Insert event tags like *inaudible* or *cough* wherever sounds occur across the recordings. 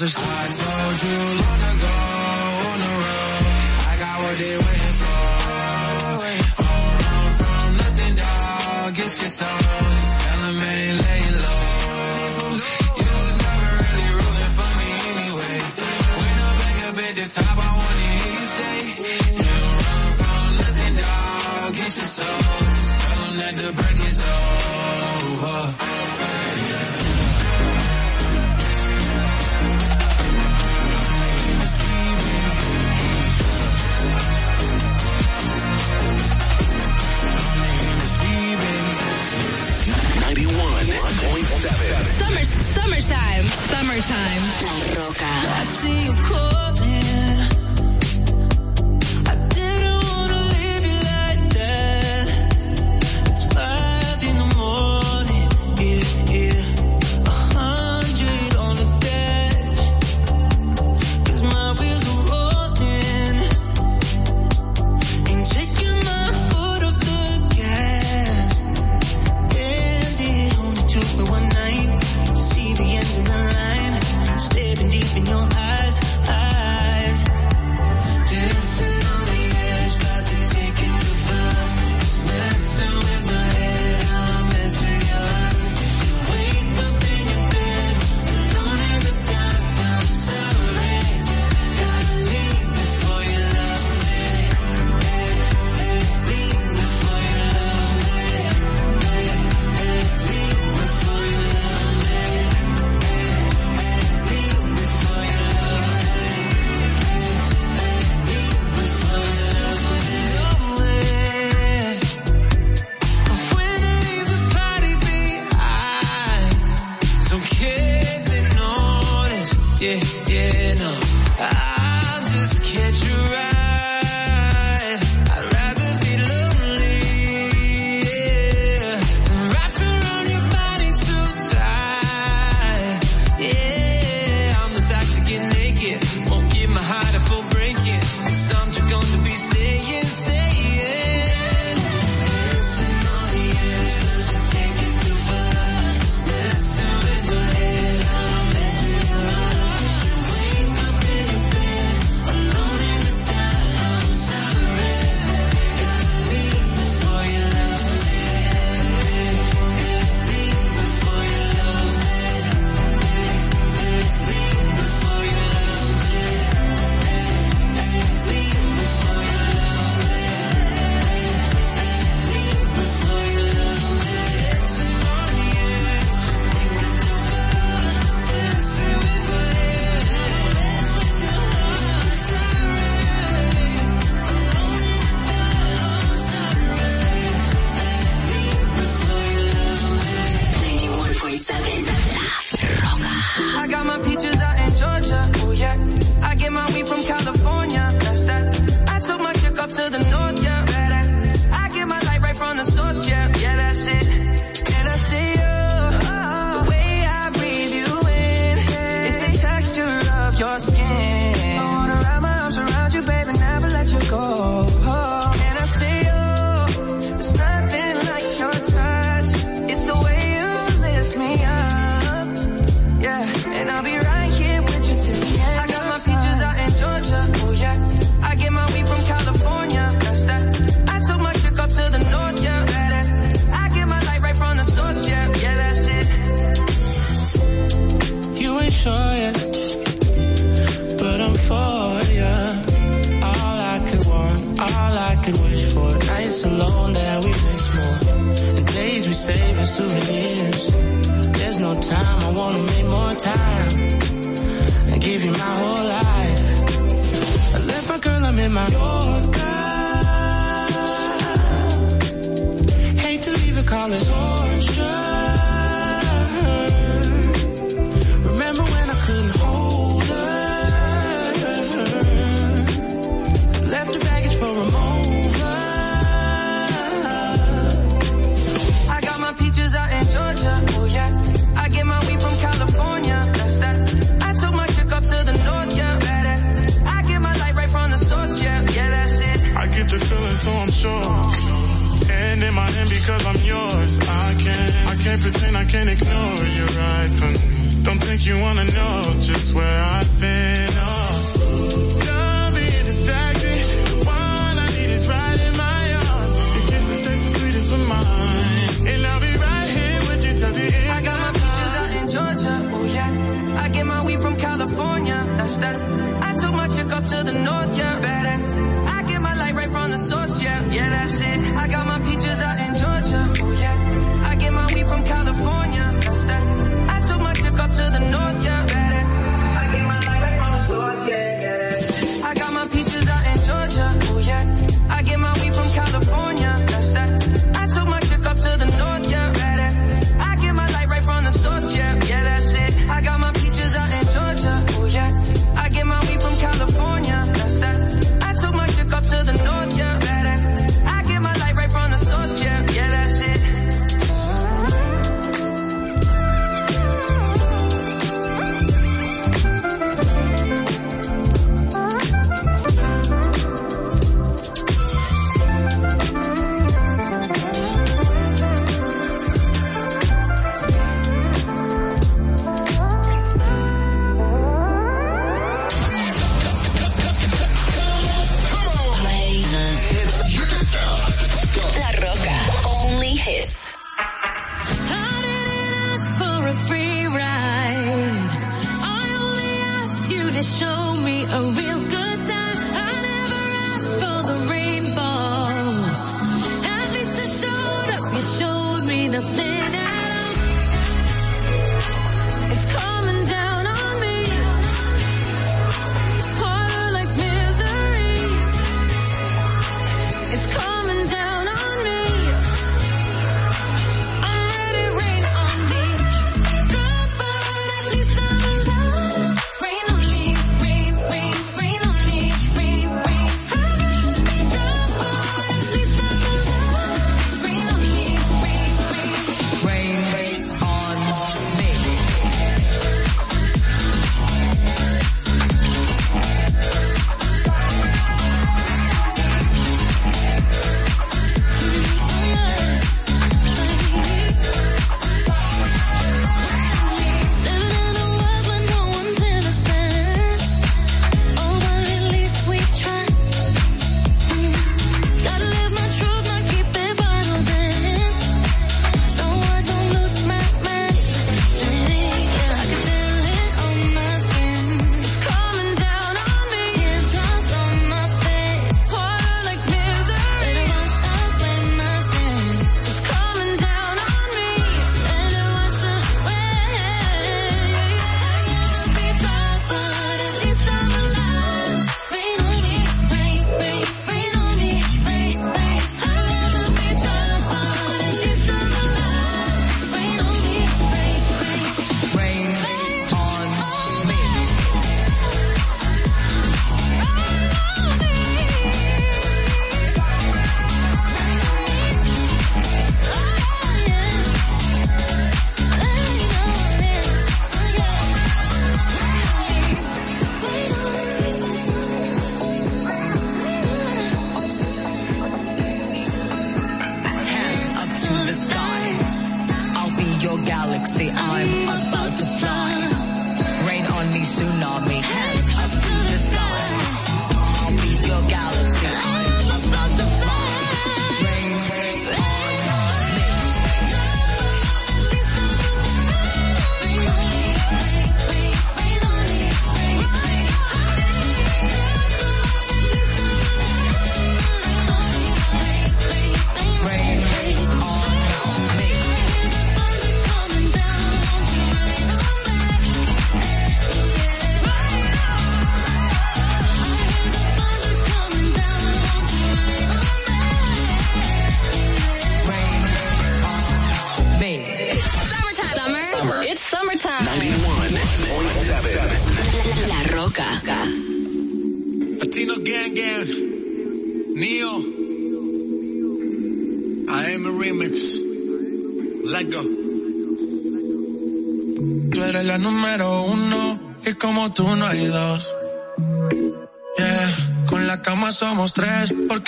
losers. I told you long ago on the road, I got what they waiting for. All around from nothing, dog, get your soul. Just tell them ain't Summertime. La Roca.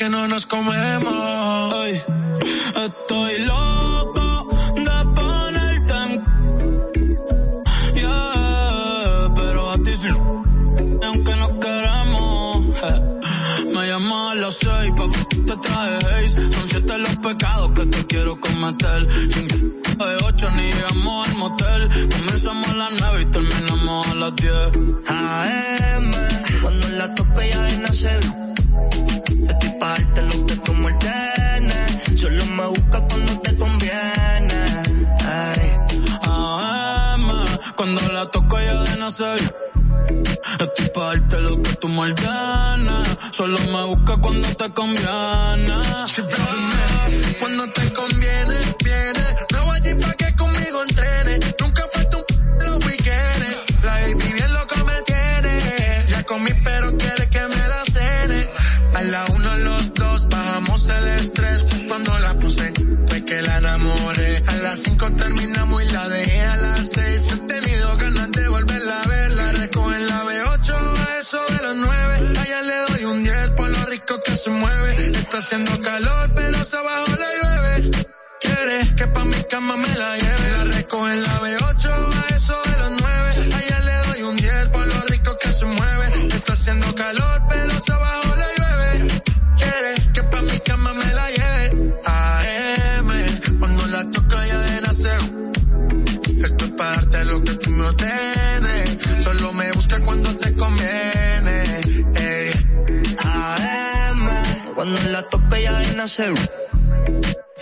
Porque no nos comemos. Cuando la toca ya de nacer.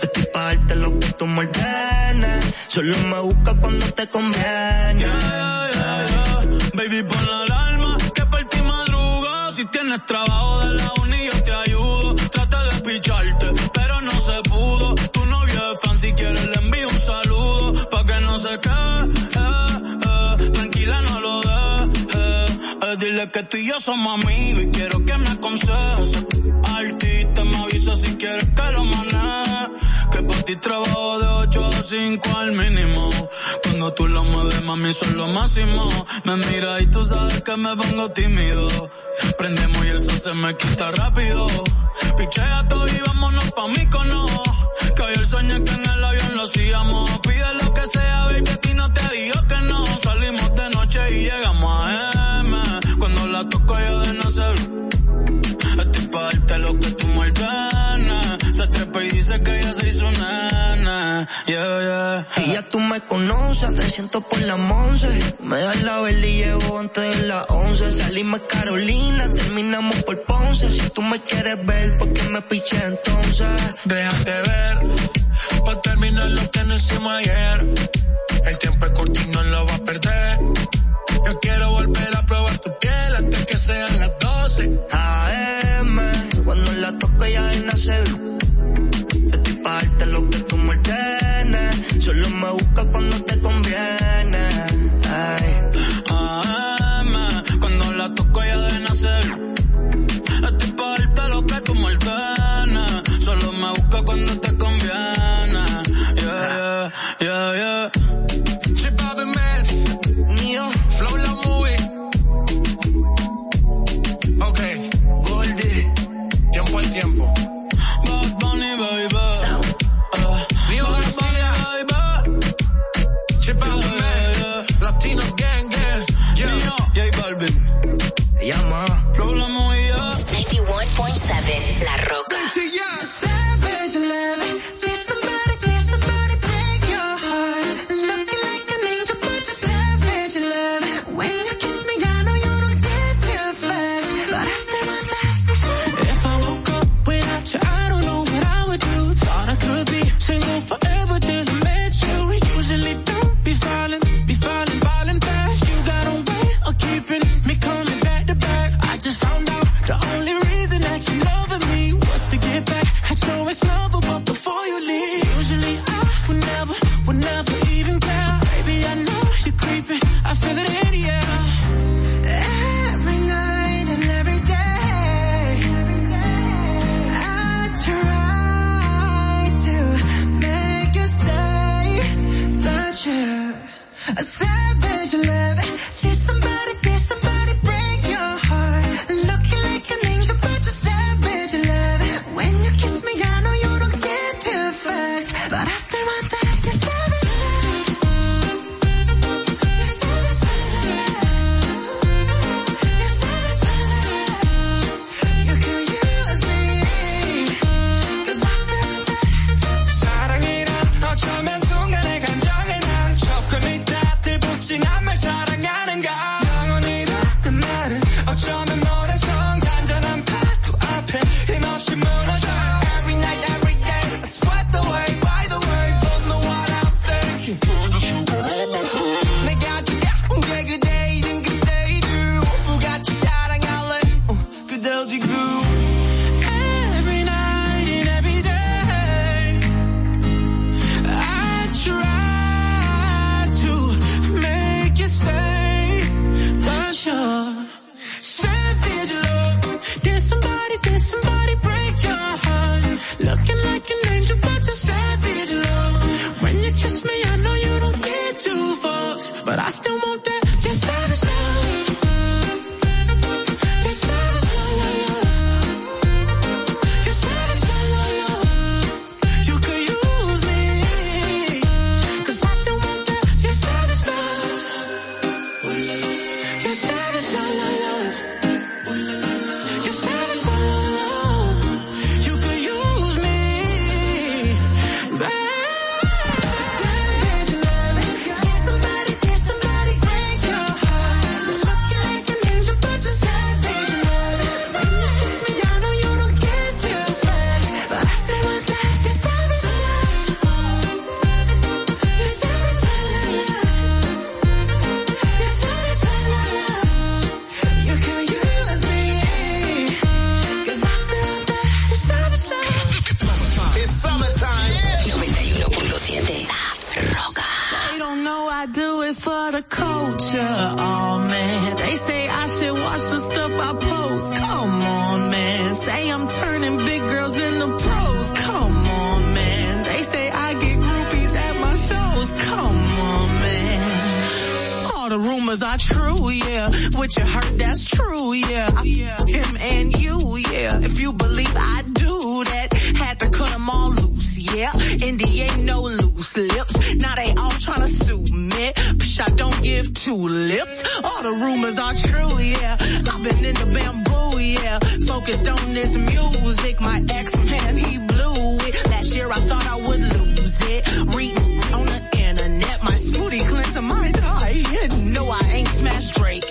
Estoy pa' darte lo que tú me ordenes. Solo me busca cuando te conviene. Yeah, yeah, yeah. Baby, pon la alarma, que por ti madruga. Si tienes trabajo de la uni, yo te ayudo. Trata de picharte, pero no se pudo. Tu novio es fan, si quieres le envío un saludo. Pa' que no se quede, eh, eh. tranquila no lo dejes. Eh, dile que tú y yo somos amigos y quiero que me aconsejes. Artista, me avisa si quieres que lo maneje. Que por ti trabajo de 8 a 5 al mínimo. Cuando tú lo mueves, mami, son lo máximo. Me mira y tú sabes que me pongo tímido. Prendemos y eso se me quita rápido. Pichea todo y vámonos pa' mí cono. Que hoy el sueño que en el avión lo hacíamos. Pide lo que sea, baby, aquí no te digo que que ella se hizo nana. Yeah, yeah. Y ya tú me conoces, 300 por la once. Me das la vela y llevo antes de las 11. Salimos Carolina, terminamos por Ponce. Si tú me quieres ver, ¿por qué me piché entonces? Déjate ver, pa' terminar lo que no hicimos ayer. El tiempo es corto y no lo va a perder. Yo quiero volver a probar tu piel antes que sean las 12. AM, Indy ain't no loose lips. Now they all tryna sue me. Psh, I don't give two lips. All the rumors are true, yeah. I've been in the bamboo, yeah. Focused on this music. My ex-man, he blew it. Last year I thought I would lose it. Reading on the internet. My smoothie cleanser, my thigh. No, I ain't smashed Drake.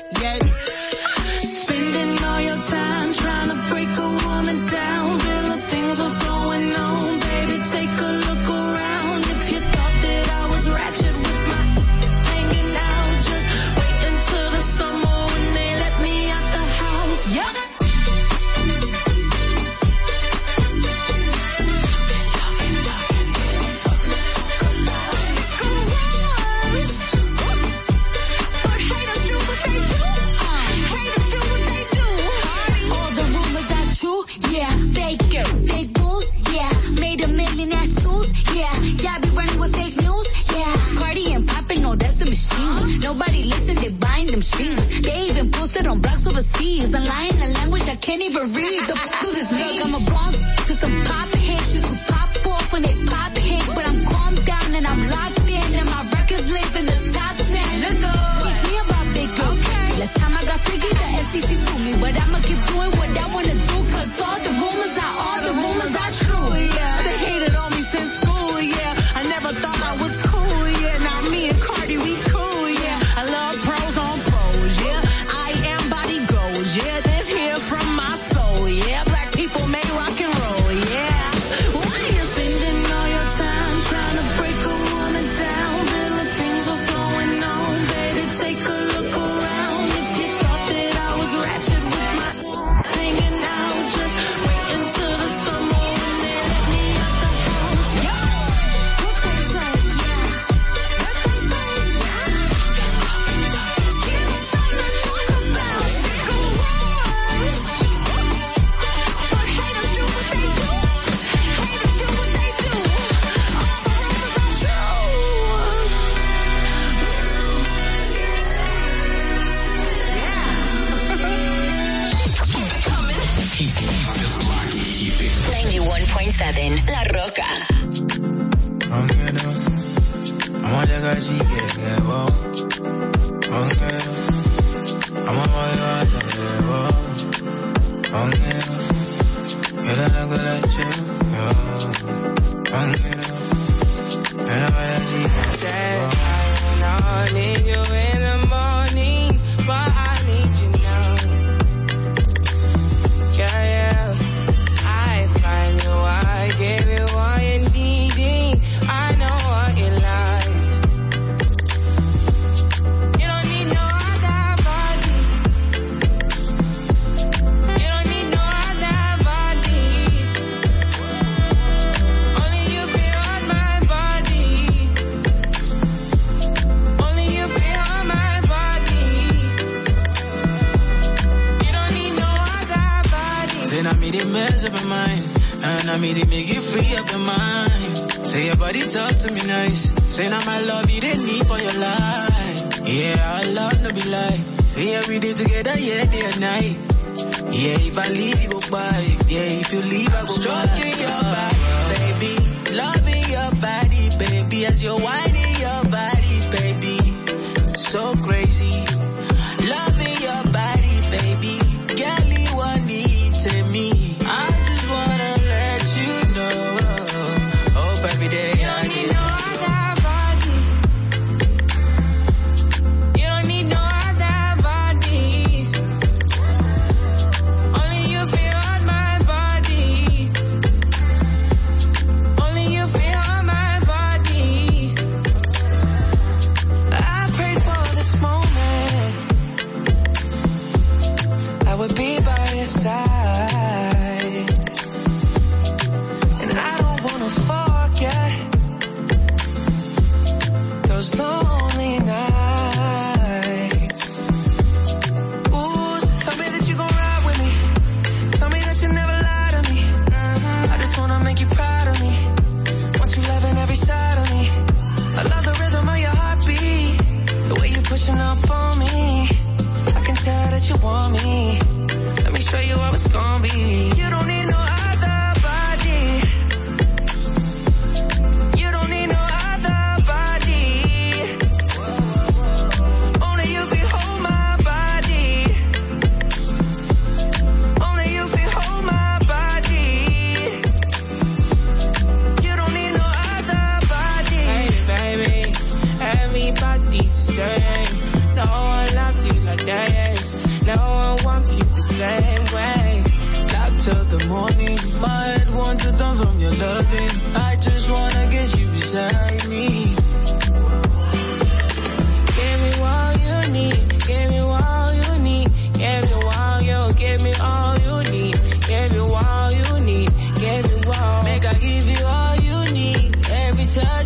Touch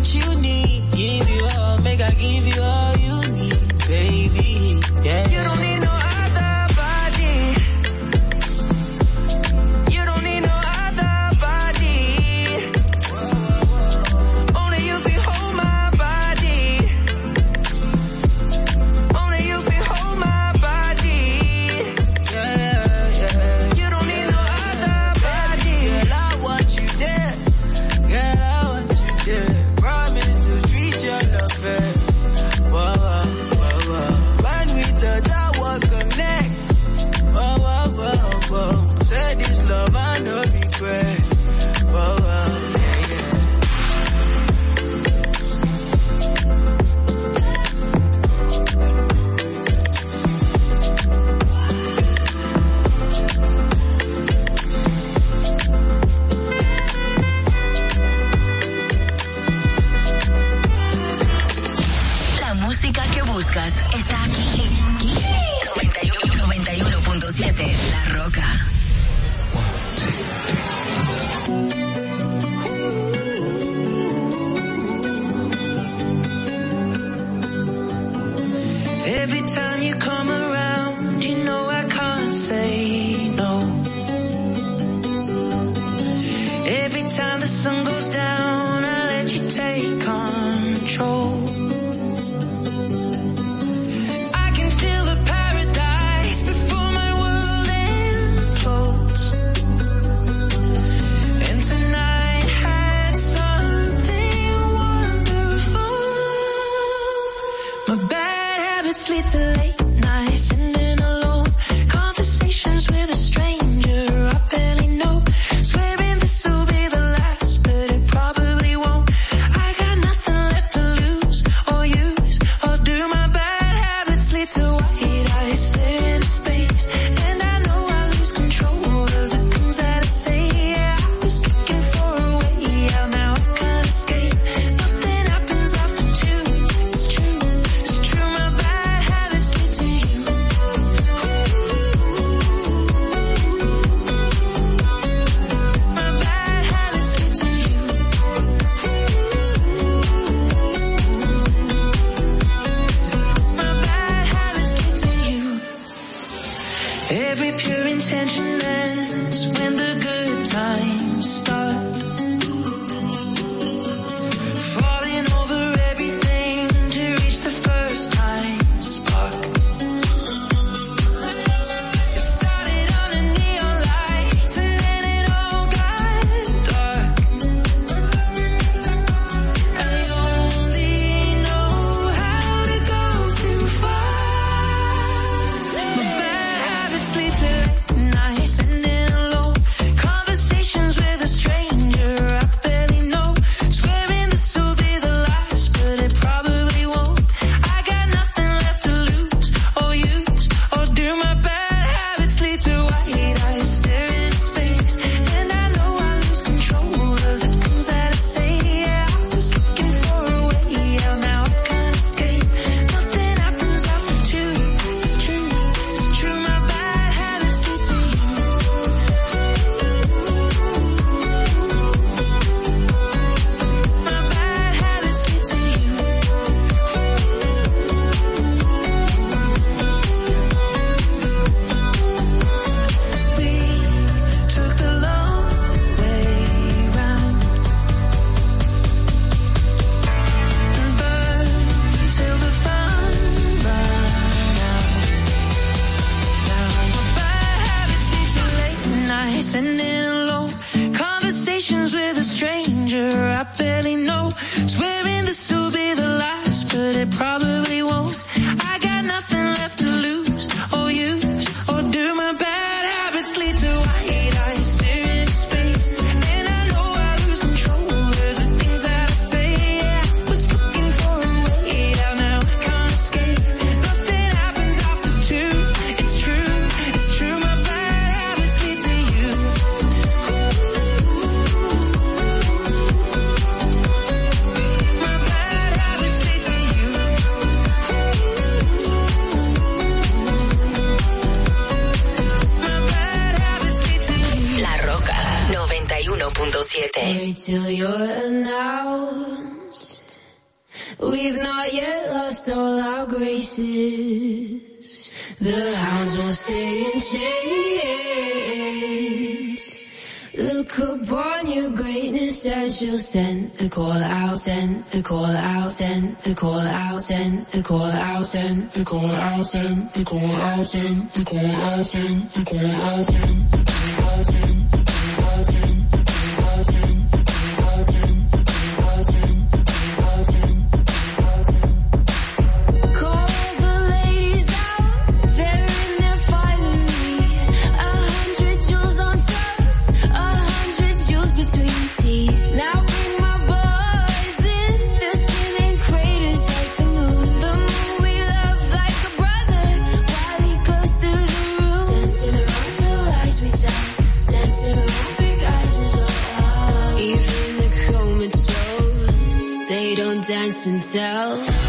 call out in, we call out in, call out in, call out in, call out in, call out in. and tell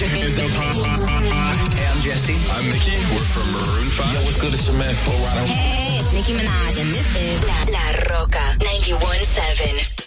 Hey, I'm Jesse. I'm Nicky. We're from Maroon 5. Yo, what's good? It's your man, Hey, it's Nicki Minaj, and this is La, La Roca 91.7.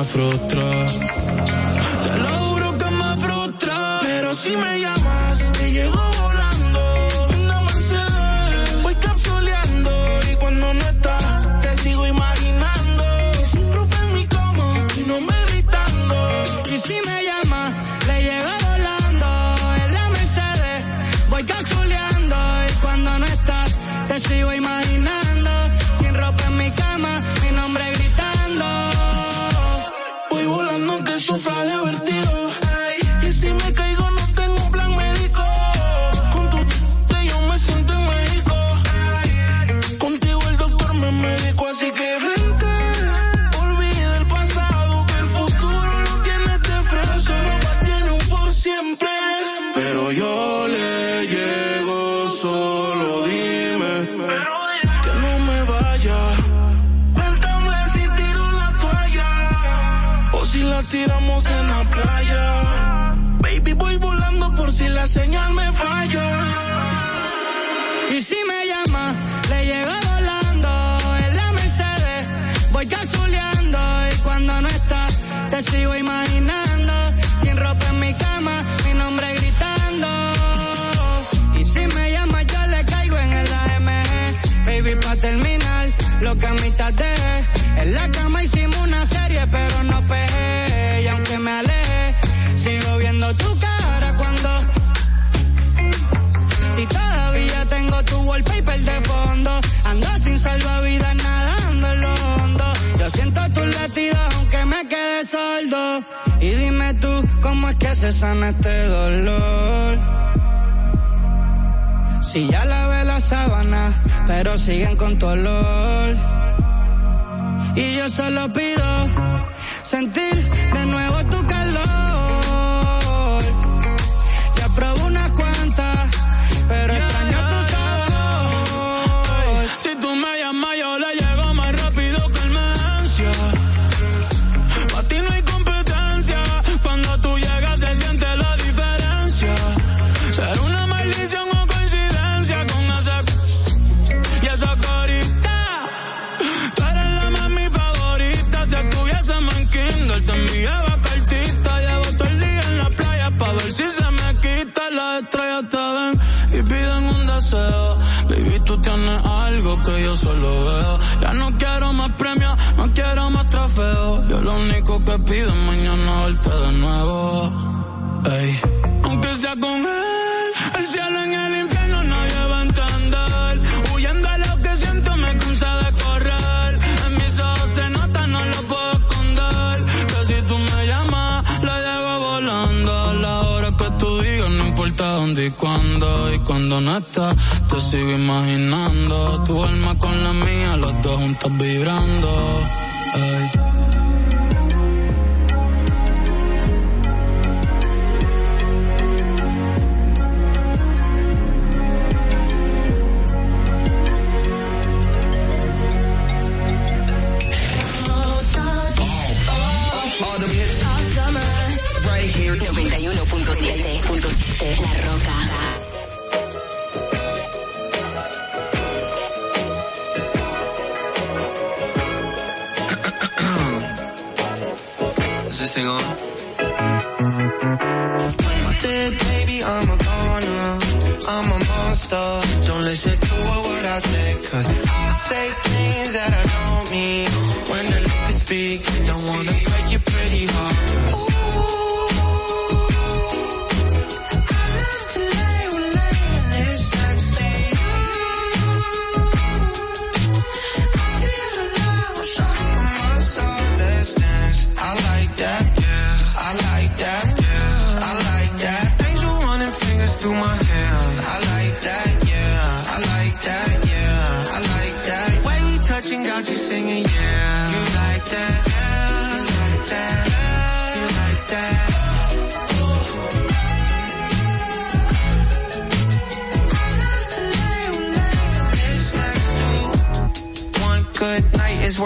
olvidarte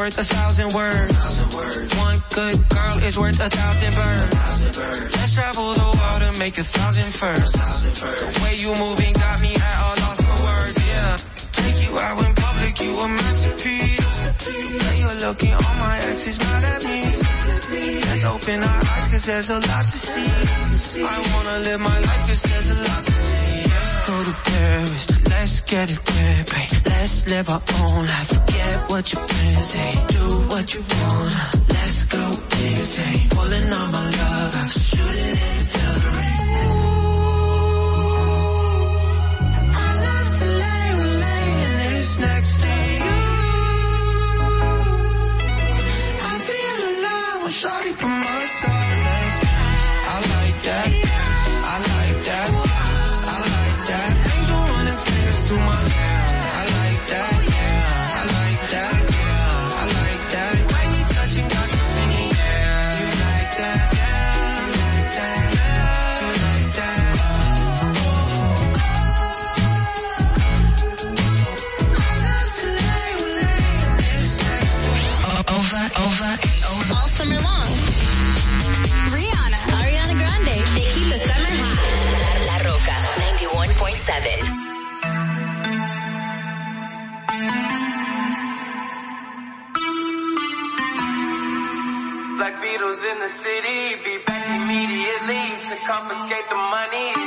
worth a thousand words. One good girl is worth a thousand birds. Let's travel the world and make a thousand firsts. The way you moving got me at a loss for words. Yeah, take you out in public, you a masterpiece. Now you're looking, all my exes mad at me. Let's open our eyes, cause there's a lot to see. I wanna live my life, cause there's a lot to go to Paris. Let's get it good. Let's live our own life. Forget what you can say. Do what you wanna. Let's go easy. Pulling on my love. Shoot it in the rain. Next to you, I feel alive when Shawty by my side. seven. Like Beatles in the city, be back immediately to confiscate the money.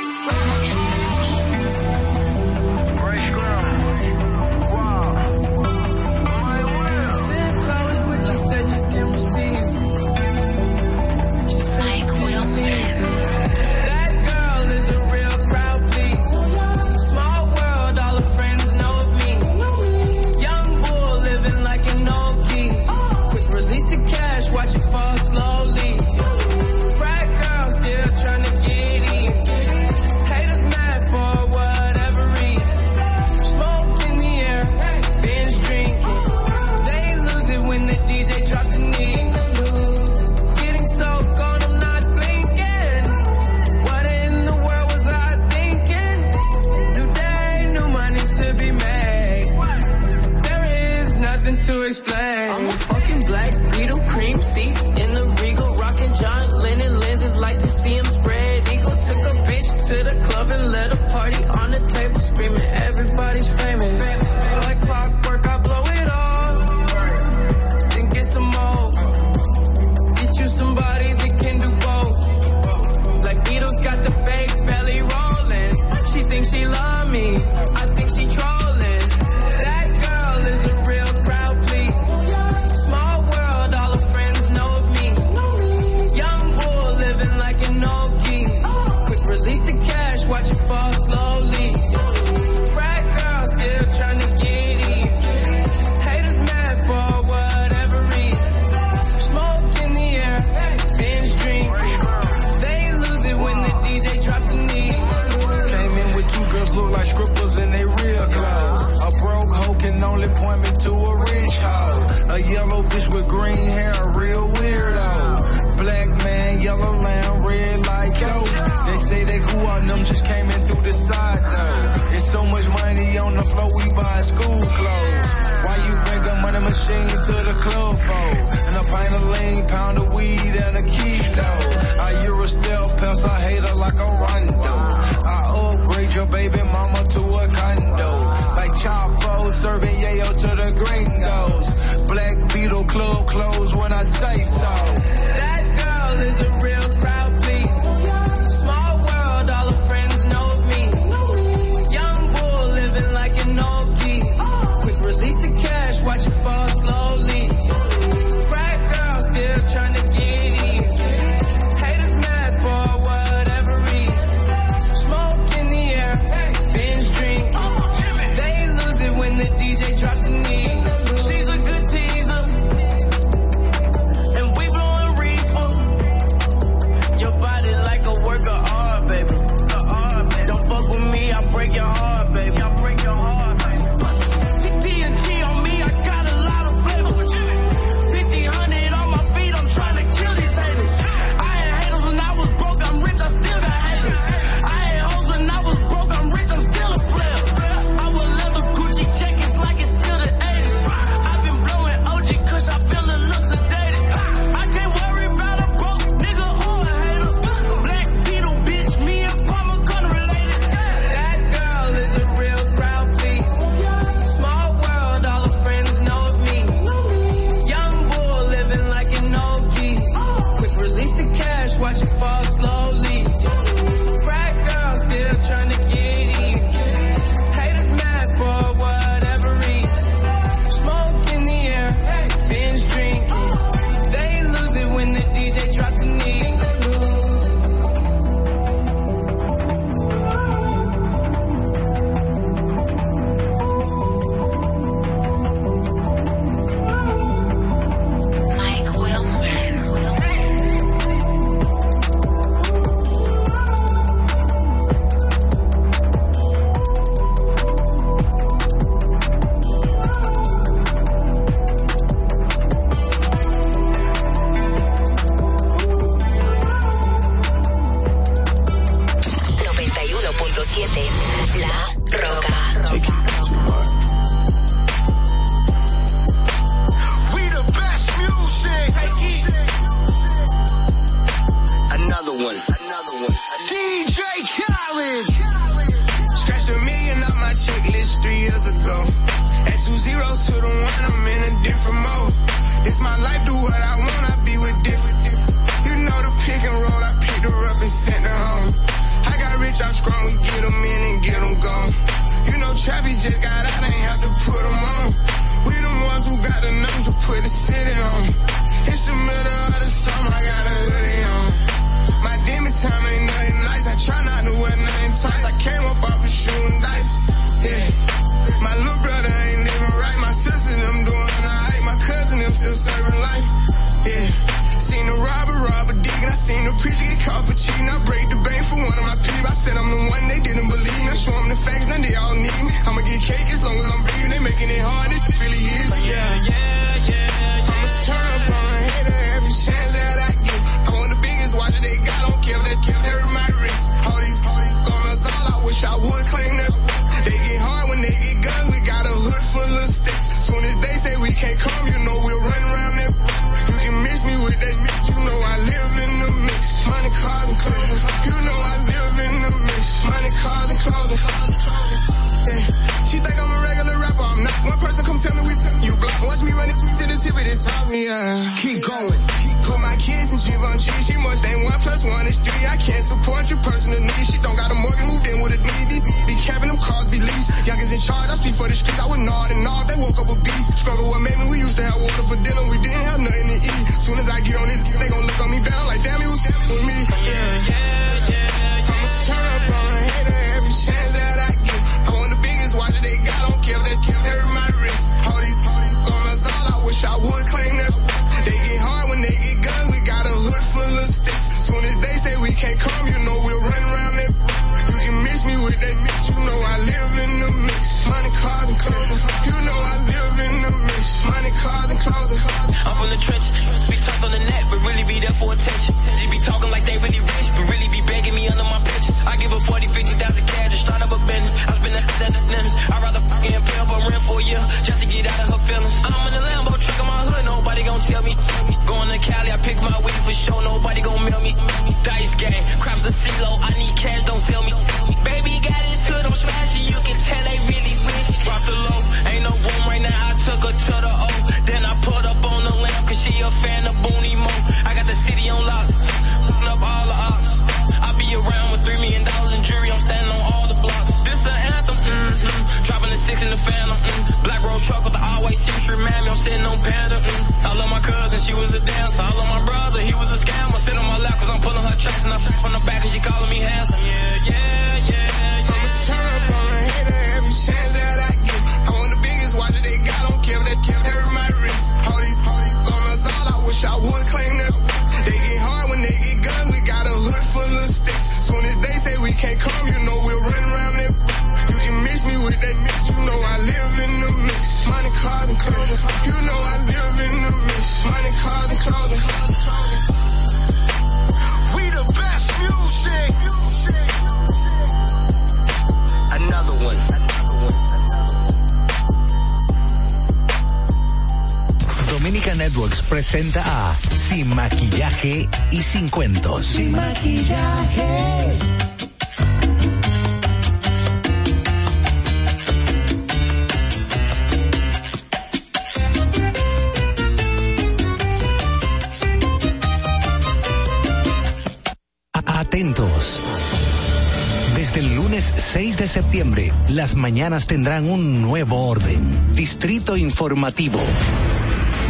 mañanas tendrán un nuevo orden. Distrito Informativo.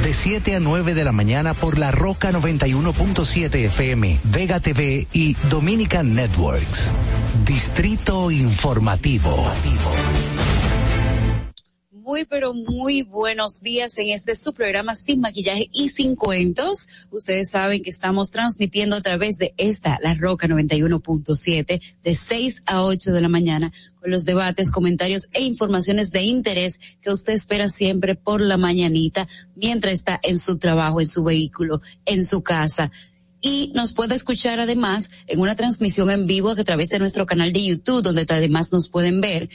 De 7 a 9 de la mañana por La Roca 91.7 FM, Vega TV y Dominican Networks. Distrito Informativo. Muy, pero muy buenos días en este su programa sin maquillaje y sin cuentos. Ustedes saben que estamos transmitiendo a través de esta la Roca 91.7 de 6 a 8 de la mañana con los debates, comentarios e informaciones de interés que usted espera siempre por la mañanita mientras está en su trabajo, en su vehículo, en su casa. Y nos puede escuchar además en una transmisión en vivo a través de nuestro canal de YouTube, donde además nos pueden ver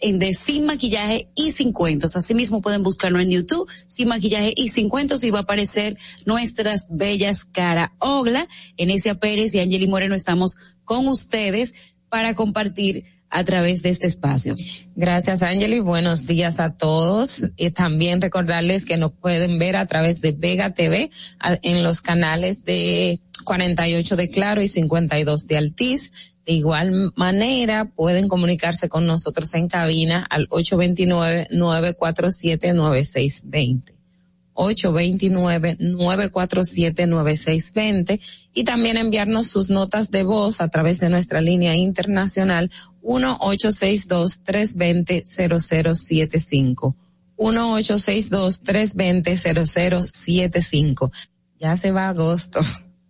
en de Sin Maquillaje y Sin Cuentos. Asimismo pueden buscarnos en YouTube, Sin Maquillaje y Sin Cuentos, y va a aparecer nuestras bellas cara Ogla. Enesia Pérez y Angeli Moreno estamos con ustedes para compartir a través de este espacio. Gracias, Angeli. Buenos días a todos. Y también recordarles que nos pueden ver a través de Vega TV en los canales de 48 de Claro y 52 de Altiz de igual manera, pueden comunicarse con nosotros en cabina al 829-947-9620. 829-947-9620 y también enviarnos sus notas de voz a través de nuestra línea internacional 1-862-320-0075. 1-862-320-0075. Ya se va agosto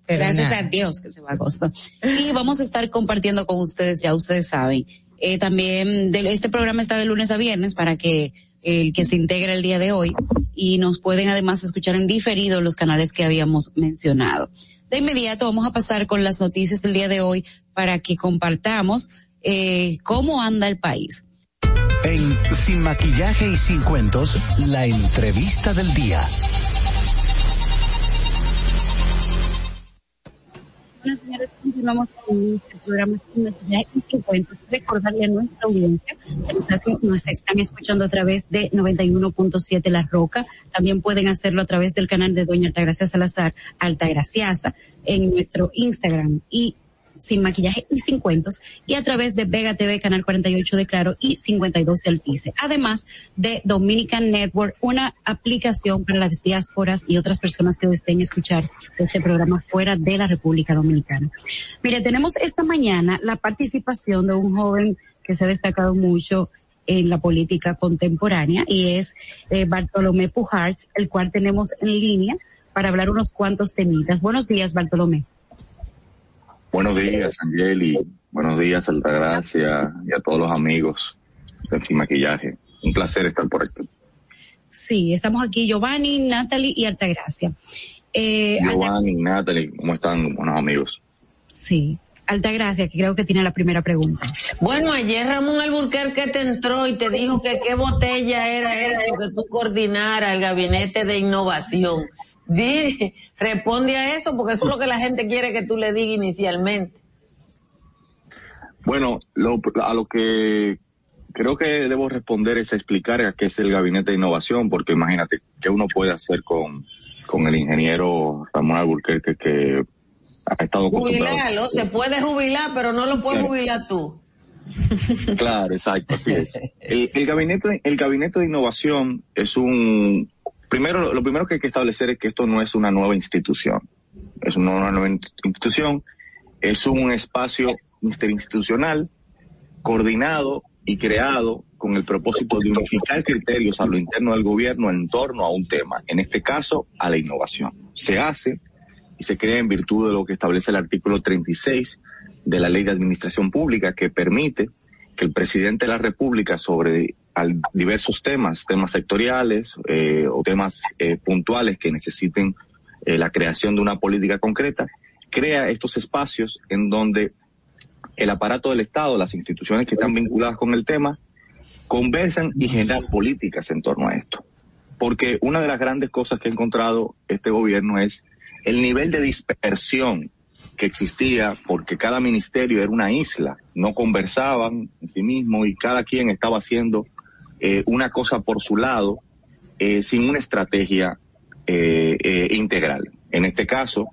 pero Gracias nada. a Dios que se va a agosto. Y vamos a estar compartiendo con ustedes, ya ustedes saben. Eh, también de- este programa está de lunes a viernes para que el que se integre el día de hoy y nos pueden además escuchar en diferido los canales que habíamos mencionado. De inmediato vamos a pasar con las noticias del día de hoy para que compartamos eh, cómo anda el país. En Sin Maquillaje y Sin Cuentos, la entrevista del día. Bueno, señores, continuamos con este programa Maquillaje y Sin Cuentos. Recordarle a nuestra audiencia que nos están escuchando a través de 91.7 La Roca. También pueden hacerlo a través del canal de Doña Altagracia Salazar, Altagraciasa, en nuestro Instagram y sin maquillaje y sin cuentos y a través de Vega TV, Canal 48 de Claro y 52 de Altice. Además de Dominican Network, una aplicación para las diásporas y otras personas que deseen escuchar este programa fuera de la República Dominicana. Mire, tenemos esta mañana la participación de un joven que se ha destacado mucho en la política contemporánea y es eh, Bartolomé Pujars, el cual tenemos en línea para hablar unos cuantos temitas. Buenos días, Bartolomé. Buenos días, Angeli. Buenos días, Altagracia y a todos los amigos de Sin Maquillaje. Un placer estar por aquí. Sí, estamos aquí Giovanni, Natalie y Altagracia. Eh, Alta- Giovanni, Natalie, ¿cómo están, buenos amigos? sí, Altagracia, que creo que tiene la primera pregunta. Bueno, ayer Ramón Alburquerque te entró y te dijo que qué botella era eso que tú coordinara el gabinete de innovación. Di, responde a eso porque eso es lo que la gente quiere que tú le digas inicialmente. Bueno, lo- a lo que creo que debo responder es explicar a qué es el Gabinete de Innovación, porque imagínate, ¿qué uno puede hacer con, con el ingeniero Ramón Alburquerque que ha estado? Jubilarlo, se puede jubilar, pero no lo puedes Claro. jubilar tú. Claro, exacto, así es. *laughs* El, el gabinete, el gabinete de innovación es un, primero, lo primero que hay que establecer es que esto no es una nueva institución. Es una nueva institución, es un espacio interinstitucional coordinado y creado con el propósito de unificar criterios a lo interno del gobierno en torno a un tema, en este caso a la innovación. Se hace y se crea en virtud de lo que establece el artículo 36 de la Ley de Administración Pública que permite que el presidente de la República sobre al- diversos temas, temas sectoriales eh, o temas eh, puntuales que necesiten eh, la creación de una política concreta, crea estos espacios en donde el aparato del Estado, las instituciones que están vinculadas con el tema, conversan y generan políticas en torno a esto. Porque una de las grandes cosas que ha encontrado este gobierno es el nivel de dispersión que existía porque cada ministerio era una isla, no conversaban en sí mismo y cada quien estaba haciendo eh, una cosa por su lado eh, sin una estrategia eh, integral. En este caso,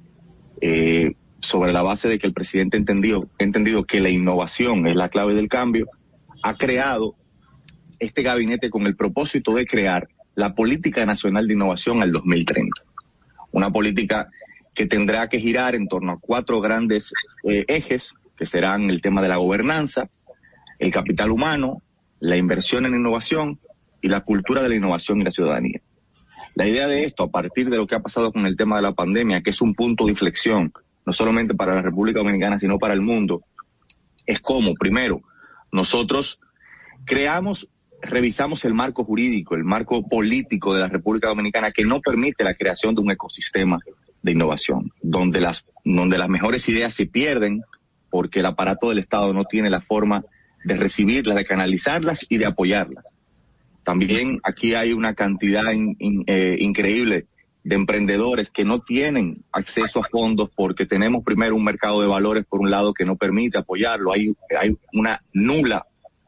sobre la base de que el presidente entendió, entendido que la innovación es la clave del cambio, ha creado este gabinete con el propósito de crear la Política Nacional de Innovación al 2030. Una política que tendrá que girar en torno a cuatro grandes ejes, que serán el tema de la gobernanza, el capital humano, la inversión en innovación y la cultura de la innovación y la ciudadanía. La idea de esto, a partir de lo que ha pasado con el tema de la pandemia, que es un punto de inflexión, no solamente para la República Dominicana, sino para el mundo, es como, primero, nosotros creamos, revisamos el marco jurídico, el marco político de la República Dominicana que no permite la creación de un ecosistema de innovación, donde las, donde las mejores ideas se pierden porque el aparato del Estado no tiene la forma de recibirlas, de canalizarlas y de apoyarlas. También aquí hay una cantidad eh, increíble de emprendedores que no tienen acceso a fondos porque tenemos primero un mercado de valores por un lado que no permite apoyarlo. Hay, hay una nula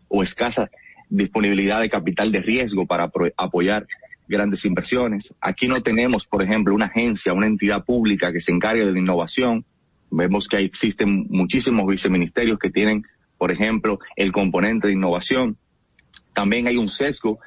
o escasa disponibilidad de capital de riesgo para apoyar grandes inversiones. Aquí no tenemos, por ejemplo, una agencia, una entidad pública que se encargue de la innovación. Vemos que existen muchísimos viceministerios que tienen, por ejemplo, el componente de innovación. También hay un sesgo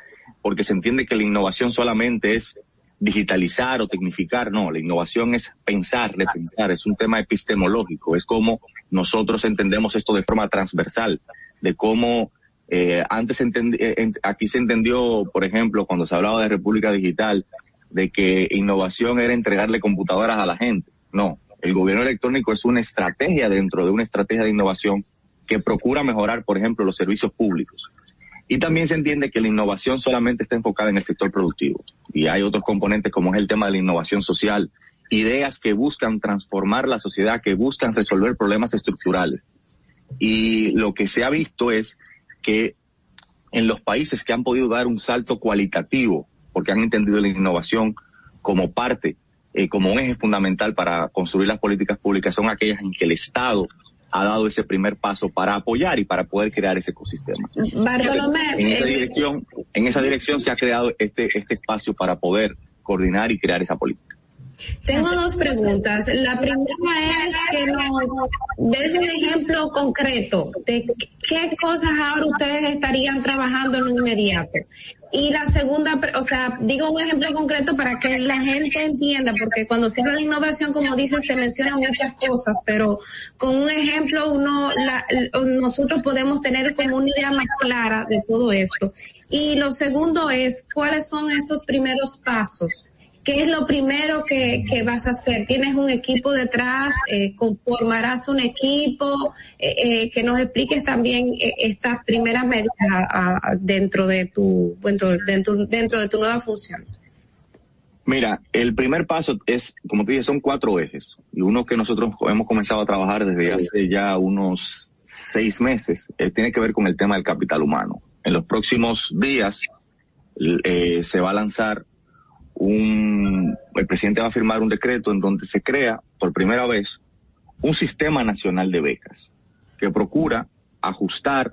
porque se entiende que la innovación solamente es digitalizar o tecnificar. No, la innovación es pensar, repensar, es un tema epistemológico, es como nosotros entendemos esto de forma transversal, de cómo Eh, antes eh, aquí se entendió, por ejemplo, cuando se hablaba de República Digital, de que innovación era entregarle computadoras a la gente. No, el gobierno electrónico es una estrategia dentro de una estrategia de innovación que procura mejorar, por ejemplo, los servicios públicos. Y también se entiende que la innovación solamente está enfocada en el sector productivo. Y hay otros componentes como es el tema de la innovación social, ideas que buscan transformar la sociedad, que buscan resolver problemas estructurales. Y lo que se ha visto es que en los países que han podido dar un salto cualitativo, porque han entendido la innovación como parte, eh, como un eje fundamental para construir las políticas públicas, son aquellas en que el Estado ha dado ese primer paso para apoyar y para poder crear ese ecosistema. Bartolomé, En esa eh, dirección, en esa dirección se ha creado este, este espacio para poder coordinar y crear esa política. Tengo dos preguntas. La primera es que nos des un ejemplo concreto de qué cosas ahora ustedes estarían trabajando en lo inmediato. Y la segunda, o sea, digo un ejemplo concreto para que la gente entienda, porque cuando se habla de innovación, como dices, se mencionan muchas cosas, pero con un ejemplo uno, nosotros podemos tener como una idea más clara de todo esto. Y lo segundo es, ¿cuáles son esos primeros pasos? ¿Qué es lo primero que, vas a hacer? ¿Tienes un equipo detrás? Eh, ¿Conformarás un equipo? Eh, eh, que nos expliques también eh, estas primeras medidas a- dentro de tu dentro, dentro, dentro de tu nueva función. Mira, el primer paso es, como te dije, son cuatro ejes. Y uno que nosotros hemos comenzado a trabajar desde hace ya unos seis meses, tiene que ver con el tema del capital humano. En los próximos días se va a lanzar un, el presidente va a firmar un decreto en donde se crea por primera vez un sistema nacional de becas que procura ajustar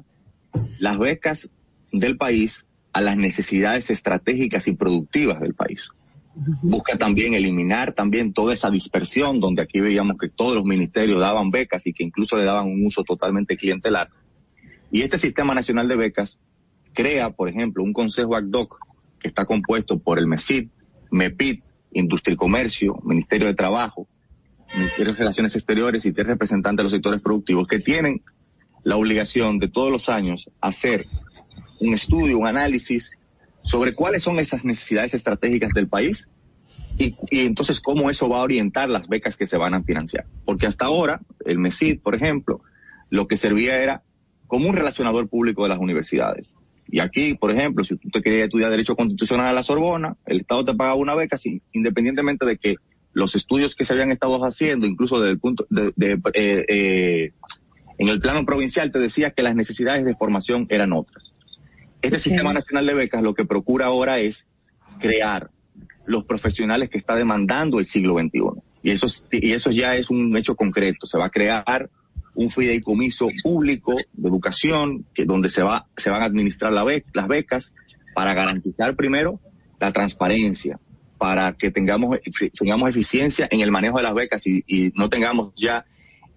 las becas del país a las necesidades estratégicas y productivas del país. Busca también eliminar también toda esa dispersión donde aquí veíamos que todos los ministerios daban becas y que incluso le daban un uso totalmente clientelar. Y este sistema nacional de becas crea, por ejemplo, un consejo ad hoc que está compuesto por el MESID, MEPIT, Industria y Comercio, Ministerio de Trabajo, Ministerio de Relaciones Exteriores y tres representantes de los sectores productivos que tienen la obligación de todos los años hacer un estudio, un análisis sobre cuáles son esas necesidades estratégicas del país y, y entonces cómo eso va a orientar las becas que se van a financiar. Porque hasta ahora, el MESID, por ejemplo, lo que servía era como un relacionador público de las universidades. Y aquí, por ejemplo, si tú te querías estudiar Derecho Constitucional a la Sorbona, el Estado te pagaba una beca sin- independientemente de que los estudios que se habían estado haciendo, incluso desde el punto de, de, eh, eh, en el plano provincial, te decía que las necesidades de formación eran otras. Este sistema nacional de becas lo que procura ahora es crear los profesionales que está demandando el siglo XXI. Y eso, es- y eso ya es un hecho concreto. Se va a crear un fideicomiso público de educación que donde se va se van a administrar la las becas para garantizar primero la transparencia para que tengamos tengamos eficiencia en el manejo de las becas y, y no tengamos ya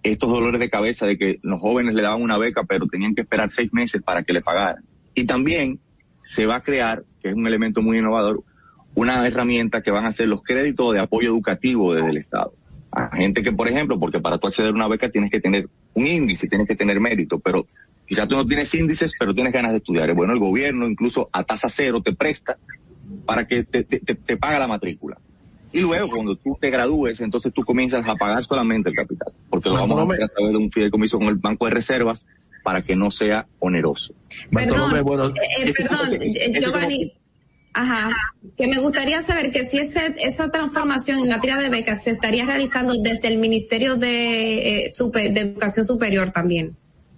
estos dolores de cabeza de que los jóvenes le daban una beca pero tenían que esperar seis meses para que le pagaran. Y también se va a crear que es un elemento muy innovador una herramienta que van a ser los créditos de apoyo educativo desde el Estado a gente que, por ejemplo, porque para tú acceder a una beca tienes que tener un índice, tienes que tener mérito, pero quizás tú no tienes índices, pero tienes ganas de estudiar. Bueno, el gobierno incluso a tasa cero te presta para que te, te, te- te paga la matrícula. Y luego, cuando tú te gradúes, entonces tú comienzas a pagar solamente el capital, porque lo vamos a hacer a través de un fideicomiso con el Banco de Reservas para que no sea oneroso. Perdón, bueno, eh, perdón, Giovanni. Ajá, que me gustaría saber que si ese, esa transformación en materia de becas se estaría realizando desde el Ministerio de, eh, Super- de Educación Superior también,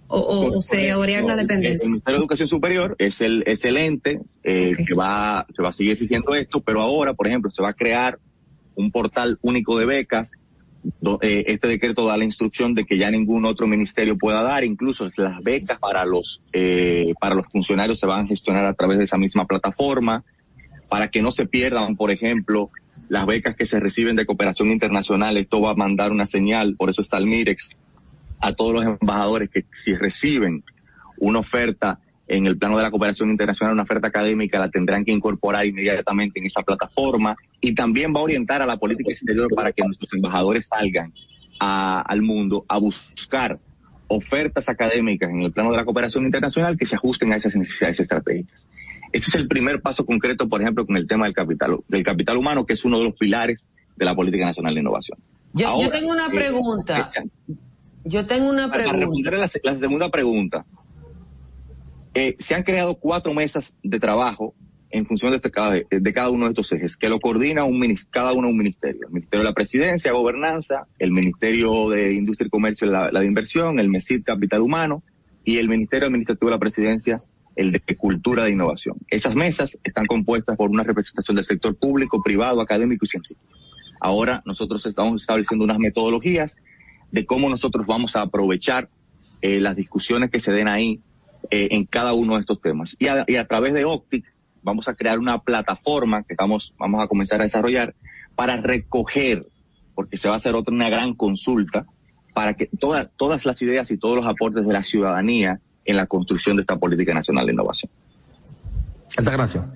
o, o, o se habría una El dependencia. Ministerio de Educación Superior es el, es el ente eh, que, va, que va a seguir exigiendo esto, pero ahora, por ejemplo, se va a crear un portal único de becas. eh, este decreto da la instrucción de que ya ningún otro ministerio pueda dar, incluso las becas para los, eh, para los funcionarios se van a gestionar a través de esa misma plataforma, para que no se pierdan, por ejemplo, las becas que se reciben de cooperación internacional. Esto va a mandar una señal, por eso está el MIREX, a todos los embajadores que si reciben una oferta en el plano de la cooperación internacional, una oferta académica, la tendrán que incorporar inmediatamente en esa plataforma y también va a orientar a la política exterior para que nuestros embajadores salgan al mundo a buscar ofertas académicas en el plano de la cooperación internacional que se ajusten a esas necesidades estratégicas. Este es el primer paso concreto, por ejemplo, con el tema del capital, del capital humano, que es uno de los pilares de la política nacional de innovación. Yo, yo Ahora, tengo una eh, pregunta. Yo tengo una Para pregunta. responder a la, la segunda pregunta, eh, se han creado cuatro mesas de trabajo en función de, este cada, de cada uno de estos ejes, que lo coordina un cada uno un ministerio. El Ministerio de la Presidencia, Gobernanza, el Ministerio de Industria y Comercio, la, la de Inversión, el MESID, Capital Humano, y el Ministerio Administrativo de la Presidencia, el de Cultura de Innovación. Esas mesas están compuestas por una representación del sector público, privado, académico y científico. Ahora nosotros estamos estableciendo unas metodologías de cómo nosotros vamos a aprovechar eh, las discusiones que se den ahí eh, en cada uno de estos temas. Y a, y a través de Optic vamos a crear una plataforma que estamos, vamos a comenzar a desarrollar para recoger, porque se va a hacer otra una gran consulta, para que todas todas las ideas y todos los aportes de la ciudadanía en la construcción de esta política nacional de innovación. Altagracia.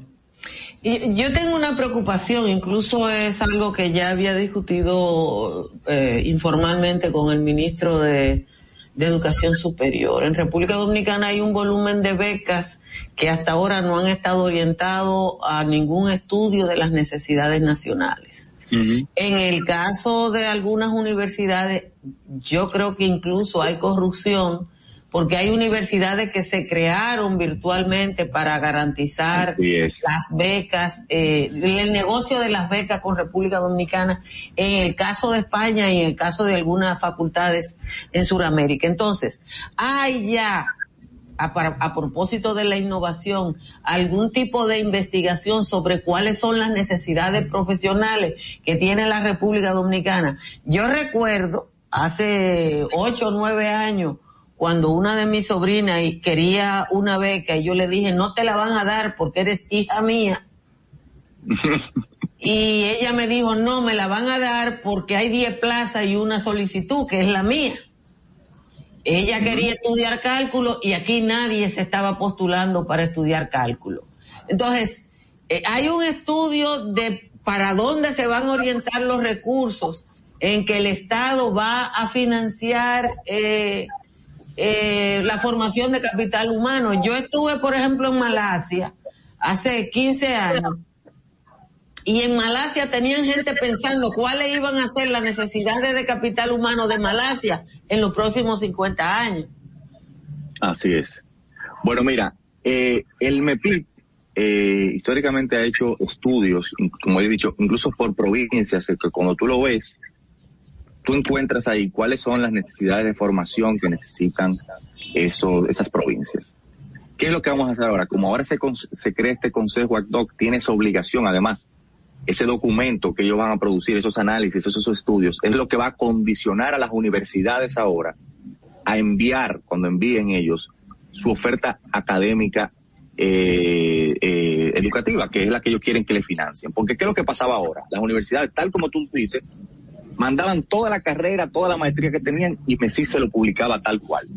Y yo tengo una preocupación, incluso es algo que ya había discutido eh, informalmente con el ministro de, de Educación Superior. En República Dominicana hay un volumen de becas que hasta ahora no han estado orientados a ningún estudio de las necesidades nacionales. En el caso de algunas universidades, yo creo que incluso hay corrupción porque hay universidades que se crearon virtualmente para garantizar las becas, eh, el negocio de las becas con República Dominicana, en el caso de España y en el caso de algunas facultades en Sudamérica. Entonces, hay ya, a, a propósito de la innovación, algún tipo de investigación sobre cuáles son las necesidades profesionales que tiene la República Dominicana. Yo recuerdo hace ocho o nueve años, cuando una de mis sobrinas quería una beca y yo le dije, no te la van a dar porque eres hija mía. *laughs* Y ella me dijo, no, me la van a dar porque hay 10 plazas y una solicitud, que es la mía. Ella quería estudiar cálculo y aquí nadie se estaba postulando para estudiar cálculo. Entonces, eh, hay un estudio de para dónde se van a orientar los recursos en que el Estado va a financiar eh, eh, la formación de capital humano. Yo estuve, por ejemplo, en Malasia hace 15 años y en Malasia tenían gente pensando cuáles iban a ser las necesidades de capital humano de Malasia en los próximos 50 años. Así es. Bueno, mira, eh, el MEPIT eh, históricamente ha hecho estudios, como he dicho, incluso por provincias, que cuando tú lo ves, tú encuentras ahí cuáles son las necesidades de formación que necesitan eso, esas provincias. ¿Qué es lo que vamos a hacer ahora? Como ahora se, se crea este consejo ad hoc, tiene esa obligación, además, ese documento que ellos van a producir, esos análisis, esos estudios, es lo que va a condicionar a las universidades ahora a enviar, cuando envíen ellos, su oferta académica eh, eh, educativa, que es la que ellos quieren que le financien. Porque ¿qué es lo que pasaba ahora? Las universidades, tal como tú dices, mandaban toda la carrera, toda la maestría que tenían y Messi se lo publicaba tal cual.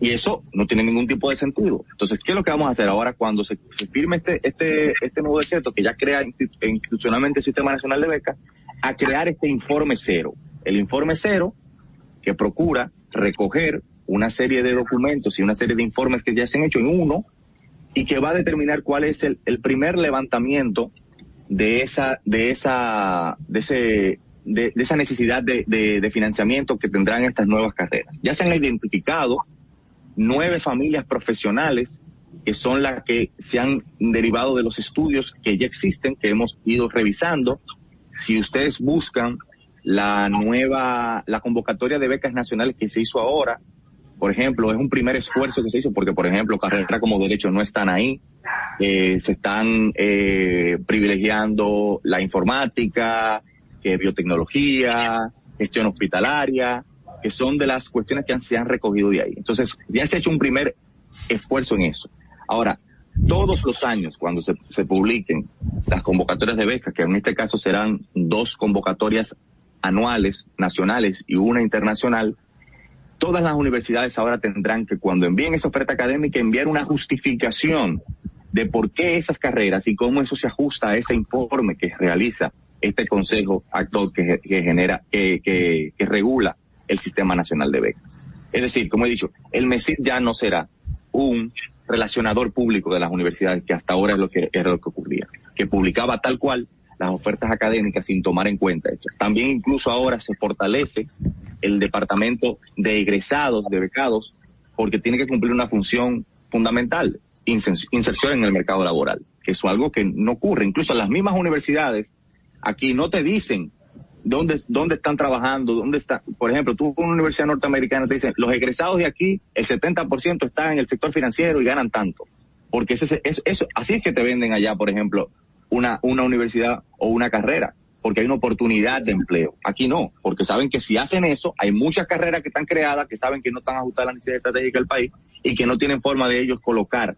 Y eso no tiene ningún tipo de sentido. Entonces, ¿qué es lo que vamos a hacer ahora cuando se, firme este, este, este nuevo decreto que ya crea institu- institucionalmente el Sistema Nacional de Becas, a crear este informe cero? El informe cero que procura recoger una serie de documentos y una serie de informes que ya se han hecho en uno y que va a determinar cuál es el primer levantamiento de esa, de esa, de ese, de, esa necesidad de financiamiento que tendrán estas nuevas carreras. Ya se han identificado nueve familias profesionales que son las que se han derivado de los estudios que ya existen, que hemos ido revisando. Si ustedes buscan la nueva, la convocatoria de becas nacionales que se hizo ahora, por ejemplo, es un primer esfuerzo que se hizo porque, por ejemplo, carreras como derecho no están ahí. Eh, se están eh, privilegiando la informática, que biotecnología, gestión hospitalaria, que son de las cuestiones que se han recogido de ahí. Entonces, ya se ha hecho un primer esfuerzo en eso. Ahora, todos los años, cuando se, se publiquen las convocatorias de becas, que en este caso serán dos convocatorias anuales, nacionales y una internacional, todas las universidades ahora tendrán que cuando envíen esa oferta académica enviar una justificación de por qué esas carreras y cómo eso se ajusta a ese informe que realiza este consejo actor que, genera, que, que, que regula el sistema nacional de becas. Es decir, como he dicho, el MESID ya no será un relacionador público de las universidades, que hasta ahora es lo que era lo que ocurría, que publicaba tal cual las ofertas académicas sin tomar en cuenta esto. También incluso ahora se fortalece el departamento de egresados, de becados, porque tiene que cumplir una función fundamental, inserción en el mercado laboral, que es algo que no ocurre. Incluso las mismas universidades aquí no te dicen dónde, dónde están trabajando, dónde está, por ejemplo, tú con una universidad norteamericana te dicen, los egresados de aquí, el 70% están en el sector financiero y ganan tanto. Porque ese, es- eso, así es que te venden allá, por ejemplo, una, una universidad o una carrera, porque hay una oportunidad de empleo. Aquí no, porque saben que si hacen eso, hay muchas carreras que están creadas, que saben que no están ajustadas a la necesidad estratégica del país y que no tienen forma de ellos colocar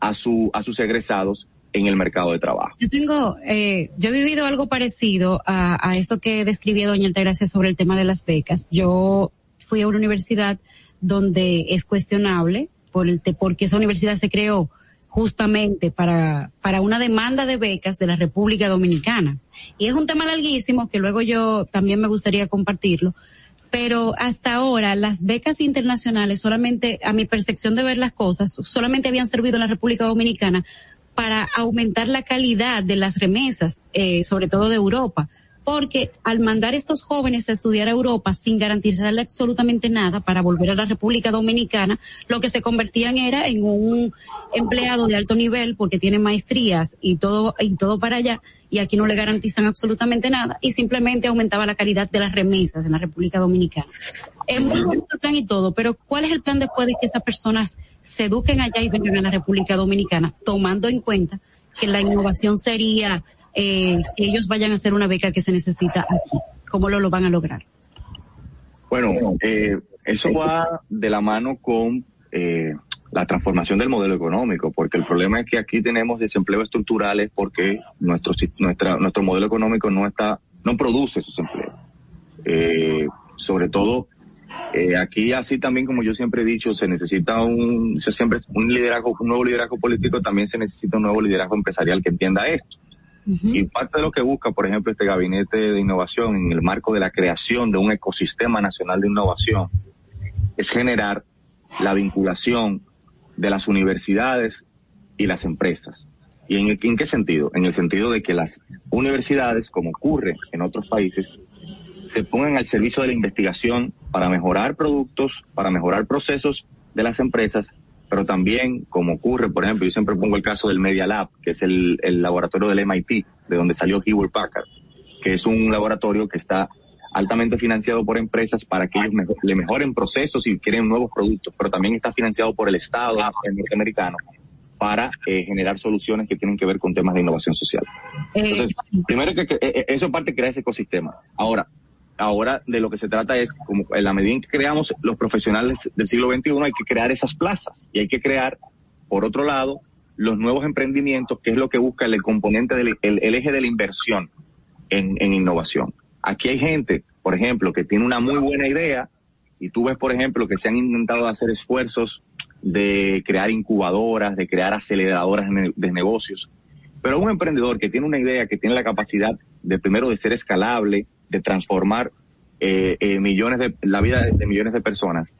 a, su, a sus egresados en el mercado de trabajo. Yo tengo, eh, yo he vivido algo parecido a, a esto que describía doña Altagracia sobre el tema de las becas. Yo fui a una universidad donde es cuestionable por el, porque esa universidad se creó justamente para, para una demanda de becas de la República Dominicana. Y es un tema larguísimo que luego yo también me gustaría compartirlo. Pero hasta ahora las becas internacionales solamente, a mi percepción de ver las cosas, solamente habían servido en la República Dominicana para aumentar la calidad de las remesas, eh, sobre todo de Europa. Porque al mandar estos jóvenes a estudiar a Europa sin garantizarle absolutamente nada para volver a la República Dominicana, lo que se convertían era en un empleado de alto nivel porque tiene maestrías y todo, y todo para allá, y aquí no le garantizan absolutamente nada, y simplemente aumentaba la calidad de las remesas en la República Dominicana. Es muy bonito el plan y todo, pero ¿cuál es el plan después de que esas personas se eduquen allá y vengan a la República Dominicana, tomando en cuenta que la innovación sería eh, ellos vayan a hacer una beca que se necesita aquí? ¿Cómo lo, lo van a lograr? Bueno, eh, eso va de la mano con eh, la transformación del modelo económico, porque el problema es que aquí tenemos desempleo estructurales porque nuestro nuestra, nuestro modelo económico no está no produce esos empleos. Eh, sobre todo eh, aquí así también como yo siempre he dicho se necesita un siempre un liderazgo un nuevo liderazgo político también se necesita un nuevo liderazgo empresarial que entienda esto. Y parte de lo que busca, por ejemplo, este gabinete de innovación en el marco de la creación de un ecosistema nacional de innovación es generar la vinculación de las universidades y las empresas. ¿Y en, en qué sentido? En el sentido de que las universidades, como ocurre en otros países, se pongan al servicio de la investigación para mejorar productos, para mejorar procesos de las empresas, pero también, como ocurre, por ejemplo, yo siempre pongo el caso del Media Lab, que es el, el laboratorio del MIT, de donde salió Hewlett Packard, que es un laboratorio que está altamente financiado por empresas para que ellos mejo- le mejoren procesos y creen nuevos productos, pero también está financiado por el Estado norteamericano para eh, generar soluciones que tienen que ver con temas de innovación social. Entonces, primero que, que- eh, eso es parte de crear ese ecosistema. Ahora, ahora de lo que se trata es, como en la medida en que creamos los profesionales del siglo XXI, hay que crear esas plazas y hay que crear, por otro lado, los nuevos emprendimientos, que es lo que busca el componente del el, eje de la inversión en, en innovación. Aquí hay gente, por ejemplo, que tiene una muy buena idea y tú ves, por ejemplo, que se han intentado hacer esfuerzos de crear incubadoras, de crear aceleradoras de negocios. Pero un emprendedor que tiene una idea, que tiene la capacidad de primero de ser escalable, de transformar eh, eh, millones de la vida de, millones de personas,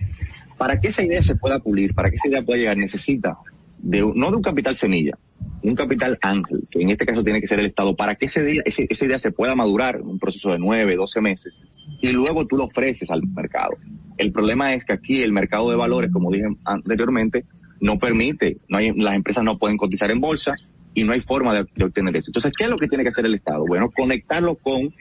para que esa idea se pueda pulir, para que esa idea pueda llegar, necesita de no de un capital semilla, un capital ángel, que en este caso tiene que ser el Estado, para que ese día, ese- esa idea se pueda madurar en un proceso de nueve, doce meses, y luego tú lo ofreces al mercado. El problema es que aquí el mercado de valores, como dije anteriormente, no permite, las empresas no pueden cotizar en bolsa y no hay forma de obtener eso. Entonces, ¿qué es lo que tiene que hacer el Estado? Bueno, conectarlo con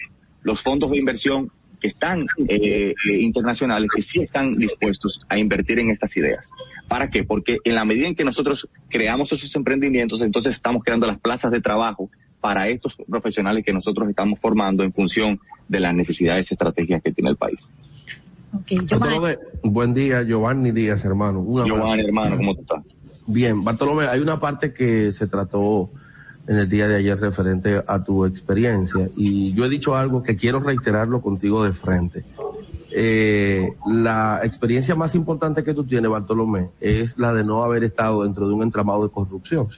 los fondos de inversión que están eh, eh, internacionales, que sí están dispuestos a invertir en estas ideas. ¿Para qué? Porque en la medida en que nosotros creamos esos emprendimientos, entonces estamos creando las plazas de trabajo para estos profesionales que nosotros estamos formando en función de las necesidades estratégicas que tiene el país. Bartolomé, buen día, Giovanni Díaz, hermano. Giovanni, hermano, ¿cómo tú estás? Bien, Bartolomé, hay una parte que se trató en el día de ayer referente a tu experiencia y yo he dicho algo que quiero reiterarlo contigo de frente. Eh, la experiencia más importante que tú tienes, Bartolomé, es la de no haber estado dentro de un entramado de corrupción,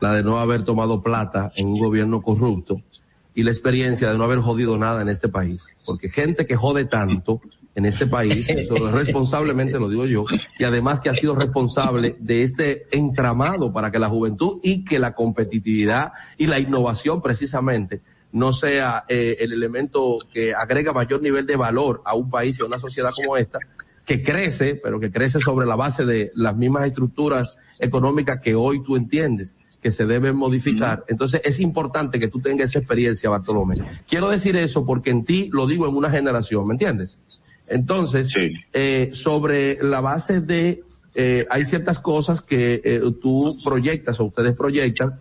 la de no haber tomado plata en un gobierno corrupto y la experiencia de no haber jodido nada en este país, porque gente que jode tanto en este país, eso *laughs* responsablemente lo digo yo, y además que ha sido responsable de este entramado para que la juventud y que la competitividad y la innovación precisamente no sea eh, el elemento que agrega mayor nivel de valor a un país y a una sociedad como esta, que crece, pero que crece sobre la base de las mismas estructuras económicas que hoy tú entiendes que se deben modificar. Entonces es importante que tú tengas esa experiencia, Bartolomé. Quiero decir eso porque en ti lo digo en una generación, ¿me entiendes? Entonces, eh, sobre la base de, eh, hay ciertas cosas que eh, tú proyectas o ustedes proyectan,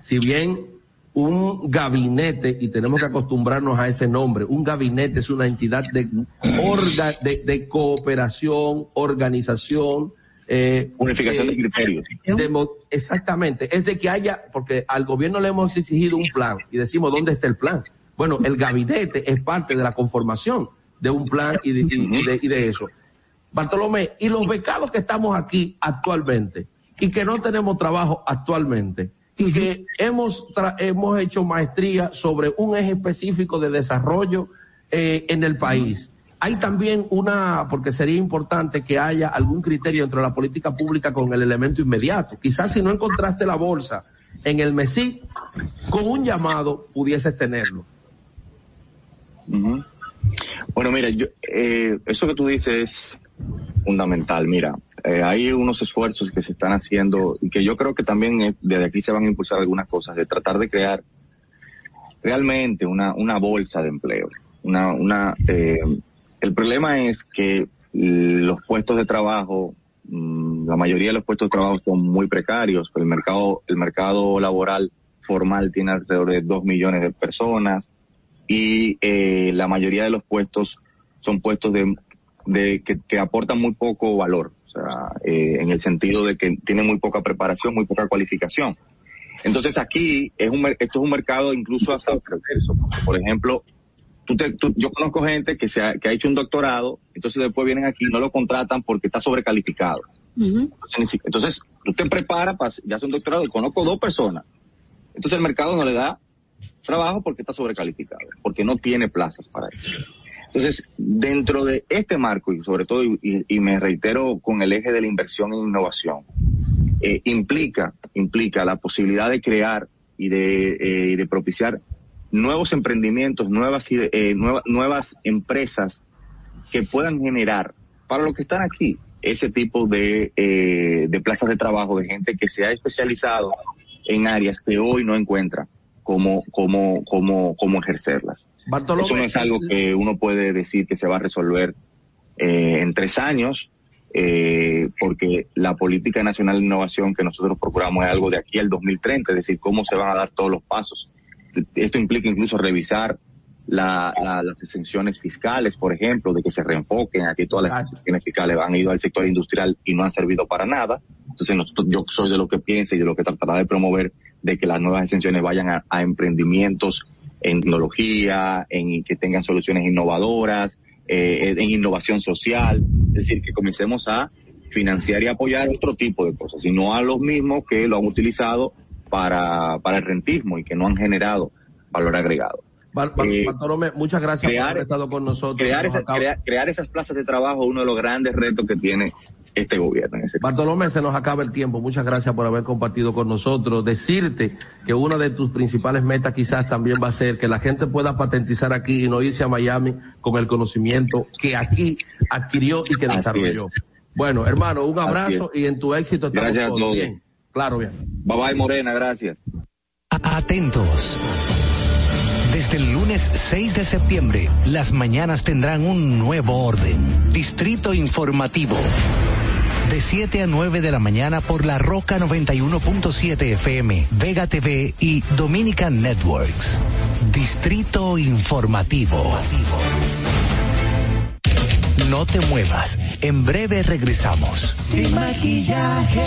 si bien un gabinete, y tenemos que acostumbrarnos a ese nombre, un gabinete es una entidad de, orga, de, de cooperación, organización, eh, Unificación de eh, criterios. exactamente, es de que haya, porque al gobierno le hemos exigido un plan y decimos dónde está el plan. Bueno, el gabinete es parte de la conformación de un plan y de, y- de- y de eso. Bartolomé, y los becados que estamos aquí actualmente y que no tenemos trabajo actualmente y que hemos, hemos hecho maestría sobre un eje específico de desarrollo eh, en el país. Hay también una, porque sería importante que haya algún criterio dentro de la política pública con el elemento inmediato. Quizás si no encontraste la bolsa en el MESI, con un llamado pudieses tenerlo. Bueno, mira, yo, eh, eso que tú dices es fundamental. Mira, eh, hay unos esfuerzos que se están haciendo y que yo creo que también eh, desde aquí se van a impulsar algunas cosas, de tratar de crear realmente una, una bolsa de empleo. Una, una, eh, el problema es que los puestos de trabajo, mm, la mayoría de los puestos de trabajo son muy precarios, el mercado, el mercado laboral formal tiene alrededor de dos millones de personas y eh, la mayoría de los puestos son puestos de, de que, que aportan muy poco valor, o sea, eh, en el sentido de que tienen muy poca preparación, muy poca cualificación. Entonces aquí es un, esto es un mercado incluso hasta perverso. Por ejemplo, tú te- tú- yo conozco gente que, se ha, que ha hecho un doctorado, entonces después vienen aquí y no lo contratan porque está sobrecalificado. Si- entonces, tú te preparas para ya hacer un doctorado. Conozco dos personas. Entonces el mercado no le da trabajo porque está sobrecalificado, porque no tiene plazas para eso. Entonces, dentro de este marco, y sobre todo, y, me reitero con el eje de la inversión en innovación, eh, implica, implica la posibilidad de crear y de, eh, y de propiciar nuevos emprendimientos, nuevas, eh, nueva- nuevas empresas que puedan generar para los que están aquí ese tipo de, eh, de plazas de trabajo de gente que se ha especializado en áreas que hoy no encuentra cómo, cómo, cómo, cómo ejercerlas. Bartolomé, Eso no es algo que uno puede decir que se va a resolver eh, en tres años, eh, porque la política nacional de innovación que nosotros procuramos es algo de aquí al 2030, es decir, cómo se van a dar todos los pasos. Esto implica incluso revisar la- la- las exenciones fiscales, por ejemplo, de que se reenfoquen. Aquí todas las exenciones fiscales han ido al sector industrial y no han servido para nada. Entonces, nosotros, yo soy de lo que piensa y de lo que tratará de promover de que las nuevas exenciones vayan a, a emprendimientos en tecnología, en que tengan soluciones innovadoras, eh, en innovación social. Es decir, que comencemos a financiar y apoyar otro tipo de cosas, y no a los mismos que lo han utilizado para, para el rentismo y que no han generado valor agregado. Eh, Bartolomé, muchas gracias crear- por haber estado con nosotros. Crear, Nos esa- acaba- crear, crear esas plazas de trabajo es uno de los grandes retos que tiene este gobierno. En ese Bartolomé, se nos acaba el tiempo. Muchas gracias por haber compartido con nosotros. Decirte que una de tus principales metas quizás también va a ser que la gente pueda patentizar aquí y no irse a Miami con el conocimiento que aquí adquirió y que Así desarrolló. Bueno, hermano, un abrazo y en tu éxito estamos Gracias a todos. todos. Bien, claro, bien. Bye bye, Morena, gracias. Atentos. Desde el lunes 6 de septiembre, las mañanas tendrán un nuevo orden. Distrito Informativo. De 7 a 9 de la mañana por la Roca 91.7 FM, Vega TV y Dominican Networks. Distrito Informativo. No te muevas. En breve regresamos. Sin maquillaje.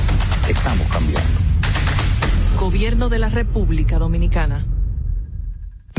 Estamos cambiando. Gobierno de la República Dominicana.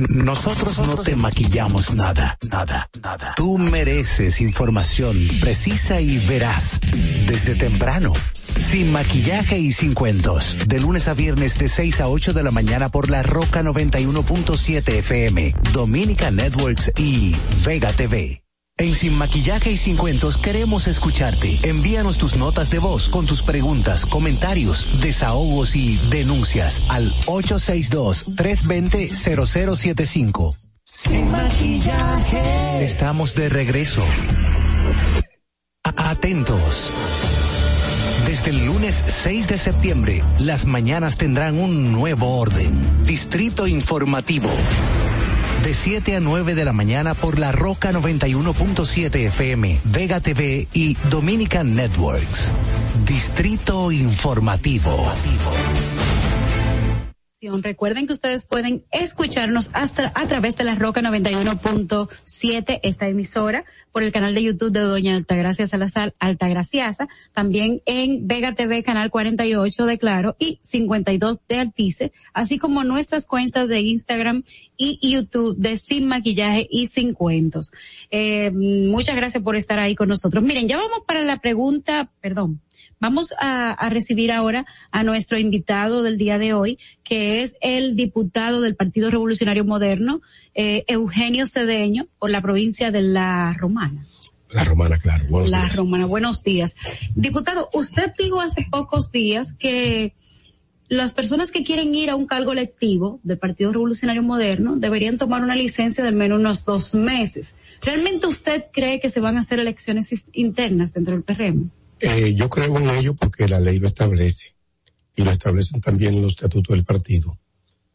Nosotros no te maquillamos nada, nada, nada. Tú mereces información precisa y veraz desde temprano. Sin maquillaje y sin cuentos. De lunes a viernes de 6 a 8 de la mañana por la Roca 91.7 FM, Dominica Networks y Vega TV. En Sin Maquillaje y Sin Cuentos queremos escucharte. Envíanos tus notas de voz con tus preguntas, comentarios, desahogos y denuncias al 862-320-0075. Sin maquillaje. Estamos de regreso. A- Atentos. Desde el lunes 6 de septiembre, las mañanas tendrán un nuevo orden. Distrito Informativo. De 7 a 9 de la mañana por la Roca 91.7 FM, Vega TV y Dominican Networks. Distrito Informativo. Recuerden que ustedes pueden escucharnos hasta a través de la Roca 91.7, esta emisora, por el canal de YouTube de Doña Altagracia Salazar, Altagraciasa, también en Vega TV, canal 48 de Claro y 52 de Altice, así como nuestras cuentas de Instagram y YouTube de Sin Maquillaje y Sin Cuentos. Eh, muchas gracias por estar ahí con nosotros. Miren, ya vamos para la pregunta, perdón, Vamos a, a, recibir ahora a nuestro invitado del día de hoy, que es el diputado del Partido Revolucionario Moderno, eh, Eugenio Cedeño, por la provincia de La Romana. La Romana, claro. Buenos la días. Romana, buenos días. Diputado, usted dijo hace pocos días que las personas que quieren ir a un cargo electivo del Partido Revolucionario Moderno deberían tomar una licencia de al menos unos dos meses. ¿Realmente usted cree que se van a hacer elecciones internas dentro del PRM? Eh, yo creo en ello porque la ley lo establece y lo establecen también los estatutos del partido.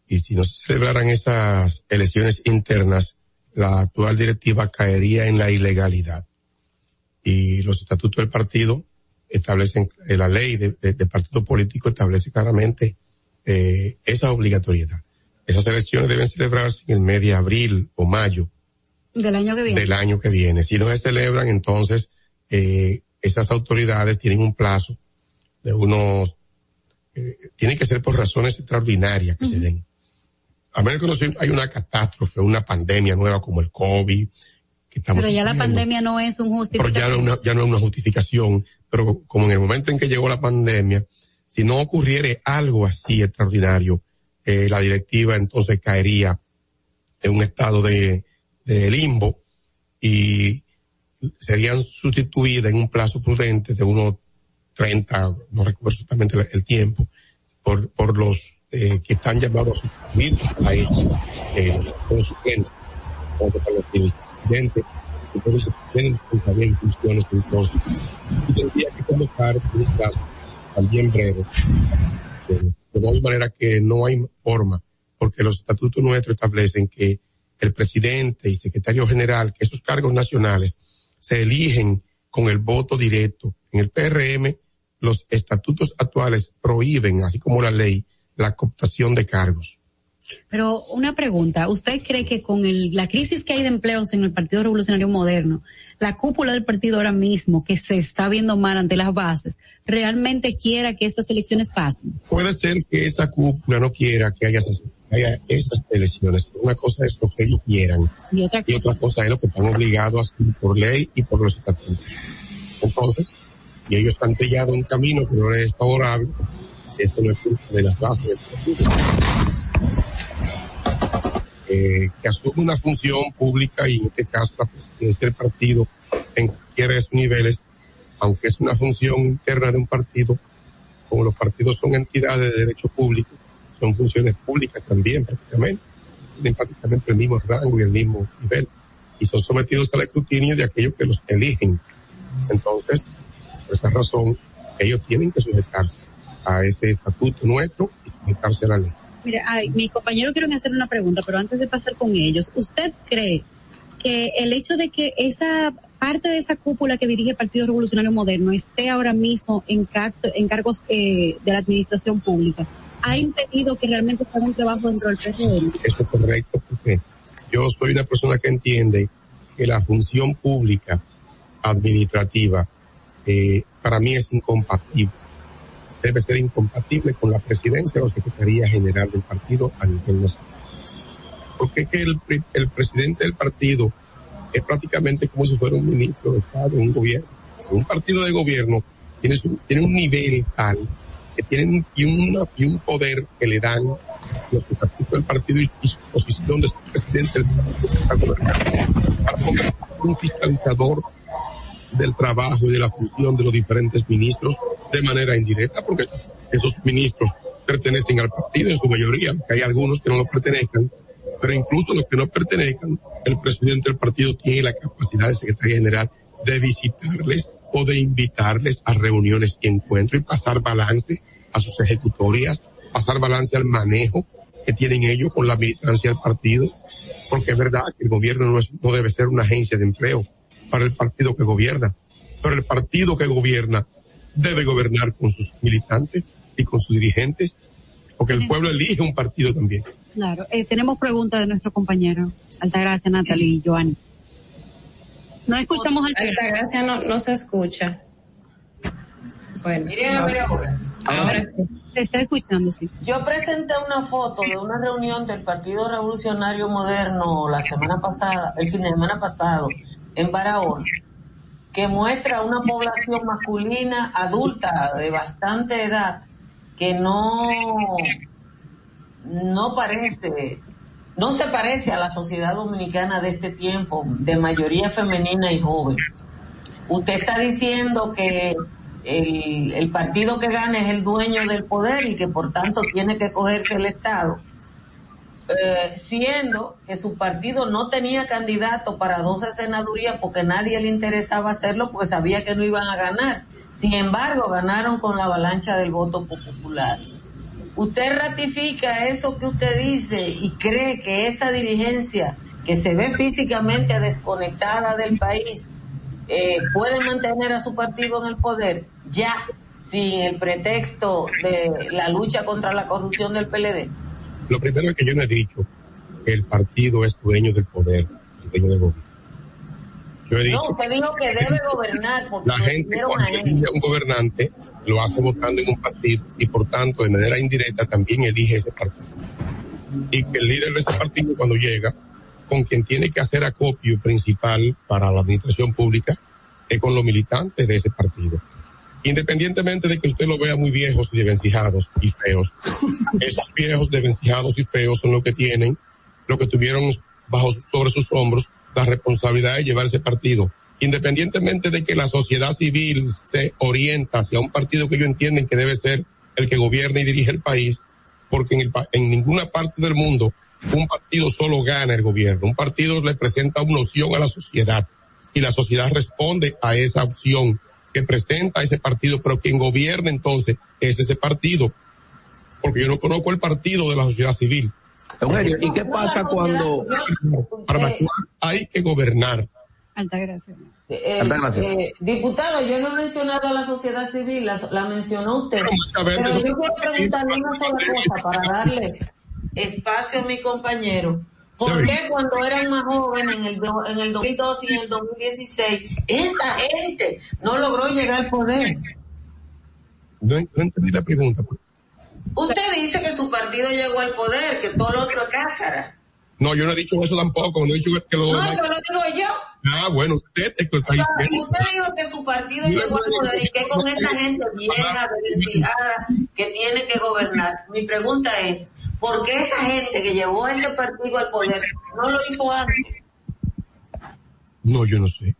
Y si no se celebraran esas elecciones internas, la actual directiva caería en la ilegalidad. Y los estatutos del partido establecen, eh, la ley de, de, de, partido político establece claramente eh, esa obligatoriedad. Esas elecciones deben celebrarse en el mes de abril o mayo. Del año que viene. Del año que viene. Si no se celebran, entonces, eh, estas autoridades tienen un plazo de unos, eh, tiene que ser por razones extraordinarias que uh -huh. se den. A menos que no hay una catástrofe, una pandemia nueva como el COVID. Que estamos pero ya la pandemia no es un justificación. Pero ya no, una, ya no es una justificación. Pero como en el momento en que llegó la pandemia, si no ocurriere algo así extraordinario, eh, la directiva entonces caería en un estado de, de limbo y serían sustituidas en un plazo prudente de unos 30, no recuerdo exactamente el- tiempo, por, por los eh, que están llamados a sustituir a ellos, eh, suplentes, como para los entonces tienen también funciones entonces. Y tendría que convocar un plazo también breve, de tal manera que no hay forma, porque los estatutos nuestros establecen que el presidente y secretario general, que esos cargos nacionales se eligen con el voto directo. En el PRM, los estatutos actuales prohíben, así como la ley, la cooptación de cargos. Pero una pregunta, ¿usted cree que con el- la crisis que hay de empleos en el Partido Revolucionario Moderno, la cúpula del partido ahora mismo, que se está viendo mal ante las bases, realmente quiera que estas elecciones pasen? Puede ser que esa cúpula no quiera que haya esas, haya esas elecciones. Una cosa es lo que ellos quieran Y otra y otra cosa es lo que están obligados a hacer por ley y por los estatutos. Entonces, y ellos han tallado un camino que no les es favorable, esto no es culpa de las bases del partido. Eh, que asume una función pública y en este caso la presidencia del partido en cualquiera de sus niveles, aunque es una función interna de un partido, como los partidos son entidades de derecho público, son funciones públicas también prácticamente, tienen prácticamente el mismo rango y el mismo nivel, y son sometidos al escrutinio de aquellos que los eligen. Entonces, por esa razón, ellos tienen que sujetarse a ese estatuto nuestro y sujetarse a la ley. Mire, ay, mi compañero quiere hacer una pregunta, pero antes de pasar con ellos, ¿usted cree que el hecho de que esa parte de esa cúpula que dirige el Partido Revolucionario Moderno esté ahora mismo en, en cargos eh, de la administración pública ha impedido que realmente se haga un trabajo dentro del PRM? Eso es correcto porque yo soy una persona que entiende que la función pública administrativa eh, para mí es incompatible. Debe ser incompatible con la presidencia o secretaría general del partido a nivel nacional. Porque que el, el presidente del partido es prácticamente como si fuera un ministro de Estado, un gobierno. Un partido de gobierno tiene, su- tiene un nivel tal que tienen y, un poder que le dan los estatutos del partido y, su posición de ser presidente para convertirse un fiscalizador del trabajo y de la función de los diferentes ministros de manera indirecta, porque esos ministros pertenecen al partido en su mayoría, hay algunos que no lo pertenezcan, pero incluso los que no pertenezcan, el presidente del partido tiene la capacidad de secretaria general de visitarles o de invitarles a reuniones y encuentros y pasar balance a sus ejecutorias, pasar balance al manejo que tienen ellos con la militancia del partido, porque es verdad que el gobierno no, es- no debe ser una agencia de empleo para el partido que gobierna, pero el partido que gobierna debe gobernar con sus militantes y con sus dirigentes, porque el pueblo elige un partido también. Claro, eh, tenemos preguntas de nuestro compañero. Altagracia, Natalie y Joanny. No escuchamos al Altagracia no, no se escucha. Bueno, Miren a ver ahora. ahora sí. Está escuchando, sí. Yo presenté una foto de una reunión del Partido Revolucionario Moderno la semana pasada, el fin de semana pasado, en Barahona, que muestra una población masculina adulta de bastante edad que no, no parece, no se parece a la sociedad dominicana de este tiempo, de mayoría femenina y joven. Usted está diciendo que el, el partido que gane es el dueño del poder y que por tanto tiene que cogerse el Estado, eh, siendo que su partido no tenía candidato para 12 senadurías porque nadie le interesaba hacerlo porque sabía que no iban a ganar. Sin embargo, ganaron con la avalancha del voto popular. ¿Usted ratifica eso que usted dice y cree que esa dirigencia que se ve físicamente desconectada del país eh, puede mantener a su partido en el poder ya sin el pretexto de la lucha contra la corrupción del PLD? Lo primero es que yo no he dicho que el partido es dueño del poder, dueño del gobierno. Yo he dicho No, usted dijo que debe gobernar porque la gente eligieron a cuando él. un gobernante lo hace votando en un partido y por tanto de manera indirecta también elige ese partido. Y que el líder de ese partido cuando llega, con quien tiene que hacer acopio principal para la administración pública, es con los militantes de ese partido. Independientemente de que usted lo vea muy viejos y desvencijados y feos, esos viejos desvencijados y feos son los que tienen, lo que tuvieron bajo sobre sus hombros la responsabilidad de llevar ese partido. Independientemente de que la sociedad civil se orienta hacia un partido que ellos entienden que debe ser el que gobierna y dirige el país, porque en, el pa- en ninguna parte del mundo un partido solo gana el gobierno. Un partido le presenta una opción a la sociedad y la sociedad responde a esa opción que presenta ese partido, pero quien gobierna entonces es ese partido. Porque yo no conozco el partido de la sociedad civil. Eugenio, ¿y qué pasa cuando Para actuar hay que gobernar? Alta gracia. Eh, eh, diputado, yo no he mencionado a la sociedad civil, la, la mencionó usted. ver, Pero yo quiero preguntarle una sola cosa para darle espacio a mi compañero. ¿Por qué cuando eran más jóvenes en el, do- en el 2012 y en el 2016, esa gente no logró llegar al poder? No, no entendí la pregunta. pues. Usted dice que su partido llegó al poder, que todo lo otro es cáscara. No, yo no he dicho eso tampoco, no he dicho que lo No, demás- eso lo digo yo. Ah, bueno, usted es que está O sea, diciendo. usted dijo que su partido llegó al poder y que con esa gente vieja, que tiene que gobernar. Mi pregunta es, ¿por qué esa gente que llevó a ese partido al poder no lo hizo antes? No, yo no sé.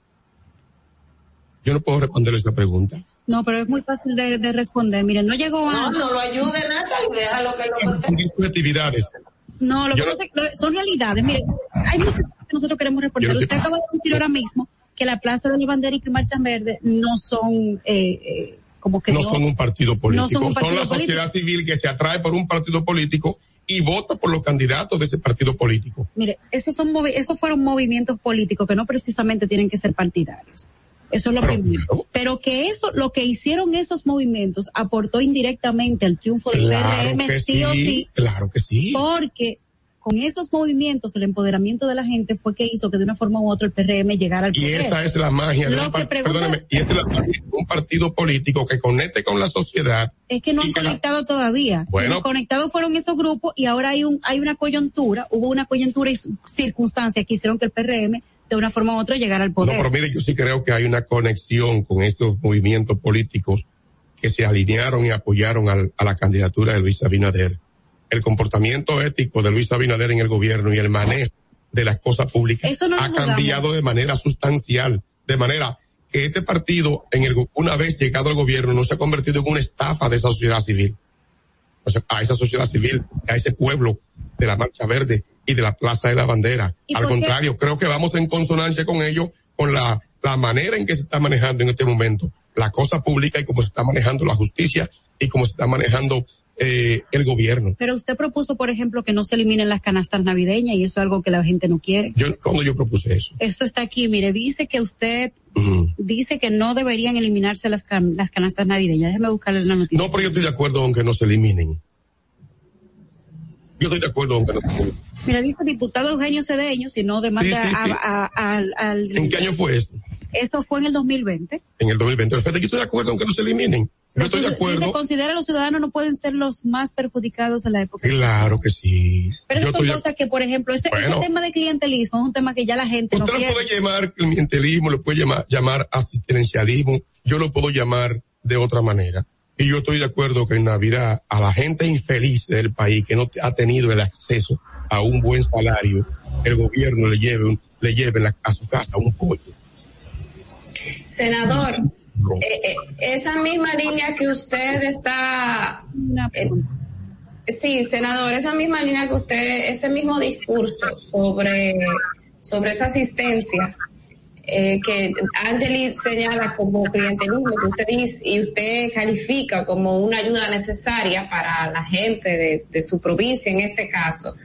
Yo no puedo responder esa pregunta. No, pero es muy fácil de, de responder. Miren, no llegó No, a... no lo ayude Natalie, déjalo que lo conteste. Son subjetividades. No, lo que Yo no- pasa es que lo- son realidades. Mire, hay muchas cosas que nosotros queremos no te- Usted acaba de decir ahora mismo que la Plaza de la Bandera y que Marcha Verde no son eh, eh, como que no son un partido político, son un son, partido la sociedad civil que se atrae por un partido político y vota por los candidatos de ese partido político. Mire, esos son esos fueron movimientos políticos que no precisamente tienen que ser partidarios. Eso es lo primero. Pero que eso, lo que hicieron esos movimientos aportó indirectamente al triunfo del Claro PRM, sí, o sí, claro que sí. porque con esos movimientos, el empoderamiento de la gente fue que hizo que de una forma u otra el PRM llegara al Y poder. esa es la magia de un, que perdóneme, y esa es la magia de un partido político que conecte con la sociedad. Es que no han y la- conectado todavía. Bueno. Los conectados fueron esos grupos y ahora hay un hay una coyuntura, hubo una coyuntura y circunstancias que hicieron que el PRM de una forma u otra llegara al No, poder. pero mire, yo sí creo que hay una conexión con estos movimientos políticos que se alinearon y apoyaron al- a la candidatura de Luis Abinader. El comportamiento ético de Luis Abinader en el gobierno y el manejo de las cosas públicas Eso no ha cambiado de manera sustancial, de manera que este partido, en el, una vez llegado al gobierno, no se ha convertido en una estafa de esa sociedad civil. O sea, a esa sociedad civil, a ese pueblo de la Marcha Verde y de la Plaza de la Bandera. ¿Y Al por qué? contrario, creo que vamos en consonancia con ellos, con la, la manera en que se está manejando en este momento la cosa pública y cómo se está manejando la justicia y cómo se está manejando eh, el gobierno. Pero usted propuso, por ejemplo, que no se eliminen las canastas navideñas y eso es algo que la gente no quiere. Yo, yo propuse eso. Esto está aquí, mire, dice que usted Ujú. dice que no deberían eliminarse las, can- las canastas navideñas. Déjeme buscarle la noticia. No, pero yo estoy de acuerdo aunque no se eliminen. Yo estoy de acuerdo aunque no se eliminen. Mira, dice diputado Eugenio Cedeño, si no demanda Sí, sí, sí. a- a- al- al- ¿En qué año fue esto? Esto fue en el 2020. En el 2020. Perfecto, yo estoy de acuerdo aunque no se eliminen. Yo estoy de acuerdo. considera los ciudadanos no pueden ser los más perjudicados en la época. Claro que sí. Pero esas son cosas que, por ejemplo, ese, ese Bueno. tema de clientelismo es un tema que ya la gente no Usted lo quiere. puede llamar clientelismo, lo puede llamar, llamar asistencialismo, yo lo puedo llamar de otra manera. Y yo estoy de acuerdo que en Navidad a la gente infeliz del país que no ha tenido el acceso a un buen salario, el gobierno le lleve, un- le lleve la- a su casa un pollo. Senador, eh, eh, esa misma línea que usted está... eh, sí, senador, esa misma línea que usted, ese mismo discurso sobre, sobre esa asistencia eh, que Angeli señala como clientelismo que usted dice y usted califica como una ayuda necesaria para la gente de, su provincia en este caso,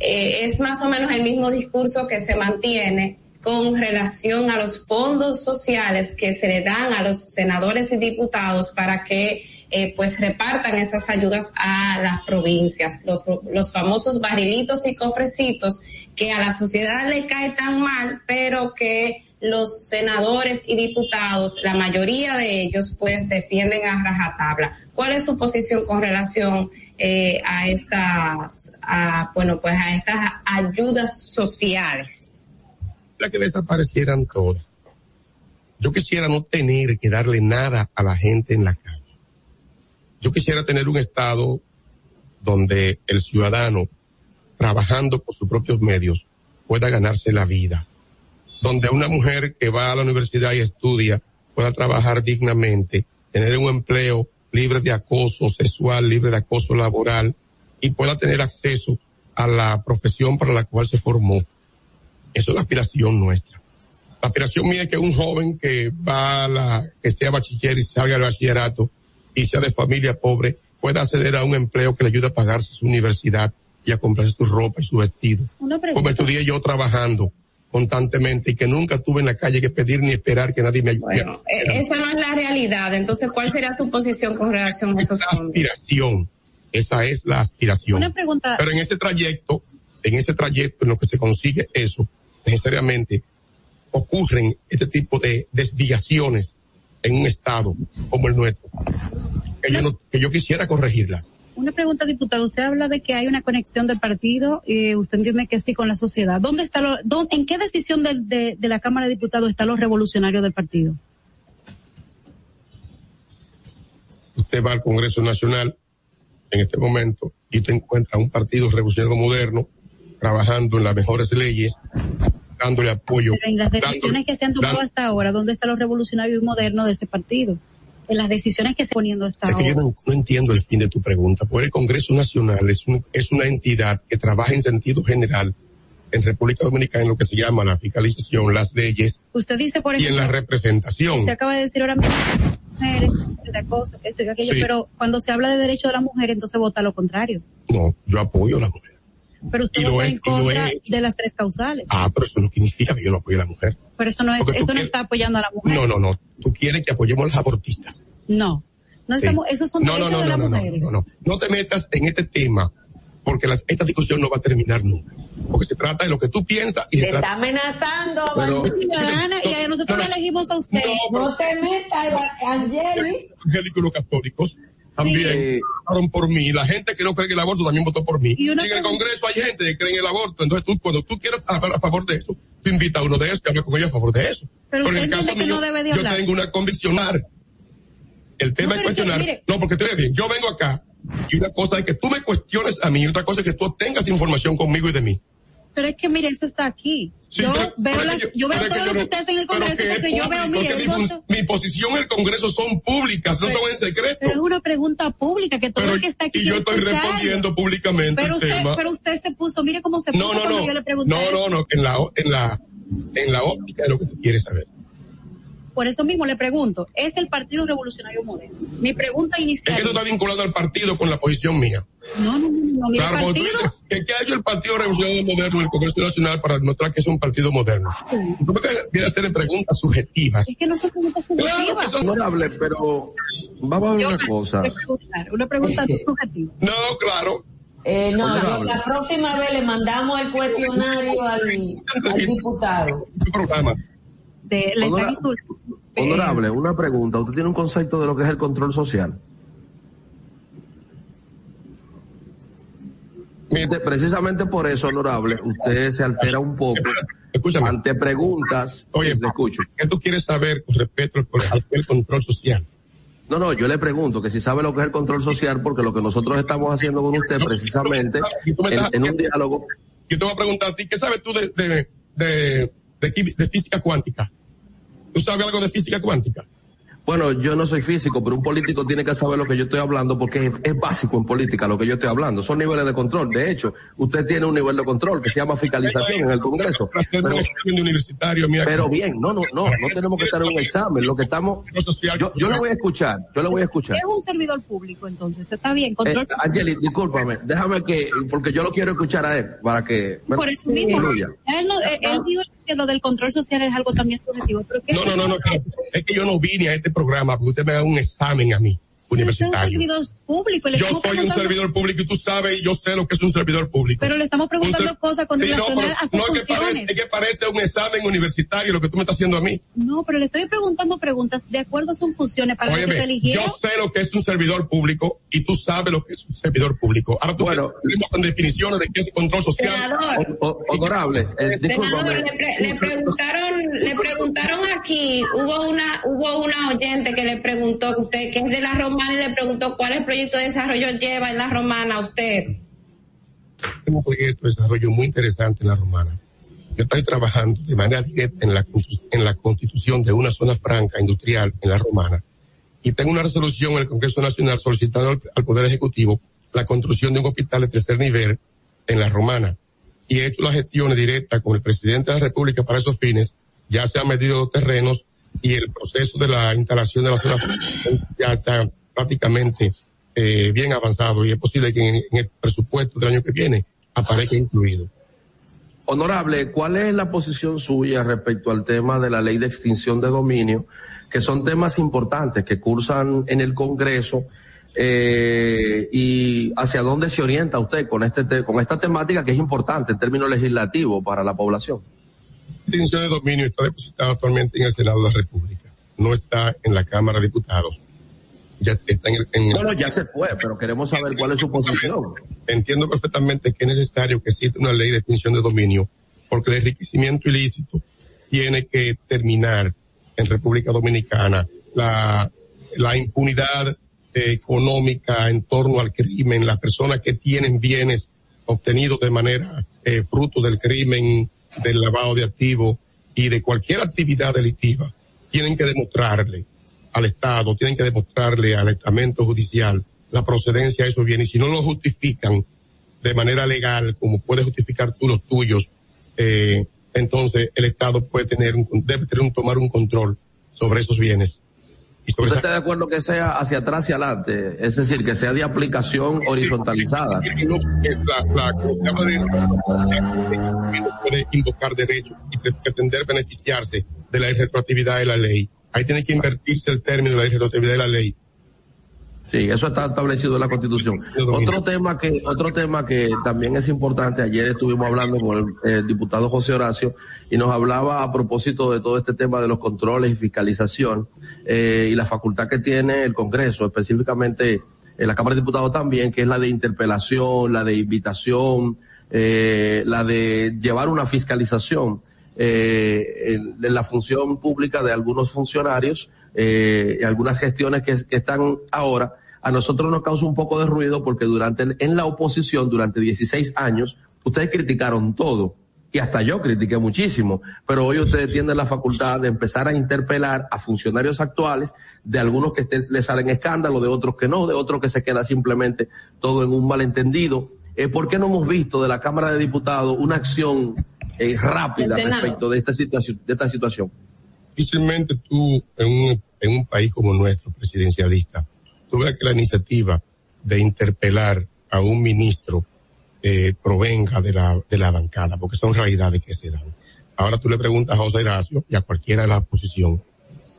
eh, es más o menos el mismo discurso que se mantiene con relación a los fondos sociales que se le dan a los senadores y diputados para que eh, pues repartan esas ayudas a las provincias, los, los famosos barrilitos y cofrecitos que a la sociedad le cae tan mal, pero que los senadores y diputados, la mayoría de ellos, pues defienden a rajatabla. ¿Cuál es su posición con relación eh, a estas, bueno, pues a estas ayudas sociales? La que desaparecieran todas. Yo quisiera no tener que darle nada a la gente en la calle. Yo quisiera tener un estado donde el ciudadano, trabajando por sus propios medios, pueda ganarse la vida. Donde una mujer que va a la universidad y estudia pueda trabajar dignamente, tener un empleo libre de acoso sexual, libre de acoso laboral y pueda tener acceso a la profesión para la cual se formó. Eso es la aspiración nuestra. La aspiración mía es que un joven que va a la, que sea bachiller y salga del bachillerato y sea de familia pobre, pueda acceder a un empleo que le ayude a pagarse su universidad y a comprarse su ropa y su vestido. Como estudié yo trabajando constantemente y que nunca tuve en la calle que pedir ni esperar que nadie me ayudara. Bueno, eh, esa no es la realidad. Entonces, ¿cuál sería su posición con relación a esos fondos? aspiración. Esa es la aspiración. Una pregunta. Pero en ese trayecto, en ese trayecto en lo que se consigue eso, necesariamente ocurren este tipo de desviaciones en un estado como el nuestro, que yo, no- que yo quisiera corregirlas. Una pregunta, diputado. Usted habla de que hay una conexión del partido y usted entiende que sí con la sociedad. ¿Dónde está lo, ¿En qué decisión de, de la Cámara de Diputados están los revolucionarios del partido? Usted va al Congreso Nacional en este momento y usted encuentra un partido revolucionario moderno trabajando en las mejores leyes, dándole apoyo. Pero en las decisiones que se han tomado hasta ahora, ¿dónde están los revolucionarios modernos de ese partido? En las decisiones que se poniendo hasta Es que yo no, no entiendo el fin de tu pregunta. Porque el Congreso Nacional es, un- es una entidad que trabaja en sentido general en República Dominicana en lo que se llama la fiscalización, las leyes Usted dice, por y en la representación. usted acaba de decir ahora mismo, mujeres, de acoso, esto y aquello, Sí. pero cuando se habla de derecho de la mujer, entonces vota lo contrario. No, yo apoyo a la mujer. Pero usted Y vota he- en y contra hecho. de las tres causales. Ah, pero eso no significa que yo no apoye a la mujer. Pero eso no es, Porque eso no quieres- está apoyando a la mujer. No, no, no. Tú quieres que apoyemos a los abortistas. No. No Sí. estamos, esos son No, no, derechos no, de no, las no, no, mujeres. no, no. No te metas en este tema porque la- esta discusión no va a terminar nunca. Porque se trata de lo que tú piensas y se Te trata está amenazando, Pero-. Ciudadana, y a nosotros le elegimos a usted. No te metas, Angeli. evangélicos y los católicos también votaron por mí. La gente que no cree en el aborto también votó por mí. Y en el Congreso hay gente que cree en el aborto. Entonces tú, cuando tú quieras hablar a favor de eso, tú invita a uno de ellos que hable con ellos a favor de eso. Pero en usted el caso mío, no debe de yo hablar. tengo una conviccionar. El tema No, es pero que, cuestionar. no, porque te ve bien. Yo vengo acá y una cosa es que tú me cuestiones a mí y otra cosa es que tú tengas información conmigo y de mí. Pero es que mire, eso está aquí. Sí, yo pero- veo pero las, que yo veo todo yo lo que no- usted hace en el Congreso que porque yo veo, mire, mi, voto- mi posición en el Congreso son públicas, no Pero- son en secreto. pero es una pregunta pública que todo el que está aquí y yo estoy escucharlo. respondiendo públicamente Pero el usted, tema. pero usted se puso, mire cómo se puso no, no, cuando no. yo le pregunté. No, no, no, en la, en la, en la óptica de lo que tú quieres saber. Por eso mismo le pregunto, ¿es el Partido Revolucionario Moderno? Mi pregunta Es inicial. que tú estás vinculado al partido con la posición mía. No, no, no, no, mi Claro, partido. dices qué ha hecho el Partido Revolucionario Moderno en el Congreso Nacional para demostrar que es un partido moderno. Tú me vienes a hacer preguntas subjetivas. Es que no son preguntas subjetivas. Honorable, pero vamos a ver una cosa. Una pregunta subjetiva. No, claro. Eh, no, la próxima vez le mandamos el cuestionario al, al diputado. Programas. De la Honora- están insul- Honorable, una pregunta. ¿Usted tiene un concepto de lo que es el control social? Mire, precisamente por eso, honorable, usted se altera un poco ante preguntas. Oye, le escucho. ¿Qué tú quieres saber con respecto al, control social? No, no, yo le pregunto que si sabe lo que es el control social, porque lo que nosotros estamos haciendo con usted precisamente en, en un diálogo. Yo te voy a preguntar a ti, ¿qué sabes tú de, de, de física cuántica? ¿Tú sabes algo de física cuántica? Bueno, yo no soy físico, pero un político tiene que saber lo que yo estoy hablando porque es, es básico en política lo que yo estoy hablando. Son niveles de control. De hecho, usted tiene un nivel de control que se llama fiscalización en el Congreso. Universitario, mira. Pero bien, no, no, no, no tenemos que estar en un examen. Lo que estamos, yo, yo lo voy a escuchar, yo lo voy a escuchar. Es un servidor público, entonces está bien. Control Eh, Angeli, discúlpame, déjame que, porque yo lo quiero escuchar a él, para que por eso mismo. Él, no, él, él dijo que lo del control social es algo también subjetivo. Pero ¿qué No, no, no, no, es que yo no vine a este programa porque usted me haga un examen a mí. Universitario. servidor público. y le Yo soy un preguntando- servidor público y tú sabes, y yo sé lo que es un servidor público. Pero le estamos preguntando Un ser- cosas con Sí, no, relación pero a sus no, es que funciones. parece, es que parece un examen universitario lo que tú me estás haciendo a mí. No, pero le estoy preguntando preguntas de acuerdo a sus funciones para las que se Óyeme, eligieron. yo sé lo que es un servidor público y tú sabes lo que es un servidor público. Ahora tú bueno, con definiciones de qué es control social. Senador. O- o- honorable, eh, Senador, le, pre- le preguntaron, le preguntaron aquí, hubo una, hubo una oyente que le preguntó, usted que es de la romana y le preguntó cuál es el proyecto de desarrollo lleva en la romana usted. Tengo un proyecto de desarrollo muy interesante en la romana. Yo estoy trabajando de manera directa en la, en la constitución de una zona franca industrial en la romana. Y tengo una resolución en el Congreso Nacional solicitando al, al Poder Ejecutivo la construcción de un hospital de tercer nivel en la romana. Y he hecho las gestiones directas con el presidente de la República para esos fines. Ya se han medido los terrenos y el proceso de la instalación de la zona franca ya está prácticamente eh, bien avanzado y es posible que en, en el presupuesto del año que viene aparezca incluido. Honorable, ¿cuál es la posición suya respecto al tema de la ley de extinción de dominio, que son temas importantes que cursan en el Congreso? eh, y hacia dónde se orienta usted con este te- con esta temática que es importante en términos legislativos para la población. La extinción de dominio está depositada actualmente en el Senado de la República. No está en la Cámara de Diputados. Ya está en el, en el- Bueno, ya se fue, pero queremos saber cuál es su posición. Entiendo perfectamente que es necesario que exista una ley de extinción de dominio, porque el enriquecimiento ilícito tiene que terminar en República Dominicana. La, la impunidad eh, económica en torno al crimen, las personas que tienen bienes obtenidos de manera eh, fruto del crimen, del lavado de activos y de cualquier actividad delictiva, tienen que demostrarle al Estado, tienen que demostrarle al estamento judicial la procedencia de esos bienes. Y si no lo justifican de manera legal, como puedes justificar tú los tuyos, eh, entonces el Estado puede tener un, debe tener un, tomar un control sobre esos bienes. Y sobre ¿Usted esa- está de acuerdo que sea hacia atrás y adelante? Es decir, que sea de aplicación horizontalizada. no- la, la, de no puede invocar derechos y pre- pretender beneficiarse de la retroactividad de la ley. Ahí tiene que invertirse el término de la retroactividad de la ley. Sí, eso está establecido en la Constitución. Otro tema que otro tema que también es importante. Ayer estuvimos hablando con el, eh, diputado José Horacio y nos hablaba a propósito de todo este tema de los controles y fiscalización eh, y la facultad que tiene el Congreso, específicamente en la Cámara de Diputados también, que es la de interpelación, la de invitación, eh, la de llevar una fiscalización eh, en, la función pública de algunos funcionarios eh, y algunas gestiones que, están ahora, a nosotros nos causa un poco de ruido porque durante en la oposición, durante 16 años, ustedes criticaron todo. Y hasta yo critiqué muchísimo, pero hoy ustedes tienen la facultad de empezar a interpelar a funcionarios actuales, de algunos que este- le salen escándalos, de otros que no, de otros que se queda simplemente todo en un malentendido. Eh, ¿Por qué no hemos visto de la Cámara de Diputados una acción eh, rápida respecto de esta situación? De esta situación? difícilmente tú en un, en un país como nuestro, presidencialista, tú veas que la iniciativa de interpelar a un ministro eh, provenga de la, de la bancada, porque son realidades que se dan. Ahora tú le preguntas a José Horacio y a cualquiera de la oposición,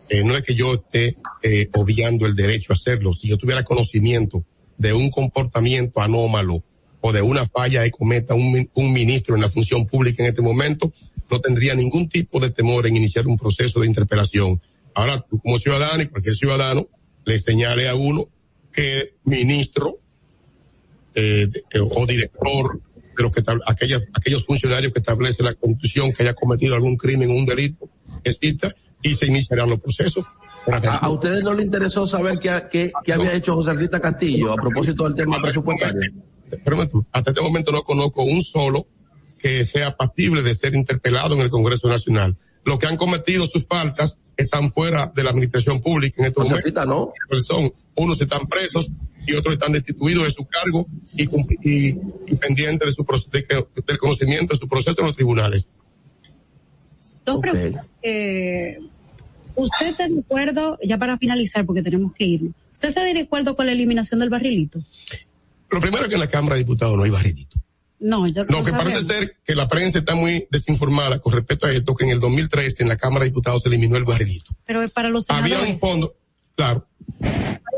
eh, no es que yo esté eh, obviando el derecho a hacerlo, si yo tuviera conocimiento de un comportamiento anómalo o de una falla que cometa un, un ministro en la función pública en este momento, no tendría ningún tipo de temor en iniciar un proceso de interpelación. Ahora, tú como ciudadano y cualquier ciudadano le señale a uno que ministro eh, de- eh, o director de los que aquellas, aquellos funcionarios que establece la constitución que haya cometido algún crimen o un delito exista y se iniciarán los procesos. ¿A, a ustedes no les interesó saber qué, qué, qué había hecho José Rita Castillo a propósito del tema presupuestario? Hasta este momento no conozco un solo que sea pasible de ser interpelado en el Congreso Nacional. Los que han cometido sus faltas están fuera de la administración pública en estos Josefita, momentos. Son, unos están presos y otros están destituidos de su cargo y, y, y pendientes de su de del conocimiento de su proceso en los tribunales. Dos preguntas. Eh, ¿Usted está de acuerdo, ya para finalizar, porque tenemos que irnos, ¿usted está de acuerdo con la eliminación del barrilito? Lo primero es que en la Cámara de Diputados no hay barrilito. No, yo Lo que parece ser que la prensa está muy desinformada con respecto a esto, que en el 2013 en la Cámara de Diputados se eliminó el barrilito. Pero es para los Había senadores. un fondo, claro,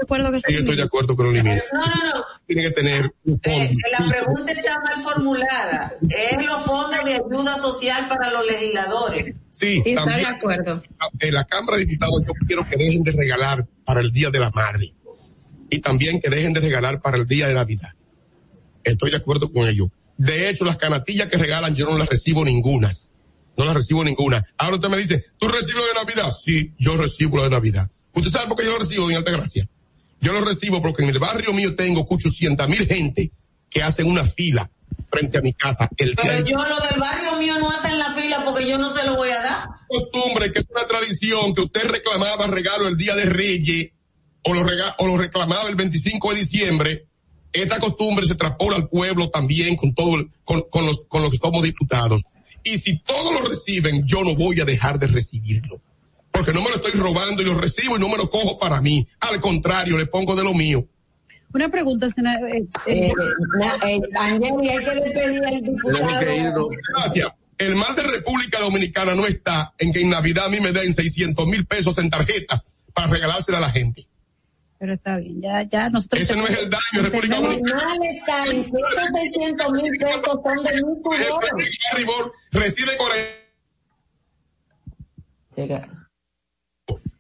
acuerdo que Sí, estoy de acuerdo con lo elimina. No, no, no. Tiene que tener un fondo. Eh, la pregunta está mal formulada. Es los fondos de ayuda social para los legisladores. Sí, también. acuerdo. En la Cámara de Diputados yo quiero que dejen de regalar para el Día de la Madre. Y también que dejen de regalar para el Día de Navidad. Estoy de acuerdo con ello. De hecho, las canatillas que regalan yo no las recibo ninguna. No las recibo ninguna. Ahora usted me dice, ¿tú recibes lo de Navidad? Sí, yo recibo lo de Navidad. ¿Usted sabe por qué yo lo recibo en Altagracia? Yo lo recibo porque en el barrio mío tengo 800 mil gente que hacen una fila frente a mi casa el día Pero de yo lo del barrio mío no hacen la fila porque yo no se lo voy a dar. costumbre, que es una tradición, que usted reclamaba regalo el día de Reyes o lo, rega- o lo reclamaba el 25 de diciembre. Esta costumbre se traspola al pueblo también con todo, el- con, con los, con los que somos diputados. Y si todos lo reciben, yo no voy a dejar de recibirlo. Porque no me lo estoy robando y lo recibo y no me lo cojo para mí. Al contrario, le pongo de lo mío. Una pregunta, senador. eh, Eh, eh, eh, Angeli, hay que despedir al diputado. Gracias. El mal de República Dominicana no está en que en Navidad a mí me den 600 mil pesos en tarjetas para regalársela a la gente. Pero está bien, ya, ya nosotros. Ese no es el daño República Dominicana. mal está en que esos 600 mil pesos son de mi recibe con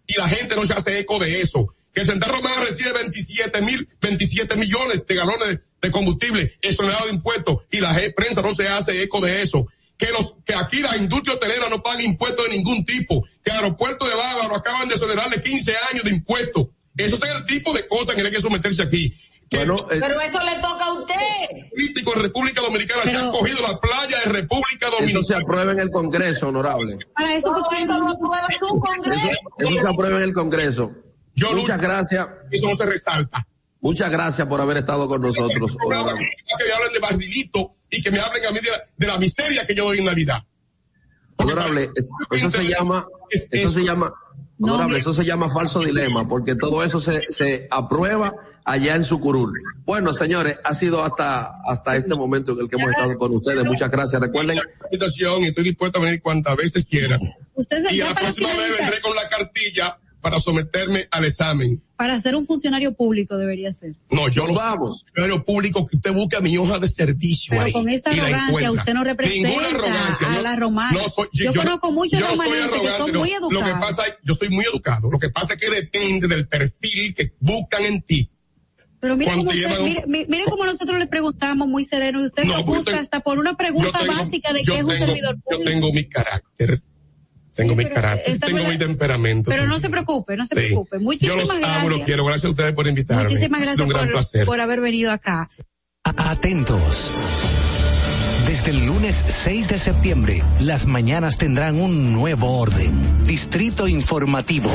y la gente no se hace eco de eso. Que el Central Romano recibe 27 mil, 27 millones de galones de, combustible, eso le da de impuestos, y la prensa no se hace eco de eso. Que los, que aquí la industria hotelera no paga impuestos de ningún tipo, que el aeropuerto de Bávaro acaban de exonerarle 15 años de impuestos. Eso es el tipo de cosas en el que hay que someterse aquí. Que Pero eso le toca a usted. político en República Dominicana se ha cogido la playa de República Eso Dominicana. se aprueba en el Congreso, honorable. Para eso, Todo eso lo aprueba su Congreso. Eso se aprueba en el Congreso. Yo Muchas gracias. Eso no se resalta. Muchas gracias por haber estado con nosotros. programa honorable. que me hablen de barrilito y que me hablen a mí de la, de la miseria que yo doy en Navidad. Honorable, es- eso se llama, eso se llama, honorable, eso se llama falso dilema, porque todo eso se, se aprueba allá en su curul. Bueno, señores, ha sido hasta, hasta este momento en el que hemos estado con ustedes. Muchas gracias. Recuerden, invitación y estoy dispuesto a venir cuantas veces quiera. Usted Y la próxima vez vendré con la cartilla para someterme al examen. para ser un funcionario público debería ser. No, yo no vamos. Funcionario público que usted busque mi hoja de servicio Pero ahí. con esa arrogancia usted no representa Ninguna arrogancia. a la romana. no soy- yo, conozco muchos yo soy romanenses que son no. muy Lo que educados. pasa es, yo soy muy educado. Lo que pasa es que depende del perfil que buscan en ti. Pero mire cómo, usted- un- mire, mire- cómo nosotros le preguntamos muy sereno y usted No, se busca hasta por una pregunta yo tengo- básica de yo qué es un tengo- servidor Yo público. tengo mi carácter. Tengo mi carácter, tengo la- mi temperamento. Pero no se preocupe, no se Sí. preocupe. Yo Muchísimas los amo, gracias. los quiero. Gracias a ustedes por invitarme. Muchísimas gracias un gran por, placer. por haber venido acá. Atentos. Desde el lunes 6 de septiembre, las mañanas tendrán un nuevo orden. Distrito Informativo.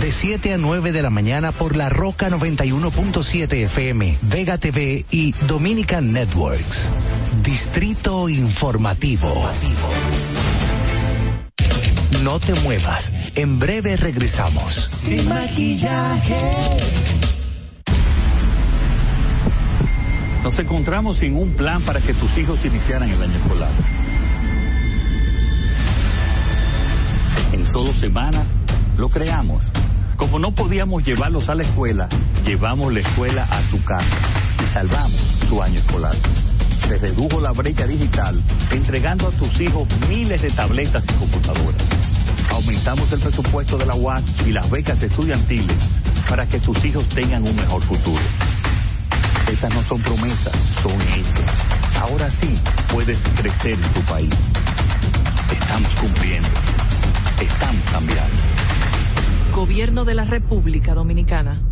De 7 a 9 de la mañana por la Roca 91.7 FM, Vega TV y Dominican Networks. Distrito Informativo. No te muevas. En breve regresamos. Sin maquillaje. Nos encontramos sin un plan para que tus hijos iniciaran el año escolar. En solo semanas lo creamos. Como no podíamos llevarlos a la escuela, llevamos la escuela a tu casa y salvamos tu año escolar. Se redujo la brecha digital entregando a tus hijos miles de tabletas y computadoras. Aumentamos el presupuesto de la UAS y las becas estudiantiles para que tus hijos tengan un mejor futuro. Estas no son promesas, son hechos. Ahora sí puedes crecer en tu país. Estamos cumpliendo. Estamos cambiando. Gobierno de la República Dominicana.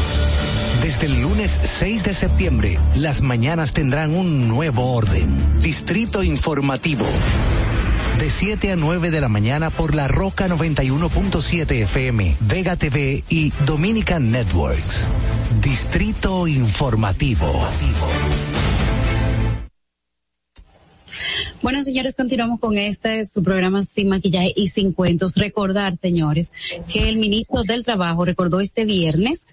Desde el lunes 6 de septiembre, las mañanas tendrán un nuevo orden. Distrito Informativo. De 7 a 9 de la mañana por la Roca 91.7 FM, Vega TV y Dominican Networks. Distrito Informativo. Bueno, señores, continuamos con este, su programa Sin Maquillaje y Sin Cuentos. Recordar, señores, que el ministro del Trabajo recordó este viernes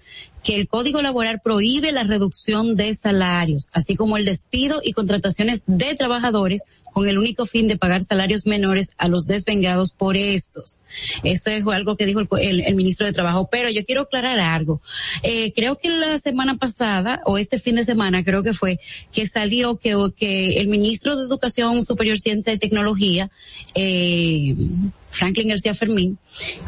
que el Código Laboral prohíbe la reducción de salarios, así como el despido y contrataciones de trabajadores con el único fin de pagar salarios menores a los desvengados por estos. Eso es algo que dijo el, el- el ministro de Trabajo. Pero yo quiero aclarar algo. Eh, creo que la semana pasada, o este fin de semana, creo que fue, que salió que, que el ministro de Educación Superior, Ciencia y Tecnología, eh, Franklin García Fermín,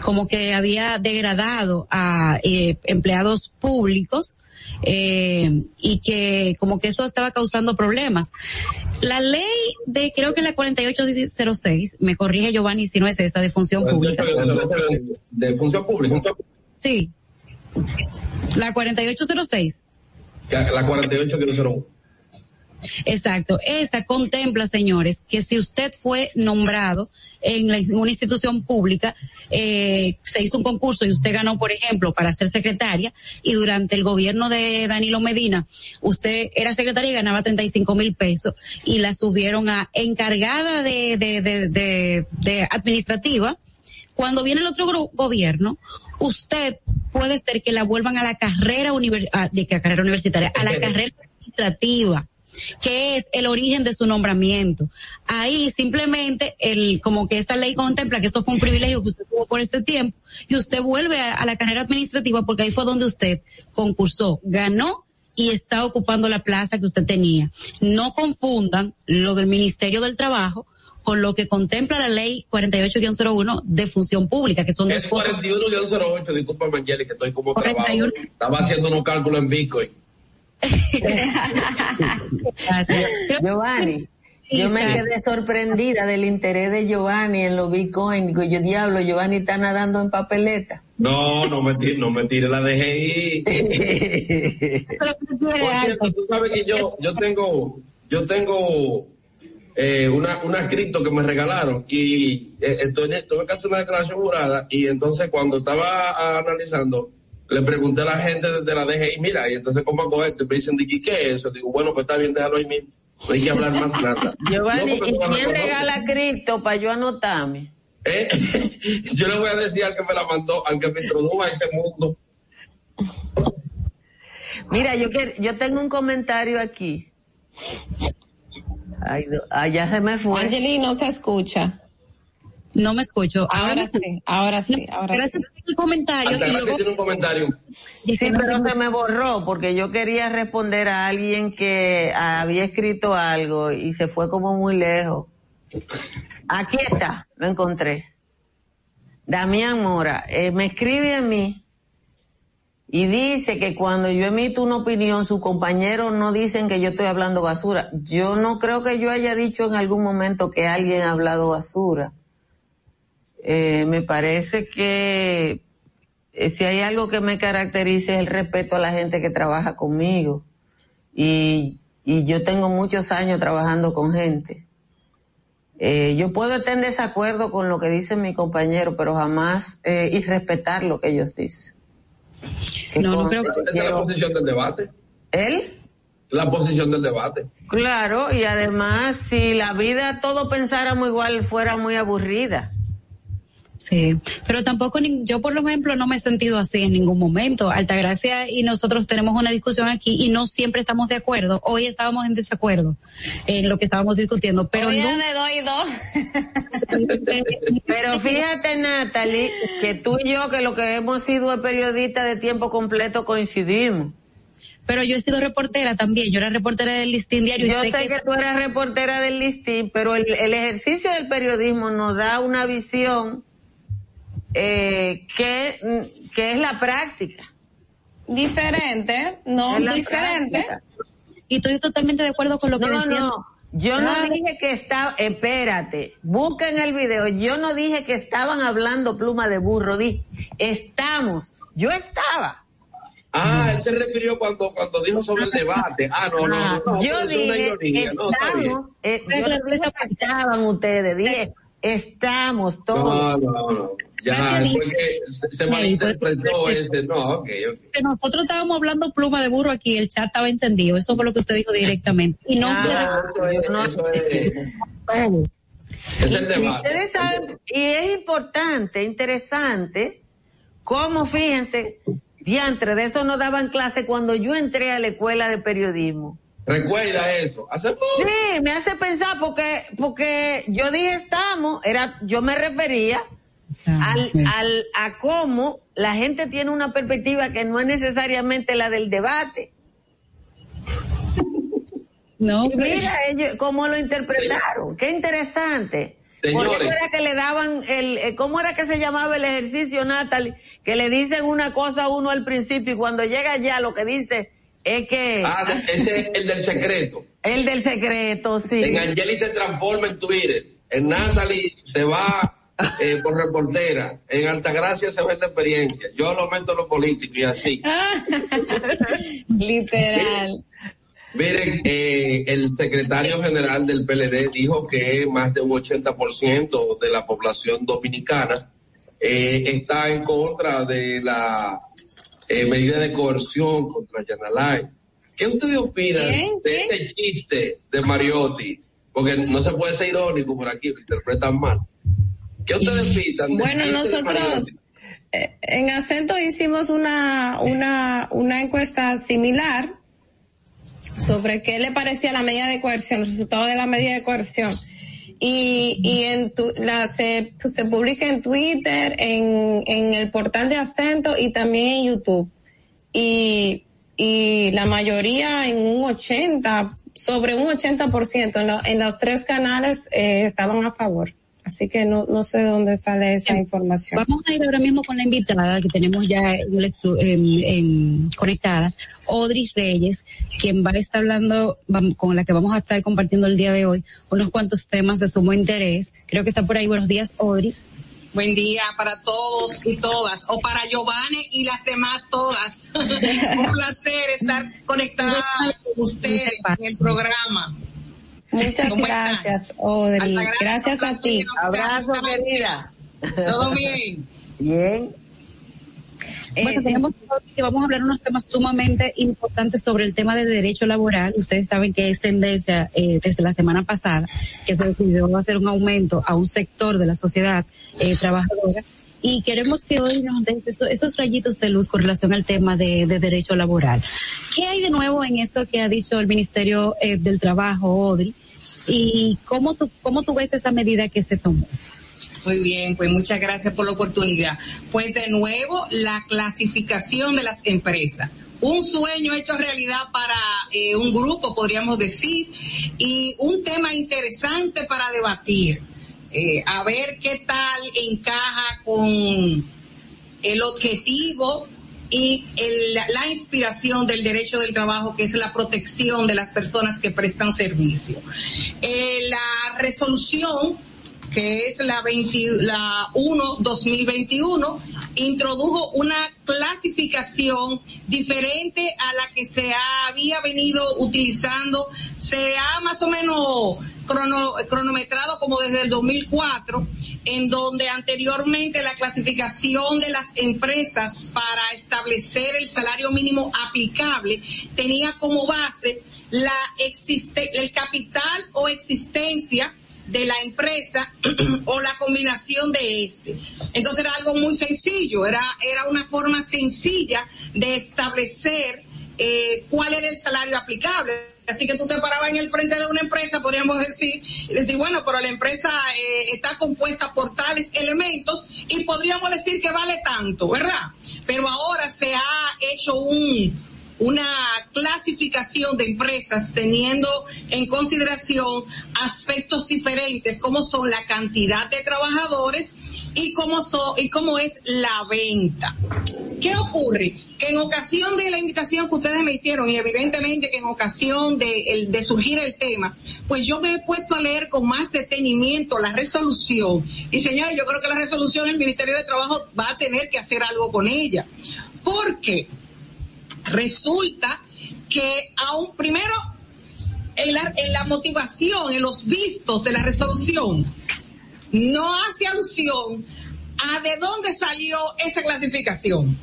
como que había degradado a eh, empleados públicos eh, y que como que eso estaba causando problemas. La ley de, creo que la 4806, me corrige Giovanni si no es esta, de función pública. De función pública. Sí. La 4806. La 4801. Exacto. Esa contempla, señores, que si usted fue nombrado en, la- en una institución pública, eh, se hizo un concurso y usted ganó, por ejemplo, para ser secretaria, y durante el gobierno de Danilo Medina, usted era secretaria y ganaba 35 mil pesos, y la subieron a encargada de, de, de, de, de administrativa, cuando viene el otro gobierno, usted puede ser que la vuelvan a la carrera, univer- a- de que carrera universitaria, a la carrera administrativa que es el origen de su nombramiento. Ahí simplemente el, como que esta ley contempla que esto fue un privilegio que usted tuvo por este tiempo y usted vuelve a, a la carrera administrativa porque ahí fue donde usted concursó, ganó y está ocupando la plaza que usted tenía. No confundan lo del Ministerio del Trabajo con lo que contempla la ley 48-01 de función pública, que son dos cosas. 41-08, discúlpame, Angeli, que estoy como 41. trabajo. Estaba haciendo unos cálculos en Bitcoin. Giovanni, yo me quedé sorprendida del interés de Giovanni en los bitcoins. Digo, yo diablo, Giovanni está nadando en papeleta. No, no me tire, no me tire la DGI. Por cierto, tú sabes que yo, yo tengo, yo tengo eh, una, una cripto que me regalaron y eh, estoy, tuve que hacer una declaración jurada y entonces cuando estaba analizando le pregunté a la gente de la DGI, mira, y entonces cómo hago esto, y me dicen, ¿y qué es eso? Digo, bueno, pues está bien, déjalo ahí mismo. No hay que hablar más nada. *laughs* Giovanni, No, ¿y quién regala cripto para yo anotarme? ¿Eh? *laughs* Yo le voy a decir al que me la mandó, al que me introdujo a este mundo. Mira, yo que, yo tengo un comentario aquí. Ay, no, ah, ya se me fue. Angeli, no se escucha. No me escucho. Ahora sí, ahora sí, ahora Gracias sí. por el comentario. Hasta y ahora luego- tiene un comentario. Sí, pero se me borró porque yo quería responder a alguien que había escrito algo y se fue como muy lejos. Aquí está, lo encontré. Damián Mora, eh, me escribe a mí y dice que cuando yo emito una opinión, sus compañeros no dicen que yo estoy hablando basura. Yo no creo que yo haya dicho en algún momento que alguien ha hablado basura. Eh, me parece que eh, si hay algo que me caracteriza es el respeto a la gente que trabaja conmigo. Y, y yo tengo muchos años trabajando con gente. Eh, yo puedo estar en desacuerdo con lo que dicen mis compañeros, pero jamás eh, y respetar lo que ellos dicen. No, no creo que la posición del debate. ¿Él? La posición del debate. Claro, y además, si la vida todo pensáramos igual, fuera muy aburrida. Sí, pero tampoco nin- yo por ejemplo no me he sentido así en ningún momento. Altagracia y nosotros tenemos una discusión aquí y no siempre estamos de acuerdo. Hoy estábamos en desacuerdo en lo que estábamos discutiendo, pero Hoy de dos y dos. Pero fíjate, Natalie, que tú y yo, que lo que hemos sido periodistas de tiempo completo, coincidimos. pero yo he sido reportera también. Yo era reportera del listín diario. y Yo sé sé que, tú eres reportera del listín, pero el, el ejercicio del periodismo nos da una visión eh, que, mm, que es la práctica. Diferente, no, diferente. práctica. Y estoy totalmente de acuerdo con lo que No, decía. no, yo no dije que estaba, espérate, busquen el video, yo no dije que estaban hablando pluma de burro, di, estamos, yo estaba. Ah, él se refirió cuando, cuando dijo sobre el debate. Ah, no, no, Ah, no. no, yo dije, estamos, eh, yo no dije que estaban ustedes, dije, estamos todos. No, no, no. Ya, que se malinterpretó ese. No, ok, ok. que nosotros estábamos hablando pluma de burro aquí, el chat estaba encendido. Eso fue lo que usted dijo directamente. Y no Ah, no- Eso es, *laughs* es el Y debate. ustedes saben, y es importante, interesante, cómo fíjense, diantre, de eso nos daban clase cuando yo entré a la escuela de periodismo. Recuerda eso. Hace poco. Sí, me hace pensar porque, porque yo dije estamos, era, yo me refería al, al, a cómo la gente tiene una perspectiva que no es necesariamente la del debate. No, Y mira ellos cómo lo interpretaron, qué interesante. Señores. ¿Cómo era que le daban el, eh, cómo era que se llamaba el ejercicio, Natalie? Que le dicen una cosa a uno al principio y cuando llega ya lo que dice es que Ah, ese es el del secreto. el del secreto, sí. En Angeli te transforma en Twitter. En Natalie se va eh, por reportera. En Altagracia se ve la experiencia. Yo lo meto lo político y así. *laughs* Literal. Miren, eh, el secretario general del PLD dijo que más de un 80% de la población dominicana eh, está en contra de la eh, medida de coerción contra Yanalay. ¿Qué ustedes opinan de este chiste de Mariotti? Porque no se puede ser irónico por aquí, lo interpretan mal. ¿Qué ustedes *laughs* Bueno, nosotros eh, en acento hicimos una, una, una encuesta similar sobre qué le parecía la medida de coerción, el resultado de la medida de coerción. Y, y en tu, la, se, se publica en Twitter, en, en el portal de acento y también en YouTube. Y, y la mayoría en un 80, sobre un 80% en, lo- en los tres canales eh, estaban a favor. Así que no, no sé de dónde sale esa información. Vamos a ir ahora mismo con la invitada que tenemos ya en el estu- en- conectada, Audrey Reyes, quien va a estar hablando, con la que vamos a estar compartiendo el día de hoy, unos cuantos temas de sumo interés. Creo que está por ahí. Buenos días, Audrey. Buen día para todos y todas, o para Giovanni y las demás todas. *laughs* Un placer estar conectada con ustedes en el programa. Muchas gracias. Altagracia, Gracias a ti. Abrazo, querida. Todo bien. Bien. Bueno, tenemos que vamos a hablar unos temas sumamente importantes sobre el tema del derecho laboral. Ustedes saben que es tendencia eh, desde la semana pasada que se decidió hacer un aumento a un sector de la sociedad eh, trabajadora y queremos que hoy nos den eso- esos rayitos de luz con relación al tema de, de derecho laboral. ¿Qué hay de nuevo en esto que ha dicho el Ministerio eh, del Trabajo, Audrey? ¿Y cómo tú, cómo tú ves esa medida que se tomó? Muy bien, pues muchas gracias por la oportunidad. Pues de nuevo, la clasificación de las empresas. Un sueño hecho realidad para eh, un grupo, podríamos decir, y un tema interesante para debatir. Eh, a ver qué tal encaja con el objetivo y el- la inspiración del derecho del trabajo, que es la protección de las personas que prestan servicio. Eh, la resolución que es la 20, la 1 2021 introdujo una clasificación diferente a la que se había venido utilizando. Se ha más o menos crono- cronometrado como desde el 2004 en donde anteriormente la clasificación de las empresas para establecer el salario mínimo aplicable tenía como base la existe el capital o existencia de la empresa *clears throat* o la combinación de este. Entonces era algo muy sencillo, era, era una forma sencilla de establecer eh, cuál era el salario aplicable. Así que tú te parabas en el frente de una empresa, podríamos decir, y decir, bueno, pero la empresa eh, está compuesta por tales elementos y podríamos decir que vale tanto, ¿verdad? Pero ahora se ha hecho un, una clasificación de empresas teniendo en consideración aspectos diferentes como son la cantidad de trabajadores y cómo son y cómo es la venta. ¿Qué ocurre? Que en ocasión de la invitación que ustedes me hicieron y evidentemente que en ocasión de, de surgir el tema, pues yo me he puesto a leer con más detenimiento la resolución y señores, yo creo que la resolución el Ministerio de Trabajo va a tener que hacer algo con ella. ¿Por qué? Resulta que aún primero en la, motivación, en los vistos de la resolución, no hace alusión a de dónde salió esa clasificación.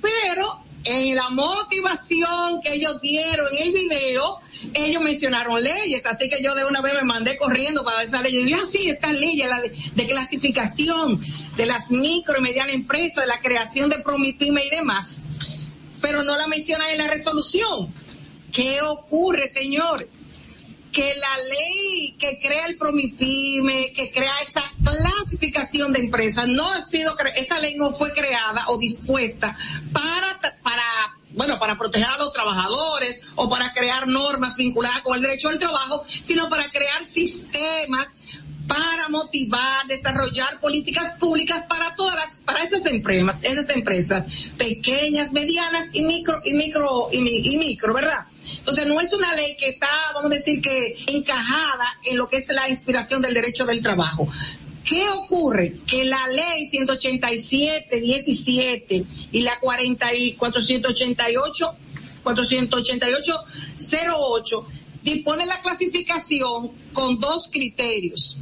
Pero en la motivación que ellos dieron en el video, ellos mencionaron leyes, así que yo de una vez me mandé corriendo para esa ley. Y dije, ah, sí, estas leyes, la de, de clasificación de las micro y medianas empresas, de la creación de Promipyme y demás pero no la mencionan en la resolución. ¿Qué ocurre, señor? Que la ley que crea el Promipyme, que crea esa clasificación de empresas, no ha sido, esa ley no fue creada o dispuesta para, para, bueno, para proteger a los trabajadores o para crear normas vinculadas con el derecho al trabajo, sino para crear sistemas para motivar, desarrollar políticas públicas para todas las, para esas empresas, esas empresas pequeñas, medianas y micro, y micro, y, mi- y micro, ¿verdad? Entonces no es una ley que está, vamos a decir que encajada en lo que es la inspiración del derecho del trabajo. ¿Qué ocurre? Que la ley 187, 17 y la 40 y 488, 488, 08 dispone la clasificación con dos criterios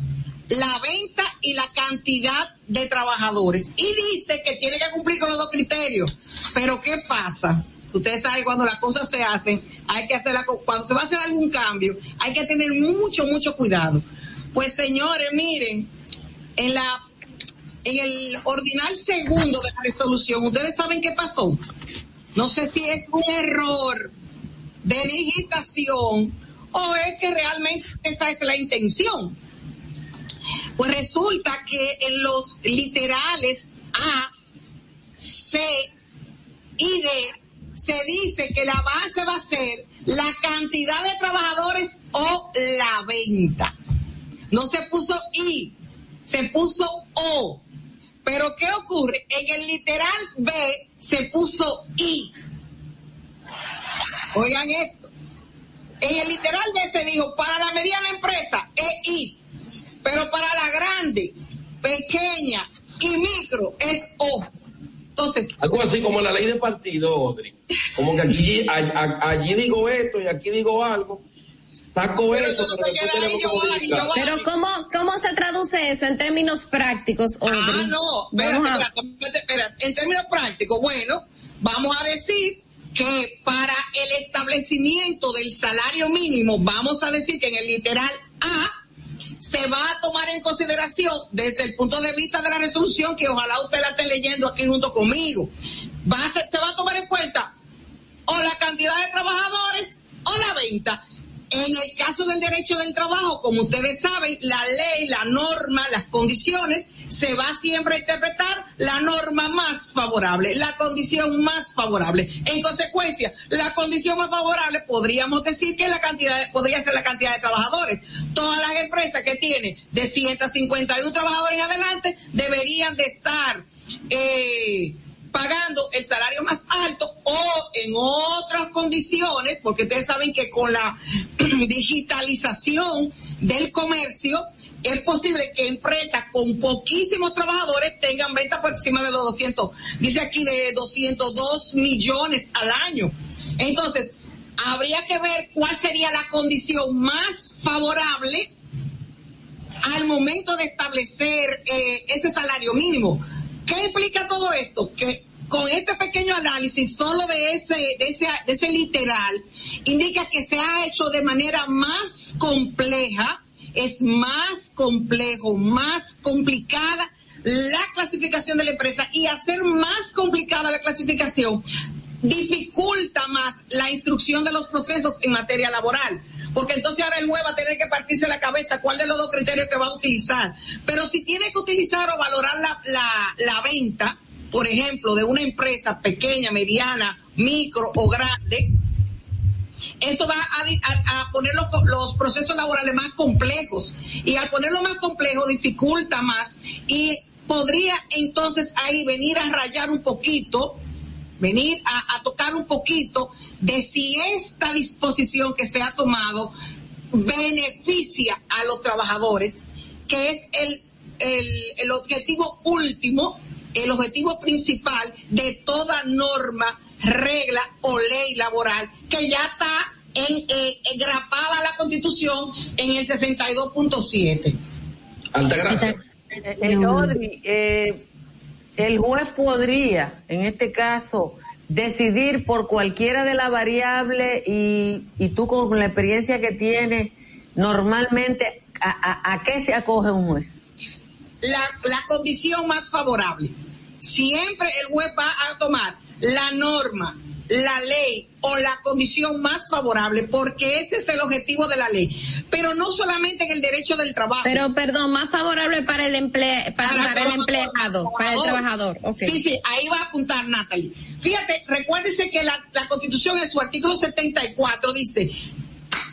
la venta y la cantidad de trabajadores. Y dice que tiene que cumplir con los dos criterios. Pero ¿qué pasa? Ustedes saben cuando las cosas se hacen, hay que hacerla, co- cuando se va a hacer algún cambio, hay que tener mucho, mucho cuidado. Pues señores, miren, en la, en el ordinal segundo de la resolución, ustedes saben qué pasó. No sé si es un error de digitación o es que realmente esa es la intención. Pues resulta que en los literales A, C y D se dice que la base va a ser la cantidad de trabajadores o la venta. No se puso I, se puso O. Pero ¿qué ocurre? En el literal B se puso I. Oigan esto. En el literal B se dijo, para la mediana empresa, EI. Pero para la grande, pequeña y micro es O. Entonces, Algo así como la ley de partido, Odri. Como que aquí, a- a- allí digo esto y aquí digo algo. Saco eso, pero después tenemos que modificar. Pero ¿cómo, ¿cómo se traduce eso en términos prácticos, Audrey? Ah, no, espérate, espérate. En términos prácticos, bueno, vamos a decir que para el establecimiento del salario mínimo, vamos a decir que en el literal A se va a tomar en consideración desde el punto de vista de la resolución, que ojalá usted la esté leyendo aquí junto conmigo, va a ser- se va a tomar en cuenta o la cantidad de trabajadores o la venta. En el caso del derecho del trabajo, como ustedes saben, la ley, la norma, las condiciones, se va siempre a interpretar la norma más favorable, la condición más favorable. En consecuencia, la condición más favorable podríamos decir que la cantidad, podría ser la cantidad de trabajadores. Todas las empresas que tienen de 151 trabajadores en adelante deberían de estar eh, pagando el salario más alto o en otras condiciones, porque ustedes saben que con la *clears throat* digitalización del comercio, es posible que empresas con poquísimos trabajadores tengan ventas por encima de los 200, dice aquí de 202 millones al año. Entonces, habría que ver cuál sería la condición más favorable al momento de establecer eh, ese salario mínimo. ¿Qué implica todo esto? Que con este pequeño análisis solo de ese, de ese, de ese literal, indica que se ha hecho de manera más compleja, es más complejo, más complicada la clasificación de la empresa y hacer más complicada la clasificación dificulta más la instrucción de los procesos en materia laboral. Porque entonces ahora el juez va a tener que partirse la cabeza cuál de los dos criterios que va a utilizar. Pero si tiene que utilizar o valorar la, la, la venta, por ejemplo, de una empresa pequeña, mediana, micro o grande, eso va a, a- poner los, los procesos laborales más complejos y al ponerlo más complejo dificulta más y podría entonces ahí venir a rayar un poquito, venir a, a tocar un poquito de si esta disposición que se ha tomado beneficia a los trabajadores, que es el, el, el objetivo último, el objetivo principal de toda norma, regla o ley laboral, que ya está en, eh, engrapada la constitución en el 62.7. Altagracia. Eh, eh, Audrey, eh, el juez podría, en este caso, decidir por cualquiera de las variables y, y tú con la experiencia que tienes, normalmente, ¿a, a, a qué se acoge un juez? la, la condición más favorable. Siempre el juez va a tomar la norma, la ley o la condición más favorable, porque ese es el objetivo de la ley. Pero no solamente en el derecho del trabajo. Pero, perdón, más favorable para el emple para, para el empleado, para el trabajador. ok. Sí, sí, ahí va a apuntar Natalie. Fíjate, recuérdese que la, la constitución en su artículo 74 dice,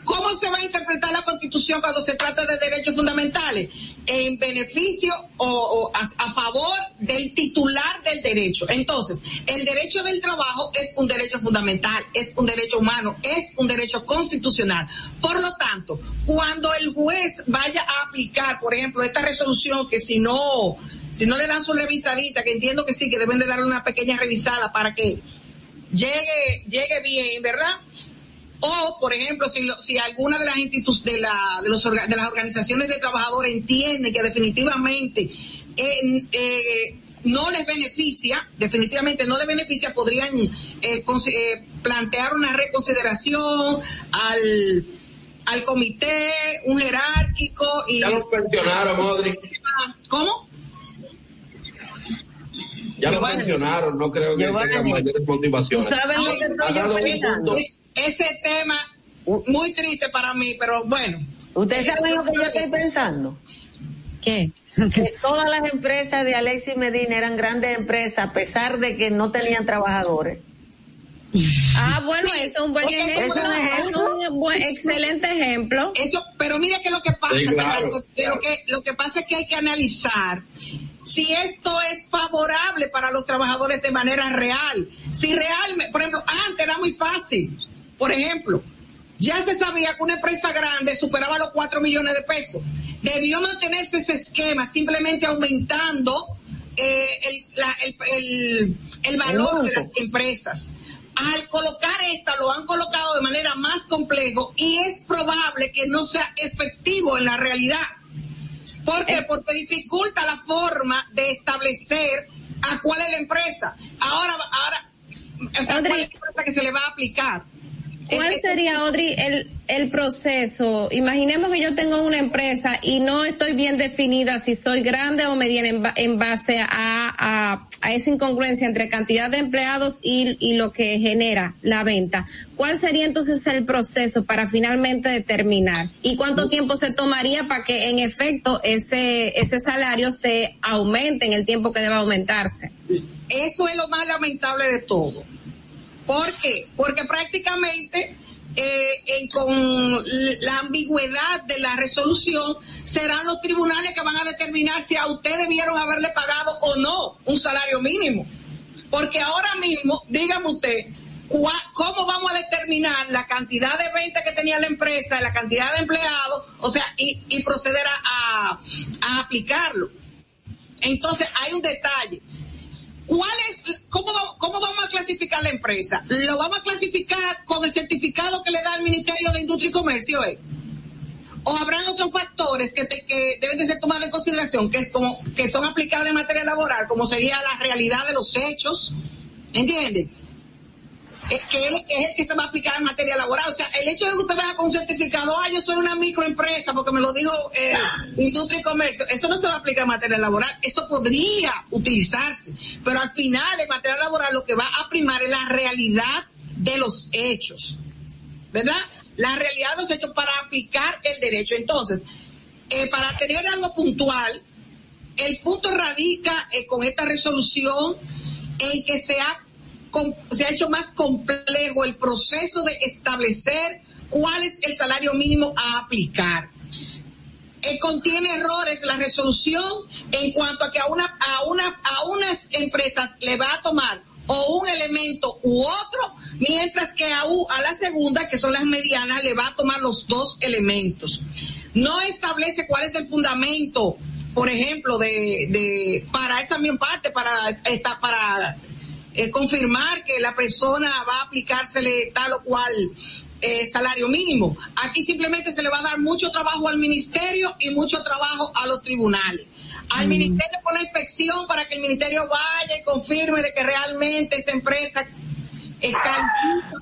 ¿cómo se va a interpretar la constitución cuando se trata de derechos fundamentales? En beneficio o, a, a favor del titular del derecho. Entonces, el derecho del trabajo es un derecho fundamental, es un derecho humano, es un derecho constitucional. Por lo tanto, cuando el juez vaya a aplicar, por ejemplo, esta resolución que si no, si no le dan su revisadita, que entiendo que sí, que deben de darle una pequeña revisada para que llegue, llegue bien, ¿verdad? O, por ejemplo, si, lo- si alguna de las institu- de, la, de, los orga- de las organizaciones de trabajadores entiende que definitivamente eh, eh, no les beneficia, definitivamente no les beneficia, podrían eh, eh, plantear una reconsideración al, al comité, un jerárquico y... Ya lo mencionaron, Audrey. ¿Cómo? Ya lo Giovanni. mencionaron, no creo que Giovanni. tenga mayores motivaciones. ¿Tú sabes lo que estoy Ese tema muy triste para mí, pero bueno. ¿Ustedes saben lo que yo estoy pensando? ¿Qué? Que todas las empresas de Alexis Medina eran grandes empresas a pesar de que no tenían trabajadores. Ah, bueno, eso es un buen Porque eso ejemplo. es un ejemplo. Es un buen, excelente ejemplo. Eso, pero mire que lo que pasa, Sí, claro, que claro. lo que lo que pasa es que hay que analizar si esto es favorable para los trabajadores de manera real. Si realmente, por ejemplo, antes era muy fácil. Por ejemplo, ya se sabía que una empresa grande superaba los 4 millones de pesos. Debió mantenerse ese esquema simplemente aumentando eh, el, la- el, el- el valor de las empresas. Al colocar esta, lo han colocado de manera más complejo y es probable que no sea efectivo en la realidad. ¿Por qué? Porque dificulta la forma de establecer a cuál es la empresa. Ahora, ahora, o sea, cuál es la empresa que se le va a aplicar. ¿Cuál Es que- sería, Audrey, el, el proceso? Imaginemos que yo tengo una empresa y no estoy bien definida si soy grande o mediana en, en base a, a, a esa incongruencia entre cantidad de empleados y, y lo que genera la venta. ¿Cuál sería entonces el proceso para finalmente determinar? ¿Y cuánto tiempo se tomaría para que en efecto ese, ese salario se aumente en el tiempo que deba aumentarse? Eso es lo más lamentable de todo. ¿Por qué? Porque prácticamente eh, con la ambigüedad de la resolución serán los tribunales que van a determinar si a usted debieron haberle pagado o no un salario mínimo. Porque ahora mismo, dígame usted, ¿cómo vamos a determinar la cantidad de ventas que tenía la empresa, la cantidad de empleados, o sea, y, y proceder a aplicarlo? Entonces, hay un detalle. ¿Cuál es, cómo, cómo vamos a clasificar la empresa? ¿Lo vamos a clasificar con el certificado que le da el Ministerio de Industria y Comercio? eh? ¿O habrán otros factores que, te- que deben de ser tomados en consideración, que, es como, que son aplicables en materia laboral, como sería la realidad de los hechos? ¿Entiendes? Es que él es el que se va a aplicar en materia laboral. O sea, el hecho de que usted vaya con certificado, ah, yo soy una microempresa porque me lo dijo eh, Industria y Comercio, eso no se va a aplicar en materia laboral. Eso podría utilizarse. Pero al final, en materia laboral, lo que va a primar es la realidad de los hechos. ¿Verdad? La realidad de los hechos para aplicar el derecho. Entonces, eh, para tener algo puntual, el punto radica eh, con esta resolución en que se ha, se ha hecho más complejo el proceso de establecer cuál es el salario mínimo a aplicar. Eh, contiene errores la resolución en cuanto a que a una a una a unas empresas le va a tomar o un elemento u otro, mientras que a, u- a la segunda, que son las medianas, le va a tomar los dos elementos. No establece cuál es el fundamento, por ejemplo, de, de para esa misma parte, para esta, para eh, confirmar que la persona va a aplicársele tal o cual eh, salario mínimo. Aquí simplemente se le va a dar mucho trabajo al ministerio y mucho trabajo a los tribunales. Al ministerio con la inspección para que el ministerio vaya y confirme de que realmente esa empresa califica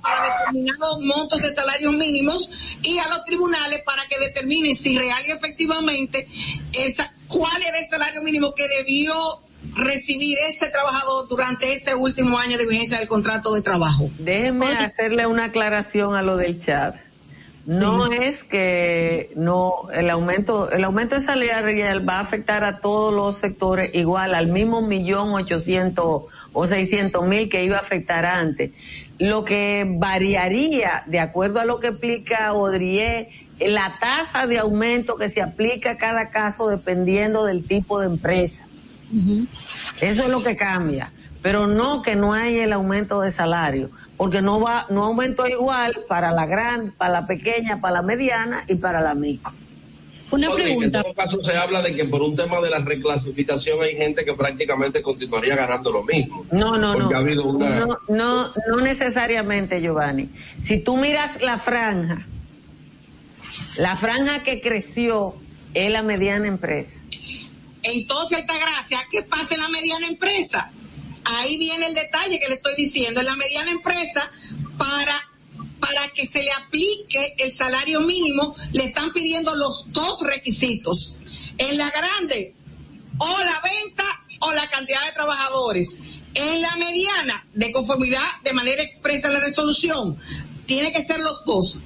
para determinados montos de salarios mínimos y a los tribunales para que determinen si real y efectivamente esa, cuál era el salario mínimo que debió recibir ese trabajador durante ese último año de vigencia del contrato de trabajo. Déjeme hacerle una aclaración a lo del chat. No es que no el aumento el aumento de salarial va a afectar a todos los sectores igual al mismo millón ochocientos o seiscientos mil que iba a afectar antes. Lo que variaría de acuerdo a lo que explica Odrié la tasa de aumento que se aplica a cada caso dependiendo del tipo de empresa. Eso es lo que cambia. Pero no que no hay el aumento de salario, porque no va, no aumentó igual para la gran, para la pequeña, para la mediana y para la micro. Una pregunta. En todo caso se habla de que por un tema de la reclasificación hay gente que prácticamente continuaría ganando lo mismo. No, no, no. Porque ha habido una... No, no, no necesariamente, Giovanni. Si tú miras la franja, la franja que creció es la mediana empresa. Entonces, Altagracia, ¿qué pasa en la mediana empresa? Ahí viene el detalle que le estoy diciendo. En la mediana empresa, para, para que se le aplique el salario mínimo, le están pidiendo los dos requisitos. En la grande, o la venta o la cantidad de trabajadores. En la mediana, de conformidad de manera expresa la resolución, tiene que ser los dos.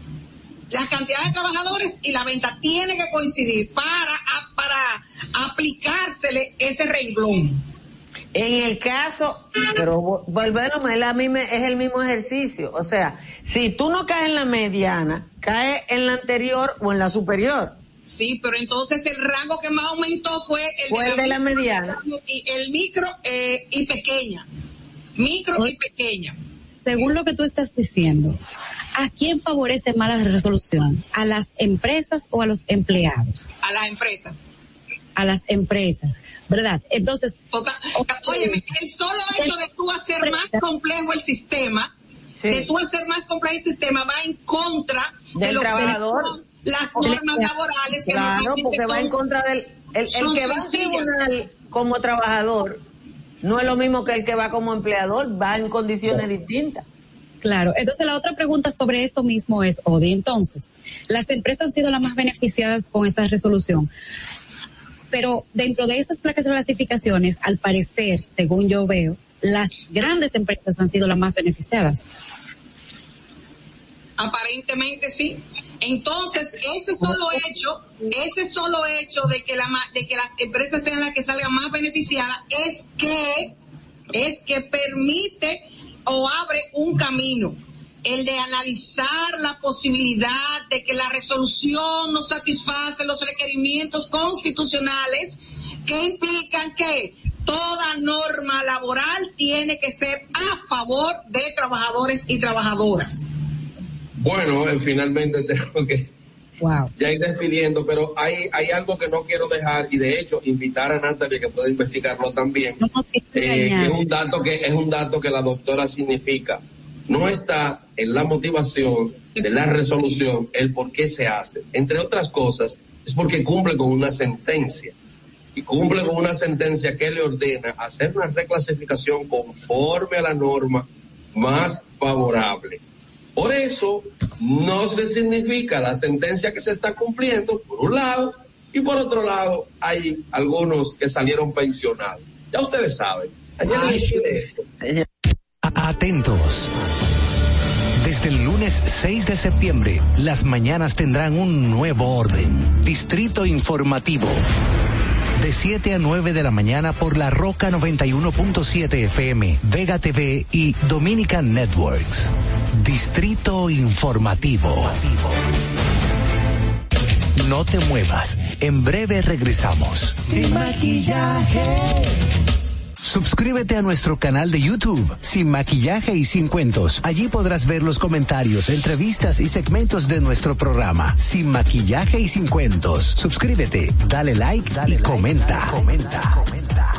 La cantidad de trabajadores y la venta tiene que coincidir para, para aplicársele ese renglón. En el caso, pero vo- volvemos, es, la el mismo ejercicio. O sea, si tú no caes en la mediana, caes en la anterior o en la superior. Sí, pero entonces el rango que más aumentó fue el, Fue el de la mediana. y el micro eh, y pequeña. Micro y pequeña. Según lo que tú estás diciendo, ¿a quién favorece más la resolución? ¿A las empresas o a los empleados? A las empresas. A las empresas, ¿verdad? Entonces, Oye, el solo hecho de tú hacer más complejo el sistema, de tú hacer más complejo el sistema, va en contra de Del que trabajador. son las normas laborales que Claro, porque va en contra del. El, el que va al tribunal como trabajador no es lo mismo que el que va como empleador, va en condiciones distintas. Claro, entonces la otra pregunta sobre eso mismo es, Odi, entonces, las empresas han sido las más beneficiadas con esta resolución, pero dentro de esas placas de clasificaciones, al parecer, según yo veo, las grandes empresas han sido las más beneficiadas. Aparentemente sí. Entonces, ese solo hecho, ese solo hecho de que las empresas sean las que salgan más beneficiadas es que es que permite o abre un camino el de analizar la posibilidad de que la resolución no satisface los requerimientos constitucionales que implican que toda norma laboral tiene que ser a favor de trabajadores y trabajadoras. Bueno, eh, finalmente *laughs* tengo que Wow. ya ir despidiendo, pero hay, hay algo que no quiero dejar y de hecho invitar a Natalia que pueda investigarlo también. eh, que es un dato que es un dato que la doctora significa. No está en la motivación de la resolución el por qué se hace. Entre otras cosas, es porque cumple con una sentencia. Y cumple con una sentencia que le ordena hacer una reclasificación conforme a la norma más favorable. Por eso no se significa la sentencia que se está cumpliendo, por un lado, y por otro lado hay algunos que salieron pensionados. Ya ustedes saben. Ayer Ay, Atentos. Desde el lunes 6 de septiembre, las mañanas tendrán un nuevo orden. Distrito Informativo. De 7 a 9 de la mañana por la Roca 91.7 FM, Vega TV y Dominican Networks. Distrito Informativo. No te muevas. En breve regresamos. Sin maquillaje. Suscríbete a nuestro canal de YouTube, Sin Maquillaje y Sin Cuentos. Allí podrás ver los comentarios, entrevistas y segmentos de nuestro programa, Sin Maquillaje y Sin Cuentos. Suscríbete, dale like y comenta. comenta.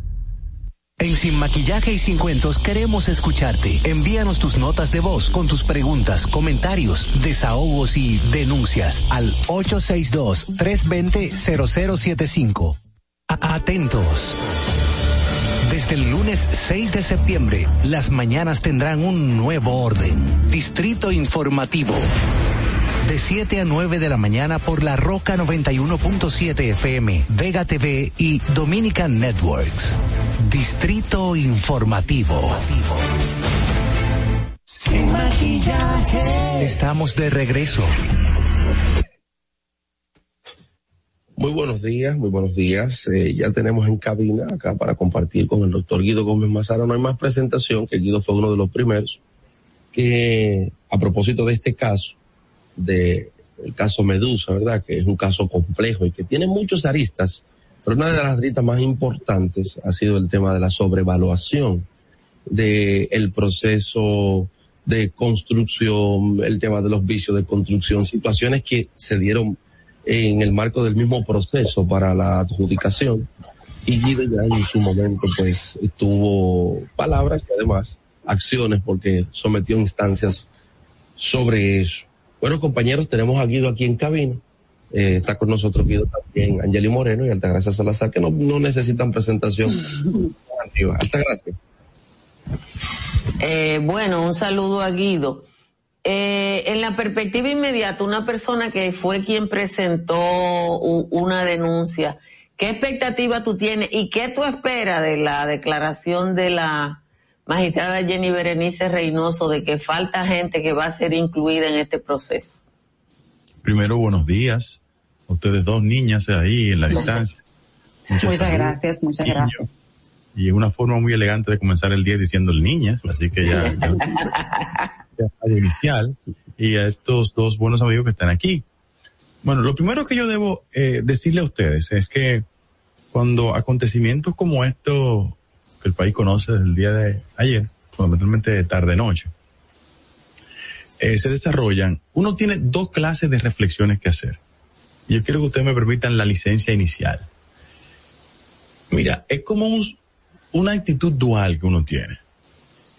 En Sin Maquillaje y Sin Cuentos queremos escucharte. Envíanos tus notas de voz con tus preguntas, comentarios, desahogos y denuncias al 862-320-0075. A- Atentos. Desde el lunes 6 de septiembre, las mañanas tendrán un nuevo orden. Distrito Informativo. De 7 a 9 de la mañana por la Roca 91.7 FM, Vega TV y Dominican Networks. Distrito Informativo. Sin maquillaje. Estamos de regreso. Muy buenos días, muy buenos días. Eh, ya tenemos en cabina acá para compartir con el doctor Guido Gómez Mazara. No hay más presentación, que Guido fue uno de los primeros que, a propósito de este caso, de el caso Medusa, ¿verdad? Que es un caso complejo y que tiene muchos aristas, pero una de las aristas más importantes ha sido el tema de la sobrevaluación de el proceso de construcción, el tema de los vicios de construcción, situaciones que se dieron en el marco del mismo proceso para la adjudicación. Y Guido ya en su momento pues tuvo palabras y además acciones porque sometió instancias sobre eso. Bueno, compañeros, tenemos a Guido aquí en cabina. Eh, está con nosotros Guido también, Angeli Moreno y Altagracia Salazar, que no, no necesitan presentación. *laughs* Altagracia. Eh, bueno, un saludo a Guido. Eh, en la perspectiva inmediata, una persona que fue quien presentó u- una denuncia, ¿qué expectativa tú tienes y qué tú esperas de la declaración de la magistrada Jenny Berenice Reynoso de que falta gente que va a ser incluida en este proceso? Primero, buenos días. Ustedes dos niñas ahí en la distancia. Mucha Muchas salud. gracias, muchas Niño. gracias. Y es una forma muy elegante de comenzar el día diciendo niñas, así que ya, ya, inicial. Y a estos dos buenos amigos que están aquí. Bueno, lo primero que yo debo eh, decirle a ustedes es que cuando acontecimientos como esto que el país conoce desde el día de ayer, fundamentalmente tarde-noche, eh, se desarrollan, uno tiene dos clases de reflexiones que hacer. Yo quiero que ustedes me permitan la licencia inicial. Mira, es como un- una actitud dual que uno tiene.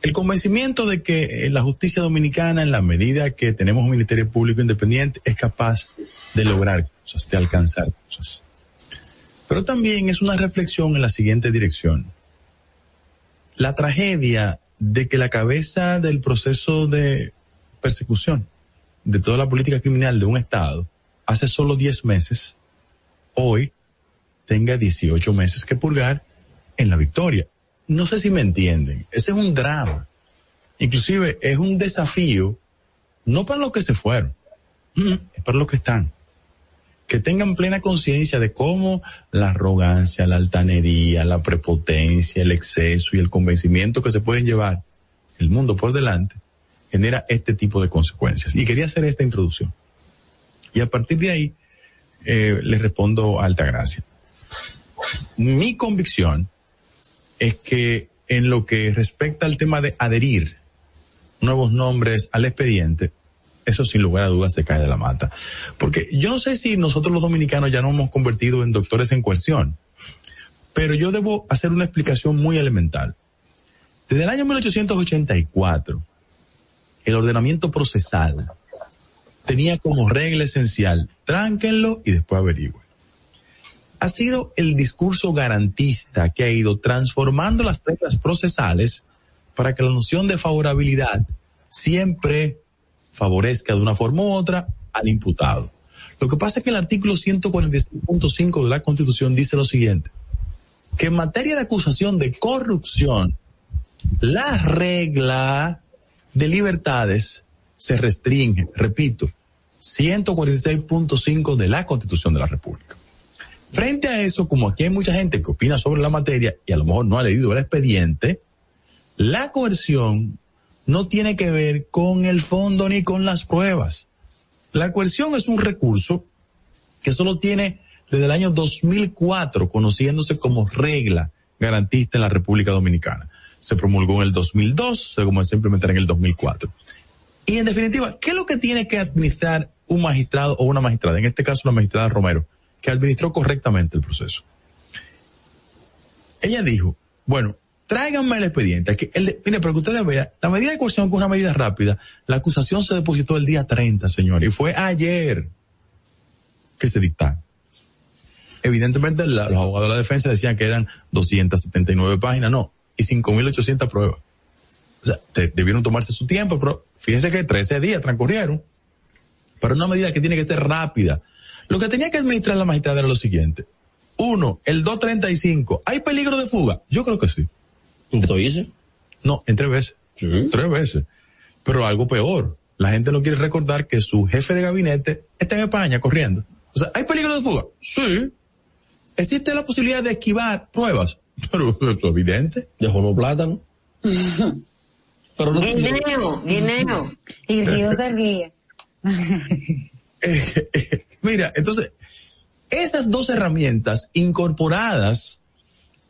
El convencimiento de que eh, la justicia dominicana, en la medida que tenemos un ministerio público independiente, es capaz de lograr cosas, de alcanzar cosas. Pero también es una reflexión en la siguiente dirección. La tragedia de que la cabeza del proceso de persecución de toda la política criminal de un Estado hace solo 10 meses, hoy tenga 18 meses que purgar en la victoria. No sé si me entienden. Ese es un drama. Inclusive es un desafío, no para los que se fueron, mm, es para los que están. Que tengan plena conciencia de cómo la arrogancia, la altanería, la prepotencia, el exceso y el convencimiento que se pueden llevar el mundo por delante genera este tipo de consecuencias. Y quería hacer esta introducción. Y a partir de ahí, eh, le respondo a Altagracia. Mi convicción es que en lo que respecta al tema de adherir nuevos nombres al expediente, eso sin lugar a dudas se cae de la mata. Porque yo no sé si nosotros los dominicanos ya nos hemos convertido en doctores en coerción, pero yo debo hacer una explicación muy elemental. Desde el año 1884, el ordenamiento procesal tenía como regla esencial, tránquenlo y después averigüen. Ha sido el discurso garantista que ha ido transformando las reglas procesales para que la noción de favorabilidad siempre favorezca de una forma u otra al imputado. Lo que pasa es que el artículo 146.5 de la Constitución dice lo siguiente, que en materia de acusación de corrupción, la regla de libertades se restringe, repito, 146.5 de la Constitución de la República. Frente a eso, como aquí hay mucha gente que opina sobre la materia y a lo mejor no ha leído el expediente, la coerción no tiene que ver con el fondo ni con las pruebas. La coerción es un recurso que solo tiene desde el año 2004 conociéndose como regla garantista en la República Dominicana. Se promulgó en el 2002, se comenzó a implementar en el 2004. Y en definitiva, ¿qué es lo que tiene que administrar un magistrado o una magistrada? En este caso, la magistrada Romero, que administró correctamente el proceso. Ella dijo, bueno, tráiganme el expediente. De- mire, para que ustedes vean, la medida de coerción que es una medida rápida, la acusación se depositó el día 30, señor, y fue ayer que se dictaron. Evidentemente, los abogados de la defensa decían que eran 279 páginas, no, y 5.800 pruebas. O sea, te- debieron tomarse su tiempo, pero fíjense que 13 días transcurrieron. Pero una medida que tiene que ser rápida. Lo que tenía que administrar la magistrada era lo siguiente. Uno, el 235. ¿Hay peligro de fuga? Yo creo que sí. ¿Lo hice? No, en tres veces. Tres veces. Pero algo peor. La gente no quiere recordar que su jefe de gabinete está en España corriendo. O sea, ¿hay peligro de fuga? Sí. ¿Existe la posibilidad de esquivar pruebas? *laughs* Pero eso es evidente. Dejó unos plátanos. *laughs* Pero no Guineo, guineo. Y Guido se ríe. Mira, entonces, esas dos herramientas incorporadas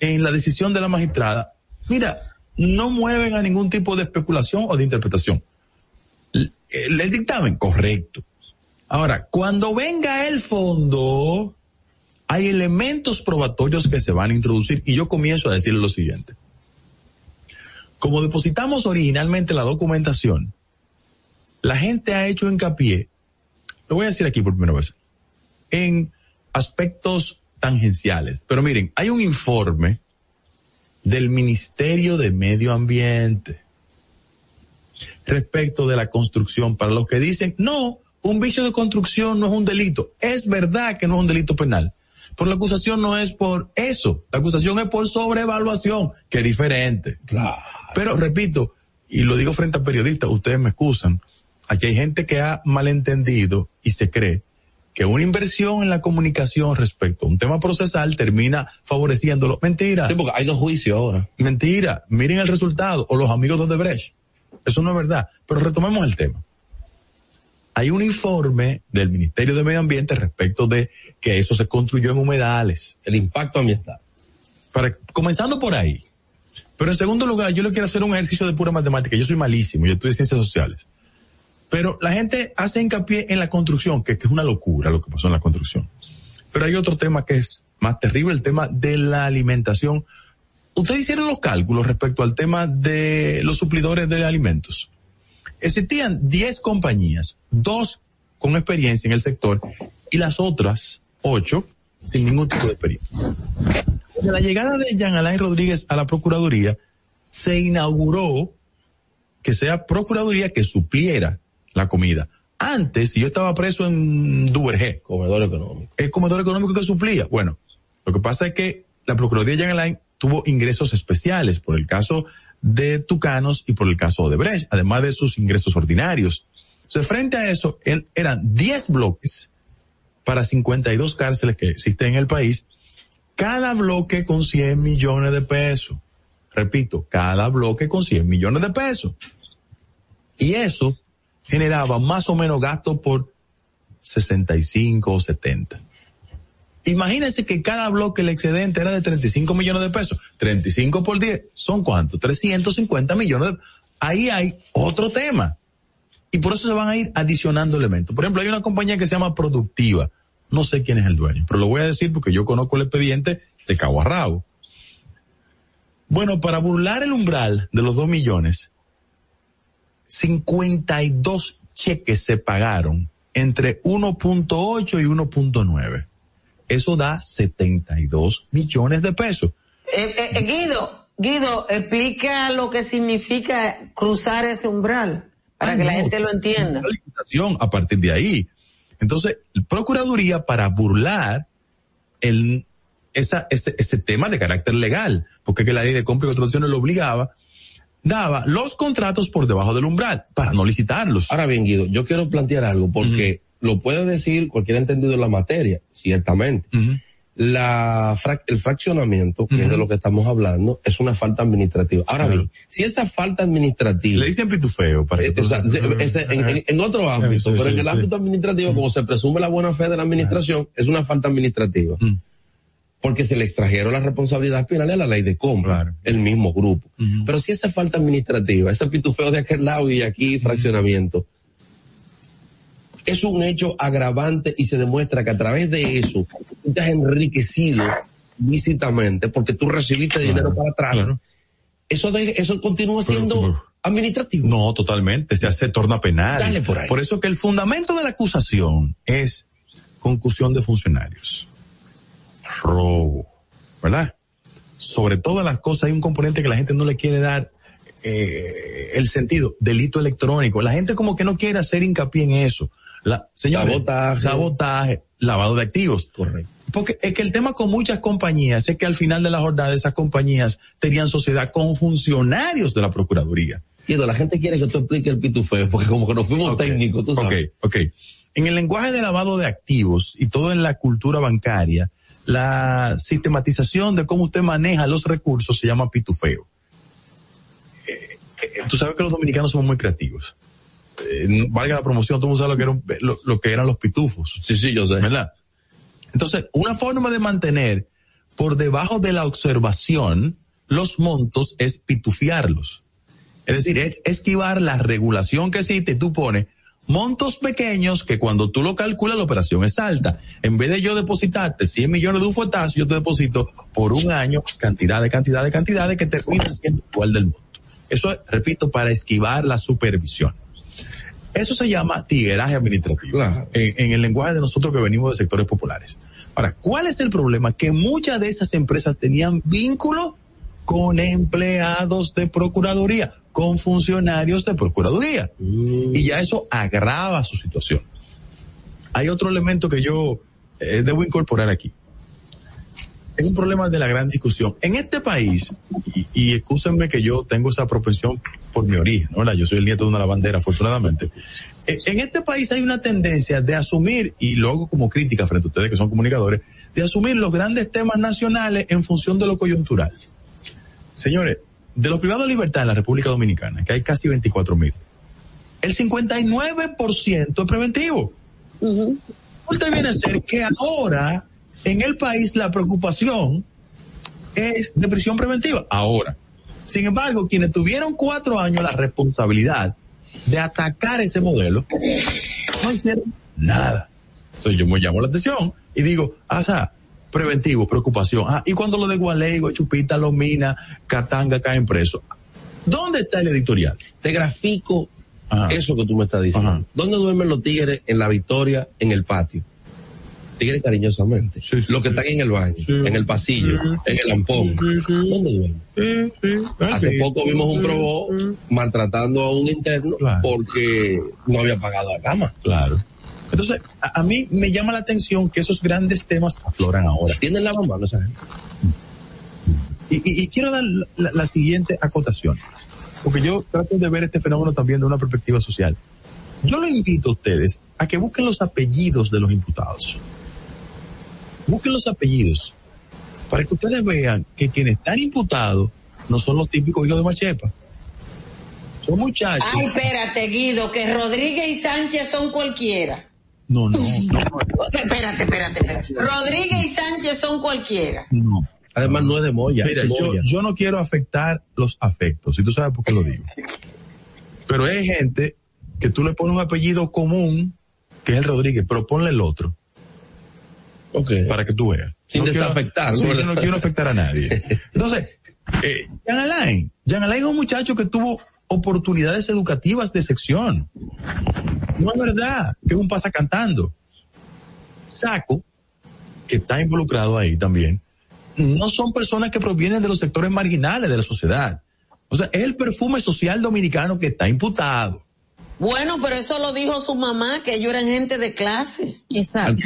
en la decisión de la magistrada, mira, no mueven a ningún tipo de especulación o de interpretación. El, el- el dictamen, correcto. Ahora, cuando venga el fondo, hay elementos probatorios que se van a introducir y yo comienzo a decirle lo siguiente. Como depositamos originalmente la documentación, la gente ha hecho hincapié lo voy a decir aquí por primera vez, en aspectos tangenciales. Pero miren, hay un informe del Ministerio de Medio Ambiente respecto de la construcción para los que dicen, no, un vicio de construcción no es un delito. Es verdad que no es un delito penal. Pero la acusación no es por eso. La acusación es por sobrevaluación, que es diferente. Pero repito, y lo digo frente a periodistas, ustedes me excusan, aquí hay gente que ha malentendido y se cree que una inversión en la comunicación respecto a un tema procesal termina favoreciéndolo. Mentira. Sí, porque hay dos juicios ahora. Mentira. Miren el resultado. O los amigos de Odebrecht. Eso no es verdad. Pero retomemos el tema. Hay un informe del Ministerio de Medio Ambiente respecto de que eso se construyó en humedales. El impacto ambiental. Para, comenzando por ahí. Pero en segundo lugar, yo le quiero hacer un ejercicio de pura matemática. Yo soy malísimo, yo estudié ciencias sociales. Pero la gente hace hincapié en la construcción, que, que es una locura lo que pasó en la construcción. Pero hay otro tema que es más terrible, el tema de la alimentación. Ustedes hicieron los cálculos respecto al tema de los suplidores de alimentos. Existían 10 compañías, dos con experiencia en el sector y las otras 8 sin ningún tipo de experiencia. Desde la llegada de Jean Alain Rodríguez a la Procuraduría, se inauguró que sea Procuraduría que supliera la comida. Antes, si yo estaba preso en Duvergé. Comedor económico. El comedor económico que suplía. Bueno, lo que pasa es que la Procuraduría de Jean Alain tuvo ingresos especiales por el caso de Tucanos y por el caso de Brecht, además de sus ingresos ordinarios. Entonces, frente a eso, él, eran 10 bloques para 52 cárceles que existen en el país, cada bloque con 100 millones de pesos. Repito, cada bloque con 100 millones de pesos. Y eso generaba más o menos gasto por 65 o 70. Imagínense que cada bloque el excedente era de 35 millones de pesos. 35 por 10, ¿son cuánto? 350 millones de Ahí hay otro tema. Y por eso se van a ir adicionando elementos. Por ejemplo, hay una compañía que se llama Productiva. No sé quién es el dueño, pero lo voy a decir porque yo conozco el expediente de rabo. Bueno, para burlar el umbral de los 2 millones, 52 cheques se pagaron entre 1.8 y 1.9. Eso da 72 millones de pesos. Eh, eh, eh, Guido, Guido, explica lo que significa cruzar ese umbral para que la gente lo entienda. una licitación a partir de ahí. Entonces, la Procuraduría para burlar el, esa, ese, ese tema de carácter legal, porque que la ley de compra y contrataciones lo obligaba, daba los contratos por debajo del umbral para no licitarlos. Ahora bien, Guido, yo quiero plantear algo porque lo puede decir cualquier entendido en la materia, ciertamente. La frac- el fraccionamiento, que es de lo que estamos hablando, es una falta administrativa. Ahora bien, si esa falta administrativa... Le dicen pitufeo para que Eh, o sea, tú- se- en, otro ámbito, Sí, pero sí, en el sí. ámbito administrativo, como se presume la buena fe de la administración, es una falta administrativa. Porque se le extrajeron las responsabilidades penales a la ley de compra, el mismo grupo. Pero si esa falta administrativa, ese pitufeo de aquel lado y aquí fraccionamiento, es un hecho agravante y se demuestra que a través de eso tú te has enriquecido lícitamente porque tú recibiste dinero para atrás. Eso, de- eso continúa siendo administrativo. No, totalmente, se hace torna penal. Dale por ahí. eso que el fundamento de la acusación es concusión de funcionarios. Robo, ¿verdad? Sobre todas las cosas hay un componente que la gente no le quiere dar eh, el sentido, delito electrónico. La gente como que no quiere hacer hincapié en eso. La, señores, Sabotaje. sabotaje, lavado de activos. Correcto. Porque es que el tema con muchas compañías es que al final de la jornada esas compañías tenían sociedad con funcionarios de la Procuraduría. Guido, la gente quiere que tú expliques el pitufeo porque como que nos fuimos técnicos, tú sabes. Ok, ok. En el lenguaje de lavado de activos y todo en la cultura bancaria, la sistematización de cómo usted maneja los recursos se llama pitufeo. Eh, eh, tú sabes que los dominicanos somos muy creativos. Eh, no- valga la promoción, tú sabes lo que, era un- lo, lo que eran los pitufos. Sí, sí, yo sé. ¿Verdad? Entonces, una forma de mantener por debajo de la observación los montos es pitufiarlos. Es decir, es esquivar la regulación que existe y tú pones montos pequeños que cuando tú lo calculas la operación es alta. En vez de yo depositarte 100 millones de un fuetazo, yo te deposito por un año cantidad de cantidad de cantidad de que termina siendo igual del monto. Eso es, repito, para esquivar la supervisión. Eso se llama tigueraje administrativo. En, en el lenguaje de nosotros que venimos de sectores populares. Ahora, ¿cuál es el problema? Que muchas de esas empresas tenían vínculo con empleados de Procuraduría, con funcionarios de Procuraduría. Y ya eso agrava su situación. Hay otro elemento que yo eh, debo incorporar aquí. Es un problema de la gran discusión. En este país, y, y excúsenme que yo tengo esa propensión por mi origen, ¿no? ¿verdad? Yo soy el nieto de una lavandera, afortunadamente. Eh, En este país hay una tendencia de asumir, y luego como crítica frente a ustedes que son comunicadores, de asumir los grandes temas nacionales en función de lo coyuntural. Señores, de los privados de libertad en la República Dominicana, que hay casi 24 mil, el 59% es preventivo. Usted viene a ser que ahora en el país la preocupación es de prisión preventiva. Ahora. Sin embargo, quienes tuvieron cuatro años la responsabilidad de atacar ese modelo, no hicieron nada. Entonces yo me llamo la atención y digo, ah, sea, preventivo, preocupación. Ah, y cuando lo de Gualego, Chupita, Lomina, Catanga caen presos. ¿Dónde está el editorial? Te grafico eso que tú me estás diciendo. ¿Dónde duermen los tigres en la victoria, en el patio? Tigres cariñosamente. Los que están en el baño, en el pasillo, en el ampón. ¿Dónde duermen? Hace sí. poco vimos un probó maltratando a un interno porque no había pagado la cama. Claro. Entonces, a, a mí me llama la atención que esos grandes temas afloran ahora. ¿Tienen la mamá esa gente? Y, y- y quiero dar la, la siguiente acotación, porque yo trato de ver este fenómeno también de una perspectiva social. Yo lo invito a ustedes a que busquen los apellidos de los imputados. Busquen los apellidos para que ustedes vean que quienes están imputados no son los típicos hijos de Machepa. Son muchachos. Ay, espérate, Guido, que Rodríguez y Sánchez son cualquiera. No, no, Espérate, espérate, espérate. Rodríguez y Sánchez son cualquiera. no. Además no es de Moya. Mira, de yo, Moya. yo no quiero afectar los afectos, y tú sabes por qué lo digo. Pero hay gente que tú le pones un apellido común, que es el Rodríguez, pero ponle el otro. Para que tú veas. Sin quiero- desafectar, Sí, ¿no? yo no quiero afectar a nadie. *laughs* Entonces, eh, Jan Alain. Jan Alain es un muchacho que tuvo oportunidades educativas de sección. No es verdad que es un pasa cantando. Saco, que está involucrado ahí también, no son personas que provienen de los sectores marginales de la sociedad. O sea, es el perfume social dominicano que está imputado. Bueno, pero eso lo dijo su mamá, que ellos eran gente de clase. Exacto.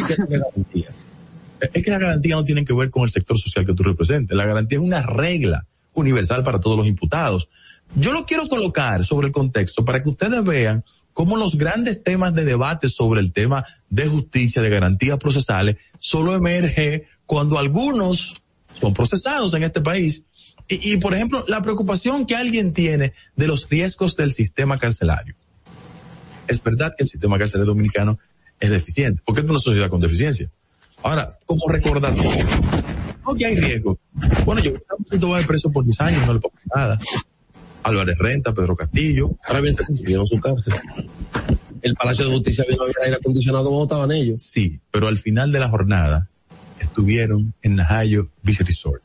Es que la garantía no tiene que ver con el sector social que tú representes. La garantía es una regla universal para todos los imputados. Yo lo quiero colocar sobre el contexto para que ustedes vean cómo los grandes temas de debate sobre el tema de justicia, de garantías procesales, solo emerge cuando algunos son procesados en este país. Y, por ejemplo, la preocupación que alguien tiene de los riesgos del sistema carcelario. Es verdad que el sistema carcelario dominicano es deficiente, porque es una sociedad con deficiencia. Ahora, como recordar, no que hay riesgo. Bueno, yo estaba va de preso por 10 años, no le pasa nada. Álvarez Renta, Pedro Castillo. Ahora bien se construyeron su cárcel. El Palacio de Justicia vino a ver aire acondicionado como estaban ellos. Sí, pero al final de la jornada estuvieron en Najayo Beach Resort.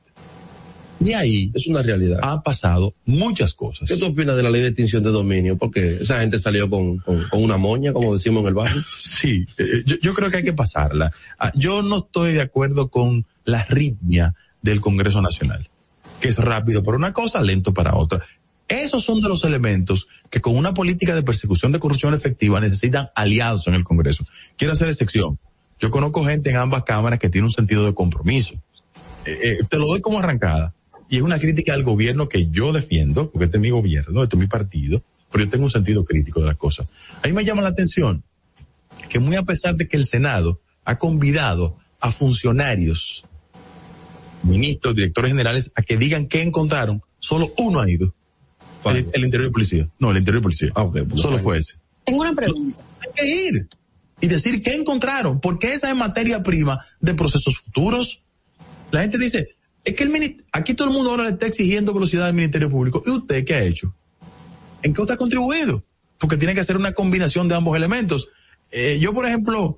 Y ahí es una realidad. Han pasado muchas cosas. ¿Qué tú opinas de la ley de extinción de dominio? Porque esa gente salió con, con, con una moña, como decimos en el barrio. *laughs* Sí, eh, yo, yo creo que hay que pasarla. Ah, Yo no estoy de acuerdo con la ritmia del Congreso Nacional, que es rápido para una cosa, lento para otra. Esos son de los elementos que con una política de persecución de corrupción efectiva necesitan aliados en el Congreso. Quiero hacer excepción. Yo conozco gente en ambas cámaras que tiene un sentido de compromiso. Eh, eh, te lo doy como arrancada. Y es una crítica al gobierno que yo defiendo, porque este es mi gobierno, este es mi partido, pero yo tengo un sentido crítico de las cosas. A mí me llama la atención que muy a pesar de que el Senado ha convidado a funcionarios, ministros, directores generales, a que digan qué encontraron, solo uno ha ido. El, el interior de policía. No, el interior de policía. solo fue ese. Tengo una pregunta. Hay que ir y decir qué encontraron, porque esa es materia prima de procesos futuros. La gente dice, es que el aquí todo el mundo ahora le está exigiendo velocidad al Ministerio Público. ¿Y usted qué ha hecho? ¿En qué usted ha contribuido? Porque tiene que hacer una combinación de ambos elementos. Eh, yo, por ejemplo,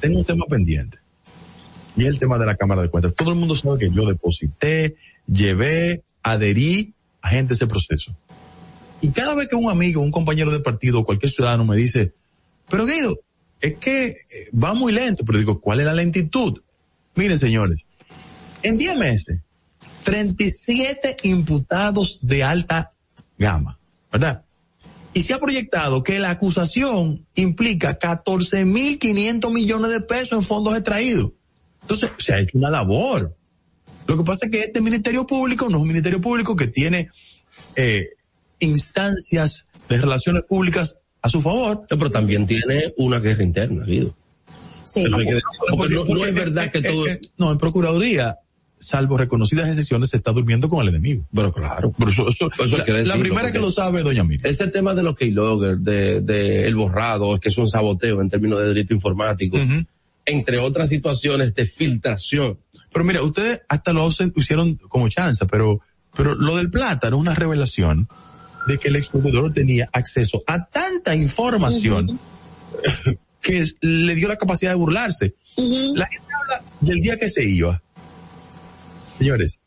tengo un tema pendiente. Y es el tema de la Cámara de Cuentas. Todo el mundo sabe que yo deposité, llevé, adherí a gente a ese proceso. Y cada vez que un amigo, un compañero de partido, cualquier ciudadano me dice, pero Guido, es que eh, va muy lento, pero digo, ¿cuál es la lentitud? Miren, señores, en 10 meses, 37 imputados de alta gama, ¿verdad? Y se ha proyectado que la acusación implica 14.500 millones de pesos en fondos extraídos. Entonces, se ha hecho una labor. Lo que pasa es que este Ministerio Público no es un Ministerio Público que tiene eh, instancias de relaciones públicas a su favor. pero también tiene una guerra interna, Guido. Sí. Porque no, no es verdad que todo... No, en Procuraduría, salvo reconocidas excepciones, se está durmiendo con el enemigo. Pero claro. Pero eso, eso- Eso hay que la, la primera que lo sabe es doña Miriam. Ese tema de los keyloggers, de, de el borrado, que es un saboteo en términos de delito informático, entre otras situaciones de filtración. Pero mira, ustedes hasta lo hicieron como chanza, pero, pero lo del plátano es una revelación de que el ex procurador tenía acceso a tanta información *laughs* que le dio la capacidad de burlarse. La gente habla del día que se iba. Señores,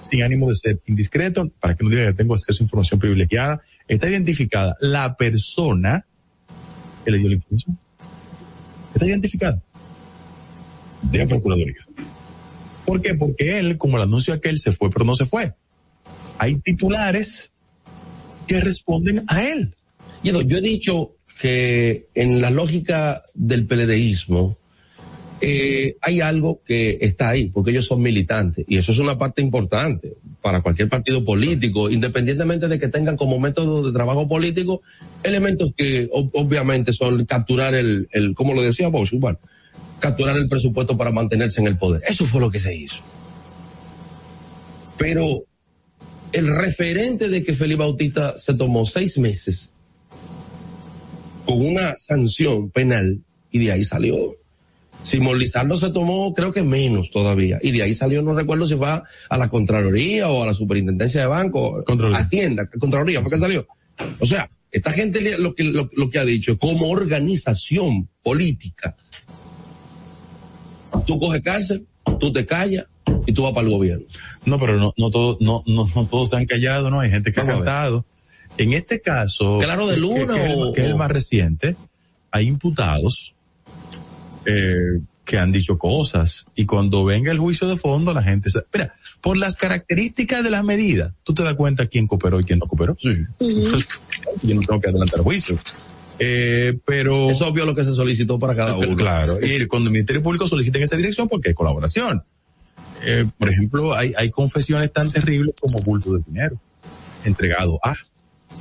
sin ánimo de ser indiscreto, para que no digan que tengo acceso a información privilegiada, está identificada la persona que le dio la información. Está identificada de la Procuraduría. ¿Por qué? Porque él, como el anuncio aquel, se fue, pero no se fue. Hay titulares que responden a él. Yo he dicho que en la lógica del PLDismo eh, hay algo que está ahí, porque ellos son militantes, y eso es una parte importante para cualquier partido político, independientemente de que tengan como método de trabajo político elementos que ob- obviamente son capturar el, el como lo decía Bosch, bueno, capturar el presupuesto para mantenerse en el poder. Eso fue lo que se hizo. Pero el referente de que Felipe Bautista se tomó seis meses con una sanción penal y de ahí salió. Simón Lizardo se tomó creo que menos todavía y de ahí salió, no recuerdo si fue a, la Contraloría o a la Superintendencia de Banco, Hacienda, Contraloría, ¿por qué salió? O sea, esta gente lo que, lo, lo que ha dicho, como organización política, tú coges cárcel, tú te callas y tú vas para el gobierno. No, pero no, no todos, no, no, no todos se han callado, ¿no? Hay gente que ha Vamos cantado. En este caso, Claro de Luna que, o- que es el más reciente, hay imputados eh, que han dicho cosas y cuando venga el juicio de fondo la gente se... Mira, por las características de las medidas, tú te das cuenta quién cooperó y quién no cooperó. Sí. Yo no tengo que adelantar juicio. Eh, pero... Es obvio lo que se solicitó para cada uno. Claro, y cuando el Ministerio Público solicita en esa dirección porque hay colaboración. Eh, por ejemplo, hay, hay confesiones tan terribles como bulto de dinero entregado a.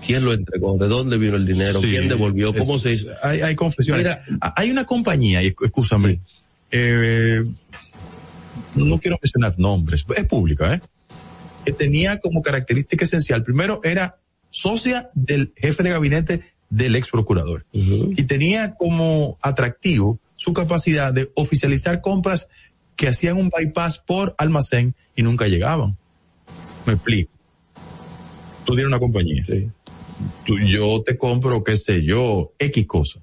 ¿Quién lo entregó? ¿De dónde vino el dinero? Sí, ¿Quién devolvió? ¿Cómo es- se hizo? Hay, hay confesiones. Mira- Ah, hay una compañía, y escúchame, eh, no quiero mencionar nombres, es pública, ¿eh? Que tenía como característica esencial, primero era socia del jefe de gabinete del ex procurador. Y tenía como atractivo su capacidad de oficializar compras que hacían un bypass por almacén y nunca llegaban. Me explico. Tú tienes una compañía. Tú- yo te compro, qué sé yo, X cosa.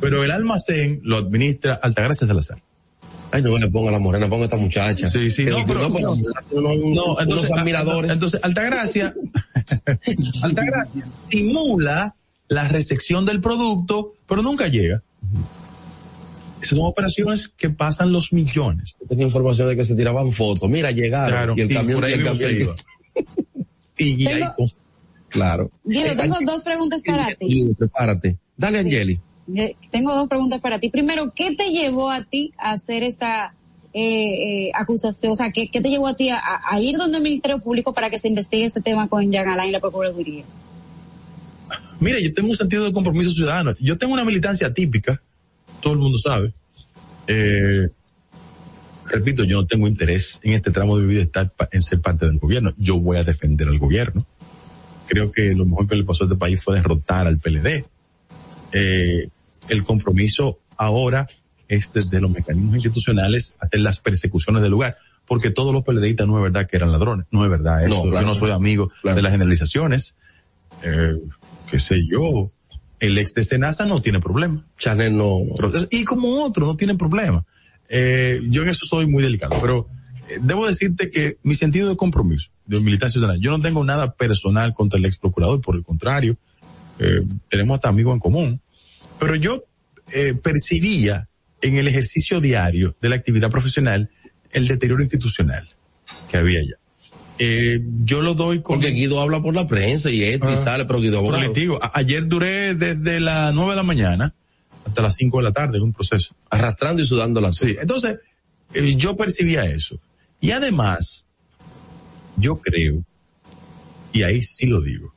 Pero el almacén lo administra Altagracia Salazar. Ay, no le ponga la morena, ponga a esta muchacha. Sí, sí, no, pero, no, no, entonces, unos admiradores. Entonces, Altagracia, *laughs* Altagracia simula la recepción del producto, pero nunca llega. Son operaciones que pasan los millones. Tenía información de que se tiraban fotos. Mira, llegaron. Claro, y el y camión, por ahí y el mismo camión- se iba. *laughs* Y, y hay Tengo- cosas- Claro. Guido, Eh, tengo Angeli, dos preguntas para ti. Guido, prepárate. Dale, Angeli. Eh, Tengo dos preguntas para ti. Primero, ¿qué te llevó a ti a hacer esta eh, eh, acusación? O sea, ¿qué, qué te llevó a ti a, a ir donde el Ministerio Público para que se investigue este tema con Jean Alain y la Procuraduría? Mira, yo tengo un sentido de compromiso ciudadano. Yo tengo una militancia típica, todo el mundo sabe. Eh, repito, yo no tengo interés en este tramo de mi vida estar en ser parte del gobierno. Yo voy a defender al gobierno. Creo que lo mejor que le pasó a este país fue derrotar al PLD. Eh, el compromiso ahora es desde los mecanismos institucionales hacer las persecuciones del lugar. Porque todos los PLDistas no es verdad que eran ladrones. No es verdad eso. No, claro. Yo no soy amigo de las generalizaciones. Eh, qué sé yo. El ex de Senasa no tiene problema. Chanel no. Y como otro, no tienen problema. Eh, yo en eso soy muy delicado, pero eh, debo decirte que mi sentido de compromiso de ciudadana. Yo no tengo nada personal contra el ex procurador, por el contrario, eh, tenemos hasta amigos en común. Pero yo eh, percibía en el ejercicio diario de la actividad profesional el deterioro institucional que había allá. Eh, yo lo doy con... Porque Guido habla por la prensa y esto y Ah. sale, pero Guido les digo, ayer duré desde las 9 de la mañana hasta las 5 de la tarde en un proceso. Arrastrando y sudando la Sí, entonces eh, yo percibía eso. Y además, yo creo, y ahí sí lo digo,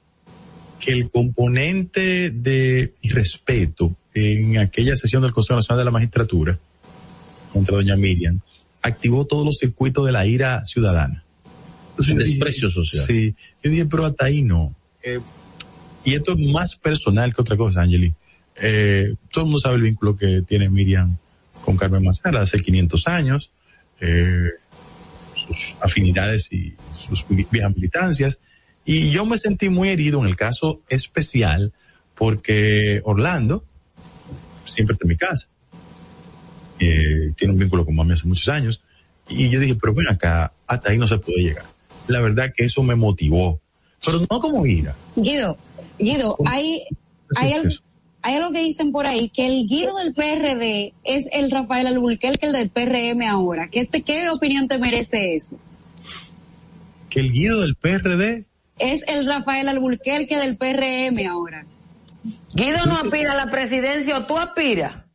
que el componente de irrespeto en aquella sesión del Consejo Nacional de la Magistratura contra doña Miriam activó todos los circuitos de la ira ciudadana. Yo dije, Desprecio social. Sí, yo dije, pero hasta ahí no. Eh, y esto es más personal que otra cosa, Angeli. Eh, todo el mundo sabe el vínculo que tiene Miriam con Carmen Mazara hace 500 años, eh, sus afinidades y sus vi- viejas militancias. Y yo me sentí muy herido en el caso especial porque Orlando siempre está en mi casa. Eh, tiene un vínculo con mami hace muchos años. Y yo dije, pero ven acá, hasta ahí no se puede llegar. La verdad que eso me motivó. Pero no como ira. Guido, Guido, hay, hay, algo, hay algo que dicen por ahí, que el Guido del PRD es el Rafael Alburquerque, el del PRM ahora. ¿Qué, te, ¿Qué opinión te merece eso? Que el guido del PRD Es el Rafael Alburquerque del PRM ahora. Guido no aspira a la presidencia o tú aspiras.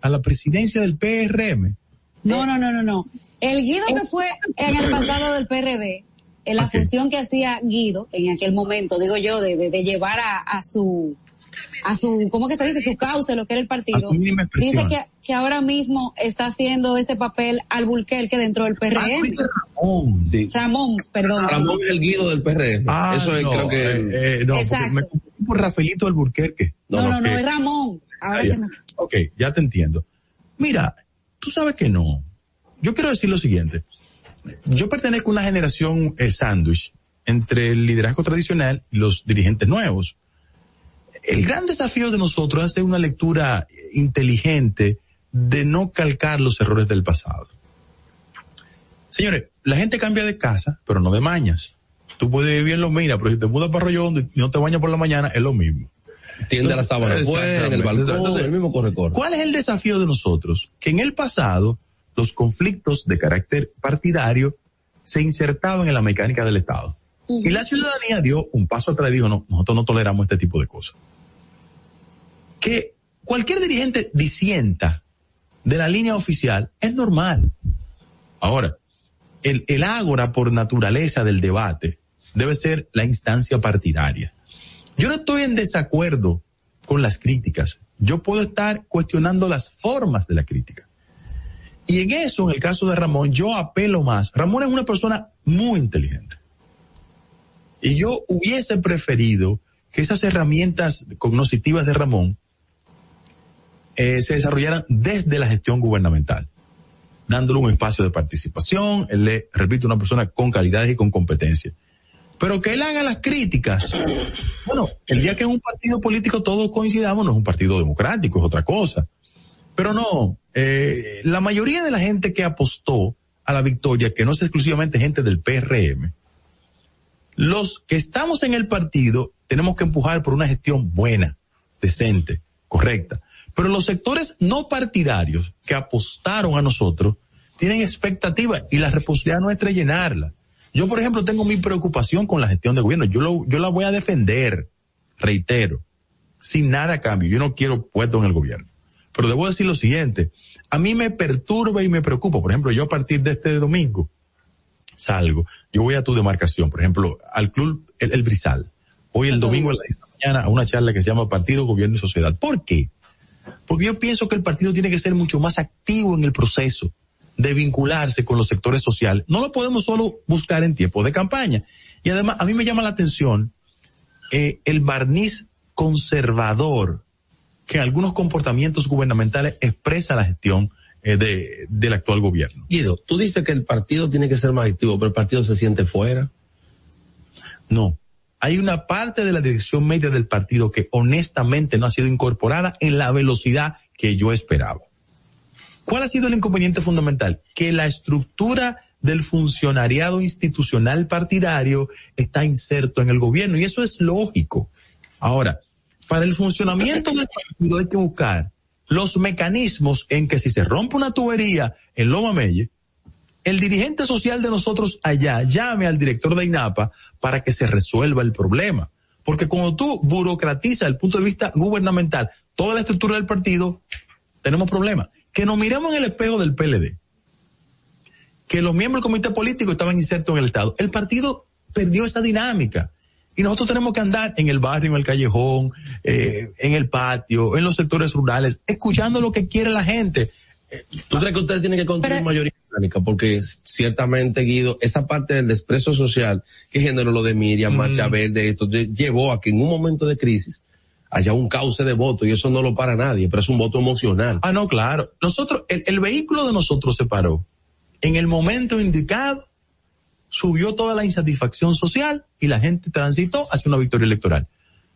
a la presidencia del PRM. No, no, no, no, no. El Guido que fue en el pasado del PRD, en la función que hacía Guido en aquel momento, digo yo, de, de, de llevar a, a su, a su, ¿cómo que se dice? Su causa, lo que era el partido. Dice que, que ahora mismo está haciendo ese papel al que dentro del PRM. Ramón. Sí. Ramón, perdón. Ramón es el Guido del PRM. Ah, Eso es, no, creo que. eh, eh, no, porque Exacto. me confundí por Rafaelito Alburquerque. No, no, no, que- es Ramón. Ahora Ah, ya. me- Ok, ya te entiendo. Mira, tú sabes que no. Yo quiero decir lo siguiente. Yo pertenezco a una generación eh, sándwich entre el liderazgo tradicional y los dirigentes nuevos. El gran desafío de nosotros es hacer una lectura inteligente de no calcar los errores del pasado. Señores, la gente cambia de casa, pero no de mañas. Tú puedes vivir en los minas, pero si te mudas para Hondo y no te bañas por la mañana, es lo mismo. Tiende la sábana en el balcón, Entonces, el mismo corre-corre. ¿Cuál es el desafío de nosotros? Que en el pasado los conflictos de carácter partidario se insertaban en la mecánica del Estado. Y la ciudadanía dio un paso atrás y dijo, no, nosotros no toleramos este tipo de cosas. Que cualquier dirigente disienta de la línea oficial es normal. Ahora, el, el ágora por naturaleza del debate debe ser la instancia partidaria. Yo no estoy en desacuerdo con las críticas. Yo puedo estar cuestionando las formas de la crítica. Y en eso, en el caso de Ramón, yo apelo más. Ramón es una persona muy inteligente. Y yo hubiese preferido que esas herramientas cognitivas de Ramón eh, se desarrollaran desde la gestión gubernamental, dándole un espacio de participación. Él es, repito, una persona con calidades y con competencia. Pero que él haga las críticas. Bueno, el día que en un partido político todos coincidamos, no es un partido democrático, es otra cosa. Pero no, eh, la mayoría de la gente que apostó a la victoria, que no es exclusivamente gente del PRM, los que estamos en el partido tenemos que empujar por una gestión buena, decente, correcta. Pero los sectores no partidarios que apostaron a nosotros tienen expectativas y la responsabilidad nuestra es llenarla. Yo, por ejemplo, tengo mi preocupación con la gestión de gobierno. Yo, yo la voy a defender, reitero, sin nada a cambio. Yo no quiero puesto en el gobierno. Pero debo decir lo siguiente, a mí me perturba y me preocupa. Por ejemplo, yo a partir de este domingo salgo, yo voy a tu demarcación, por ejemplo, al club El, el Brizal. Hoy el domingo a las 10 de la mañana a una charla que se llama Partido, Gobierno y Sociedad. ¿Por qué? Porque yo pienso que el partido tiene que ser mucho más activo en el proceso de vincularse con los sectores sociales. No lo podemos solo buscar en tiempos de campaña. Y además, a mí me llama la atención eh, el barniz conservador que en algunos comportamientos gubernamentales expresa la gestión eh, de, del actual gobierno. Guido, tú dices que el partido tiene que ser más activo, pero el partido se siente fuera. No. Hay una parte de la dirección media del partido que honestamente no ha sido incorporada en la velocidad que yo esperaba. ¿Cuál ha sido el inconveniente fundamental? Que la estructura del funcionariado institucional partidario está inserto en el gobierno y eso es lógico. Ahora, para el funcionamiento del partido hay que buscar los mecanismos en que si se rompe una tubería en Loma Melle, el dirigente social de nosotros allá llame al director de INAPA para que se resuelva el problema. Porque cuando tú burocratizas el punto de vista gubernamental toda la estructura del partido, tenemos problemas. Que nos miremos en el espejo del PLD. Que los miembros del comité político estaban insertos en el Estado. El partido perdió esa dinámica. Y nosotros tenemos que andar en el barrio, en el callejón, eh, en el patio, en los sectores rurales, escuchando lo que quiere la gente. ¿Tú crees que usted tiene que construir Pero- mayoría orgánica? Porque ciertamente, Guido, esa parte del desprecio social que generó lo de Miriam, Mm. Marcha Verde, esto lle- llevó a que en un momento de crisis haya un cauce de votos y eso no lo para nadie, pero es un voto emocional. Ah, no, claro. Nosotros, el, el vehículo de nosotros se paró. En el momento indicado, subió toda la insatisfacción social y la gente transitó hacia una victoria electoral.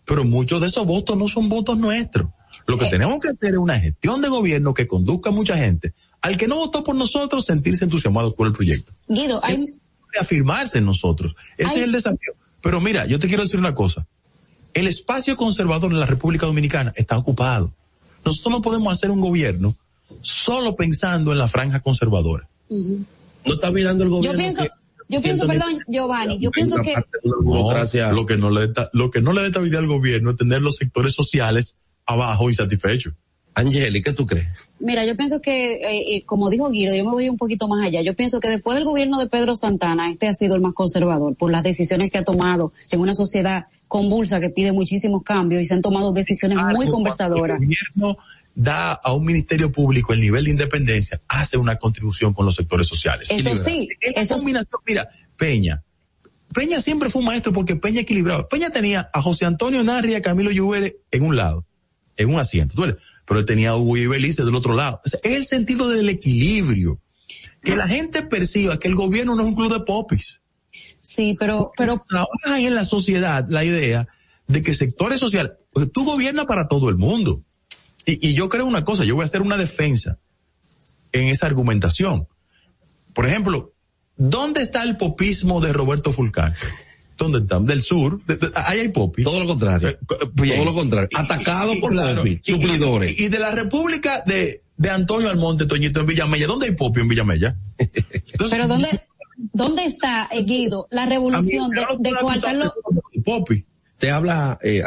Pero muchos de esos votos no son votos nuestros. Lo que tenemos que hacer es una gestión de gobierno que conduzca a mucha gente al que no votó por nosotros sentirse entusiasmado por el proyecto. Guido, hay, Reafirmarse en nosotros. Ese es el desafío. Pero mira, yo te quiero decir una cosa. El espacio conservador en la República Dominicana está ocupado. Nosotros no podemos hacer un gobierno solo pensando en la franja conservadora. No está mirando el yo gobierno. pienso, que- yo pienso, perdón, Giovanni, yo pienso que No, lo que no le da, lo que no le da estabilidad al gobierno es tener los sectores sociales abajo y satisfechos. Angeli, ¿qué tú crees? Mira, yo pienso que, eh, eh, como dijo Guido, yo me voy un poquito más allá. Yo pienso que después del gobierno de Pedro Santana, este ha sido el más conservador por las decisiones que ha tomado en una sociedad convulsa que pide muchísimos cambios y se han tomado decisiones muy conversadoras. El gobierno da a un ministerio público el nivel de independencia, hace una contribución con los sectores sociales. Eso sí, eso sí. combinación, mira, Peña. Peña siempre fue un maestro porque Peña equilibraba. Peña tenía a José Antonio Narri y a Camilo Lluvere en un lado, en un asiento, pero él tenía a Hugo y Belice del otro lado. O sea, es el sentido del equilibrio. Que la gente perciba que el gobierno no es un club de popis. Sí, pero, pero trabaja en la sociedad la idea de que sectores sociales, porque tú gobiernas para todo el mundo. Y, y yo creo una cosa, yo voy a hacer una defensa en esa argumentación. Por ejemplo, ¿dónde está el popismo de Roberto Fulcán? ¿Dónde está? Del sur. De- de- ahí hay popis. Todo lo contrario. Todo lo contrario. Atacado por popis, y- suplidores. Y, y de la República de, de Antonio Almonte, Toñito, en Villamella, ¿dónde hay popi en Villamella? *laughs* Pero ¿dónde, dónde está, eh, Guido, la revolución de, de coartar los... Popi. Te habla eh,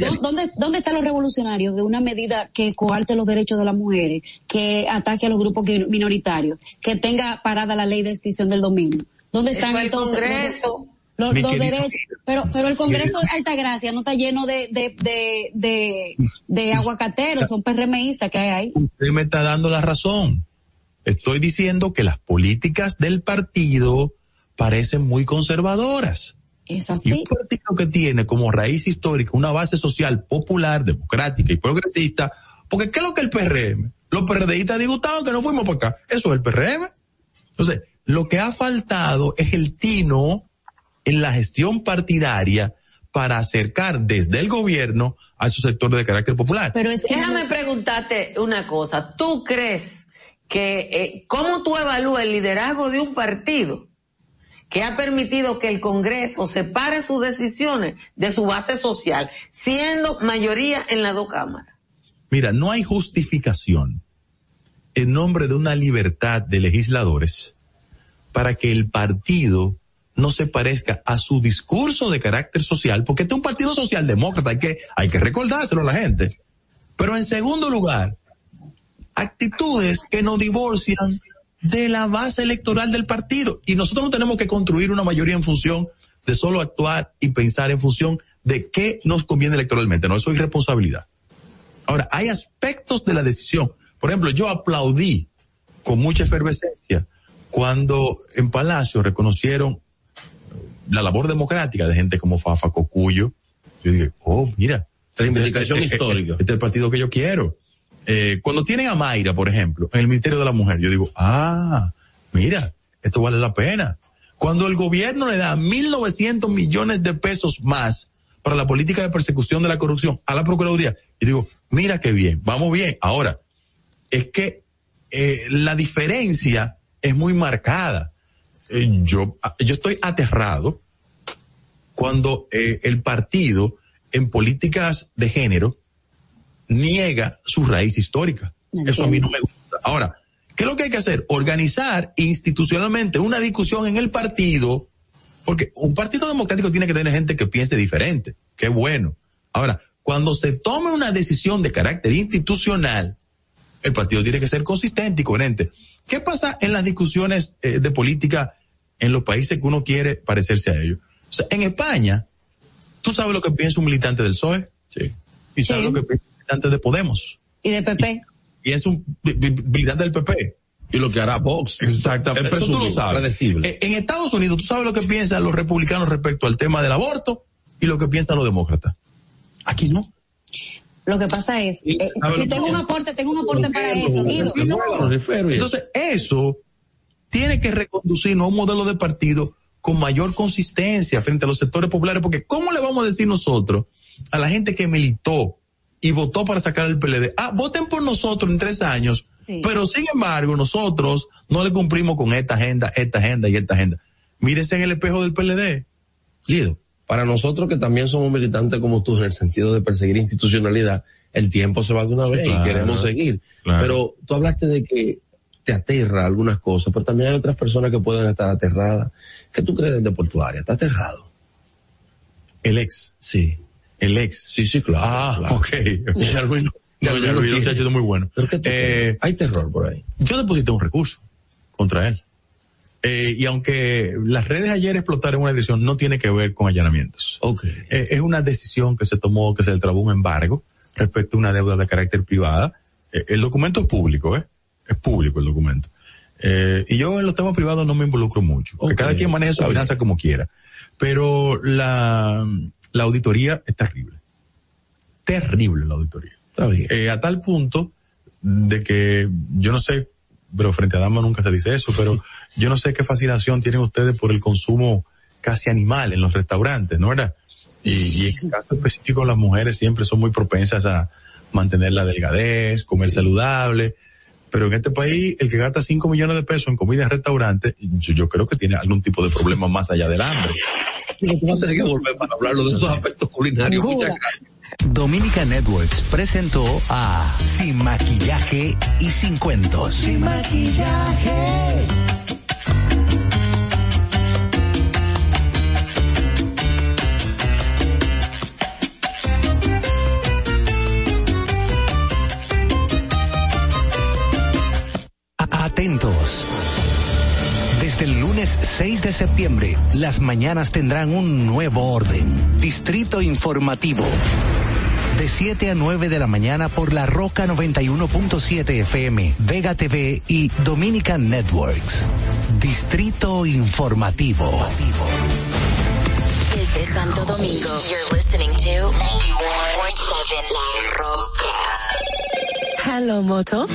¿dó- ¿dónde, ¿dónde están los revolucionarios de una medida que coarte los derechos de las mujeres, que ataque a los grupos minoritarios, que tenga parada la ley de extinción del dominio? ¿Dónde están el entonces Congreso. los, los querido- derechos? Pero, pero el Congreso de Altagracia no está lleno de, de, de, de, de aguacateros, son PRMistas que hay ahí. usted me está dando la razón. Estoy diciendo que las políticas del partido parecen muy conservadoras. Es Y así. un partido que tiene como raíz histórica una base social popular, democrática y progresista, porque ¿qué es lo que el PRM? Los PRDistas disgustados que no fuimos por acá. Eso es el PRM. Entonces, lo que ha faltado es el tino en la gestión partidaria para acercar desde el gobierno a esos sectores de carácter popular. Pero es que Déjame preguntarte una cosa. ¿Tú crees que, eh, cómo tú evalúas el liderazgo de un partido que ha permitido que el Congreso separe sus decisiones de su base social, siendo mayoría en las dos cámaras? Mira, no hay justificación en nombre de una libertad de legisladores para que el partido no se parezca a su discurso de carácter social, porque este es un partido socialdemócrata, hay que, hay que recordárselo a la gente. Pero en segundo lugar, actitudes que nos divorcian de la base electoral del partido. Y nosotros no tenemos que construir una mayoría en función de solo actuar y pensar en función de qué nos conviene electoralmente. No, eso es irresponsabilidad. Ahora, hay aspectos de la decisión. Por ejemplo, yo aplaudí con mucha efervescencia cuando en Palacio reconocieron la labor democrática de gente como Fafa Cocuyo. Yo dije, oh, mira. Reivindicación este- este- histórica. Este es el partido que yo quiero. Eh, cuando tienen a Mayra, por ejemplo, en el Ministerio de la Mujer, yo digo, ah, mira, esto vale la pena. Cuando el gobierno le da 1.900 millones de pesos más para la política de persecución de la corrupción a la Procuraduría, y digo, mira qué bien, vamos bien. Ahora, es que eh, la diferencia es muy marcada. eh, yo, yo estoy aterrado cuando el partido en políticas de género niega su raíz histórica. Eso a mí no me gusta. Ahora, ¿qué es lo que hay que hacer? Organizar institucionalmente una discusión en el partido, porque un partido democrático tiene que tener gente que piense diferente. Qué bueno. Ahora, cuando se tome una decisión de carácter institucional, el partido tiene que ser consistente y coherente. ¿Qué pasa en las discusiones eh, de política en los países que uno quiere parecerse a ellos? O sea, en España, ¿tú sabes lo que piensa un militante del PSOE? Sí. ¿Y sabes Sí. lo que piensa militante de Podemos? Y de PP. Piensa un mi- mi- militante del PP. Y lo que hará Vox. Exactamente. Es Eso tú lo sabes. predecible. Eh, En Estados Unidos, tú sabes lo que piensan los republicanos respecto al tema del aborto y lo que piensan los demócratas. Aquí no. Lo que pasa es, eh, ¿sabe lo y tengo un aporte, tengo un aporte para eso, Guido. Entonces, eso tiene que reconducirnos a un modelo de partido con mayor consistencia frente a los sectores populares, porque ¿cómo le vamos a decir nosotros a la gente que militó y votó para sacar el PLD? Ah, voten por nosotros en tres años, Sí. pero sin embargo nosotros no le cumplimos con esta agenda, esta agenda y esta agenda. Mírense en el espejo del PLD. Lido, para nosotros que también somos militantes como tú en el sentido de perseguir institucionalidad, el tiempo se va de una Sí, vez claro. y queremos seguir. Claro. Pero tú hablaste de que te aterra algunas cosas, pero también hay otras personas que pueden estar aterradas. ¿Qué tú crees del de portuaria? ¿Está aterrado? El ex. Sí. El ex. Sí, sí, claro. Ah, claro. ok. Ya Luis ya No, ya Luis, muchacho, es muy bueno. ¿Pero qué tú Eh? Hay terror por ahí. Yo deposité un recurso contra él. Eh, y aunque las redes ayer explotaron una decisión, no tiene que ver con allanamientos. Eh, es una decisión que se tomó, que se le trabó un embargo respecto a una deuda de carácter privada. Eh, el documento es público, ¿eh? Es público el documento. Eh, y yo en los temas privados no me involucro mucho. Que Ok, cada quien maneje su finanza como quiera. Pero la, la auditoría es terrible. Terrible la auditoría. Está bien. Eh, a tal punto de que yo no sé, pero frente a Dama nunca se dice eso, pero *laughs* yo no sé qué fascinación tienen ustedes por el consumo casi animal en los restaurantes, ¿no verdad? Y, y en el caso específico las mujeres siempre son muy propensas a mantener la delgadez, comer saludable, pero en este país el que gasta 5 millones de pesos en comida en restaurantes, yo, yo creo que tiene algún tipo de problema más allá del hambre. Vamos a tener que volver para hablarlo de esos aspectos culinarios. Muchas gracias. Dominica Networks presentó a Sin Maquillaje y Sin Cuentos. Sin maquillaje. Atentos. Desde el lunes 6 de septiembre, las mañanas tendrán un nuevo orden. Distrito Informativo. De 7 a 9 de la mañana por la Roca 91.7 FM, Vega TV y Dominican Networks. Distrito Informativo. Desde Santo Domingo, you're listening to 91.7 La Roca.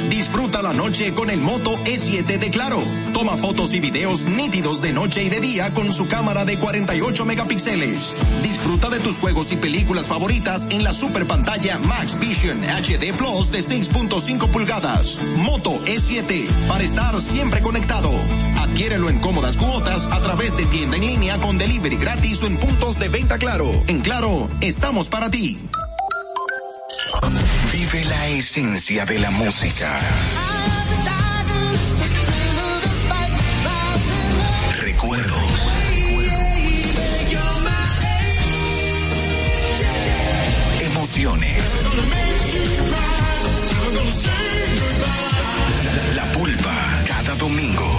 Disfruta la noche con el Moto E7 de Claro. Toma fotos y videos nítidos de noche y de día con su cámara de 48 megapíxeles. Disfruta de tus juegos y películas favoritas en la super pantalla Max Vision HD Plus de 6.5 pulgadas. Moto E7 para estar siempre conectado. Adquiérelo en cómodas cuotas a través de tienda en línea con delivery gratis o en puntos de venta Claro. En Claro, estamos para ti. Vive la esencia de la música. Recuerdos. Emociones. La pulpa. Cada domingo,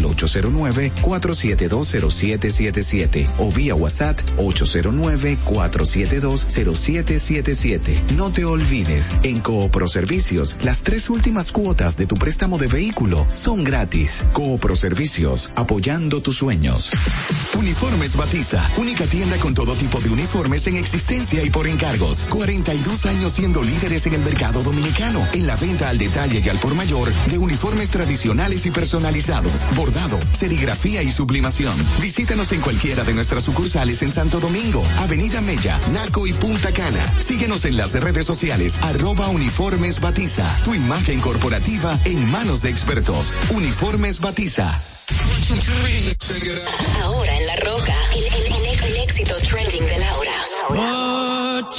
al 809-4720777 o vía WhatsApp 809-4720777. No te olvides, en Coopro Servicios, las tres últimas cuotas de tu préstamo de vehículo son gratis. Coopro Servicios, apoyando tus sueños. Uniformes Batiza, única tienda con todo tipo de uniformes en existencia y por encargos. 42 años siendo líderes en el mercado dominicano, en la venta al detalle y al por mayor de uniformes tradicionales y personalizados, bordado, serigrafía y sublimación. Visítanos en cualquiera de nuestras sucursales en Santo Domingo, Avenida Mella, Naco y Punta Cana. Síguenos en las redes sociales, arroba uniformes Batiza, tu imagen corporativa en manos de expertos. Uniformes Batiza. Ahora en La Roca, el, el- el- el éxito trending de Laura. Put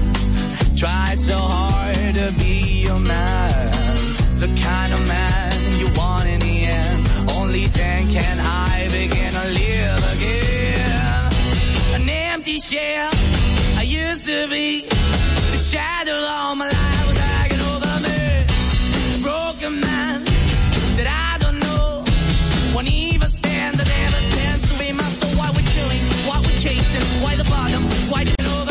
Try so hard to be your man.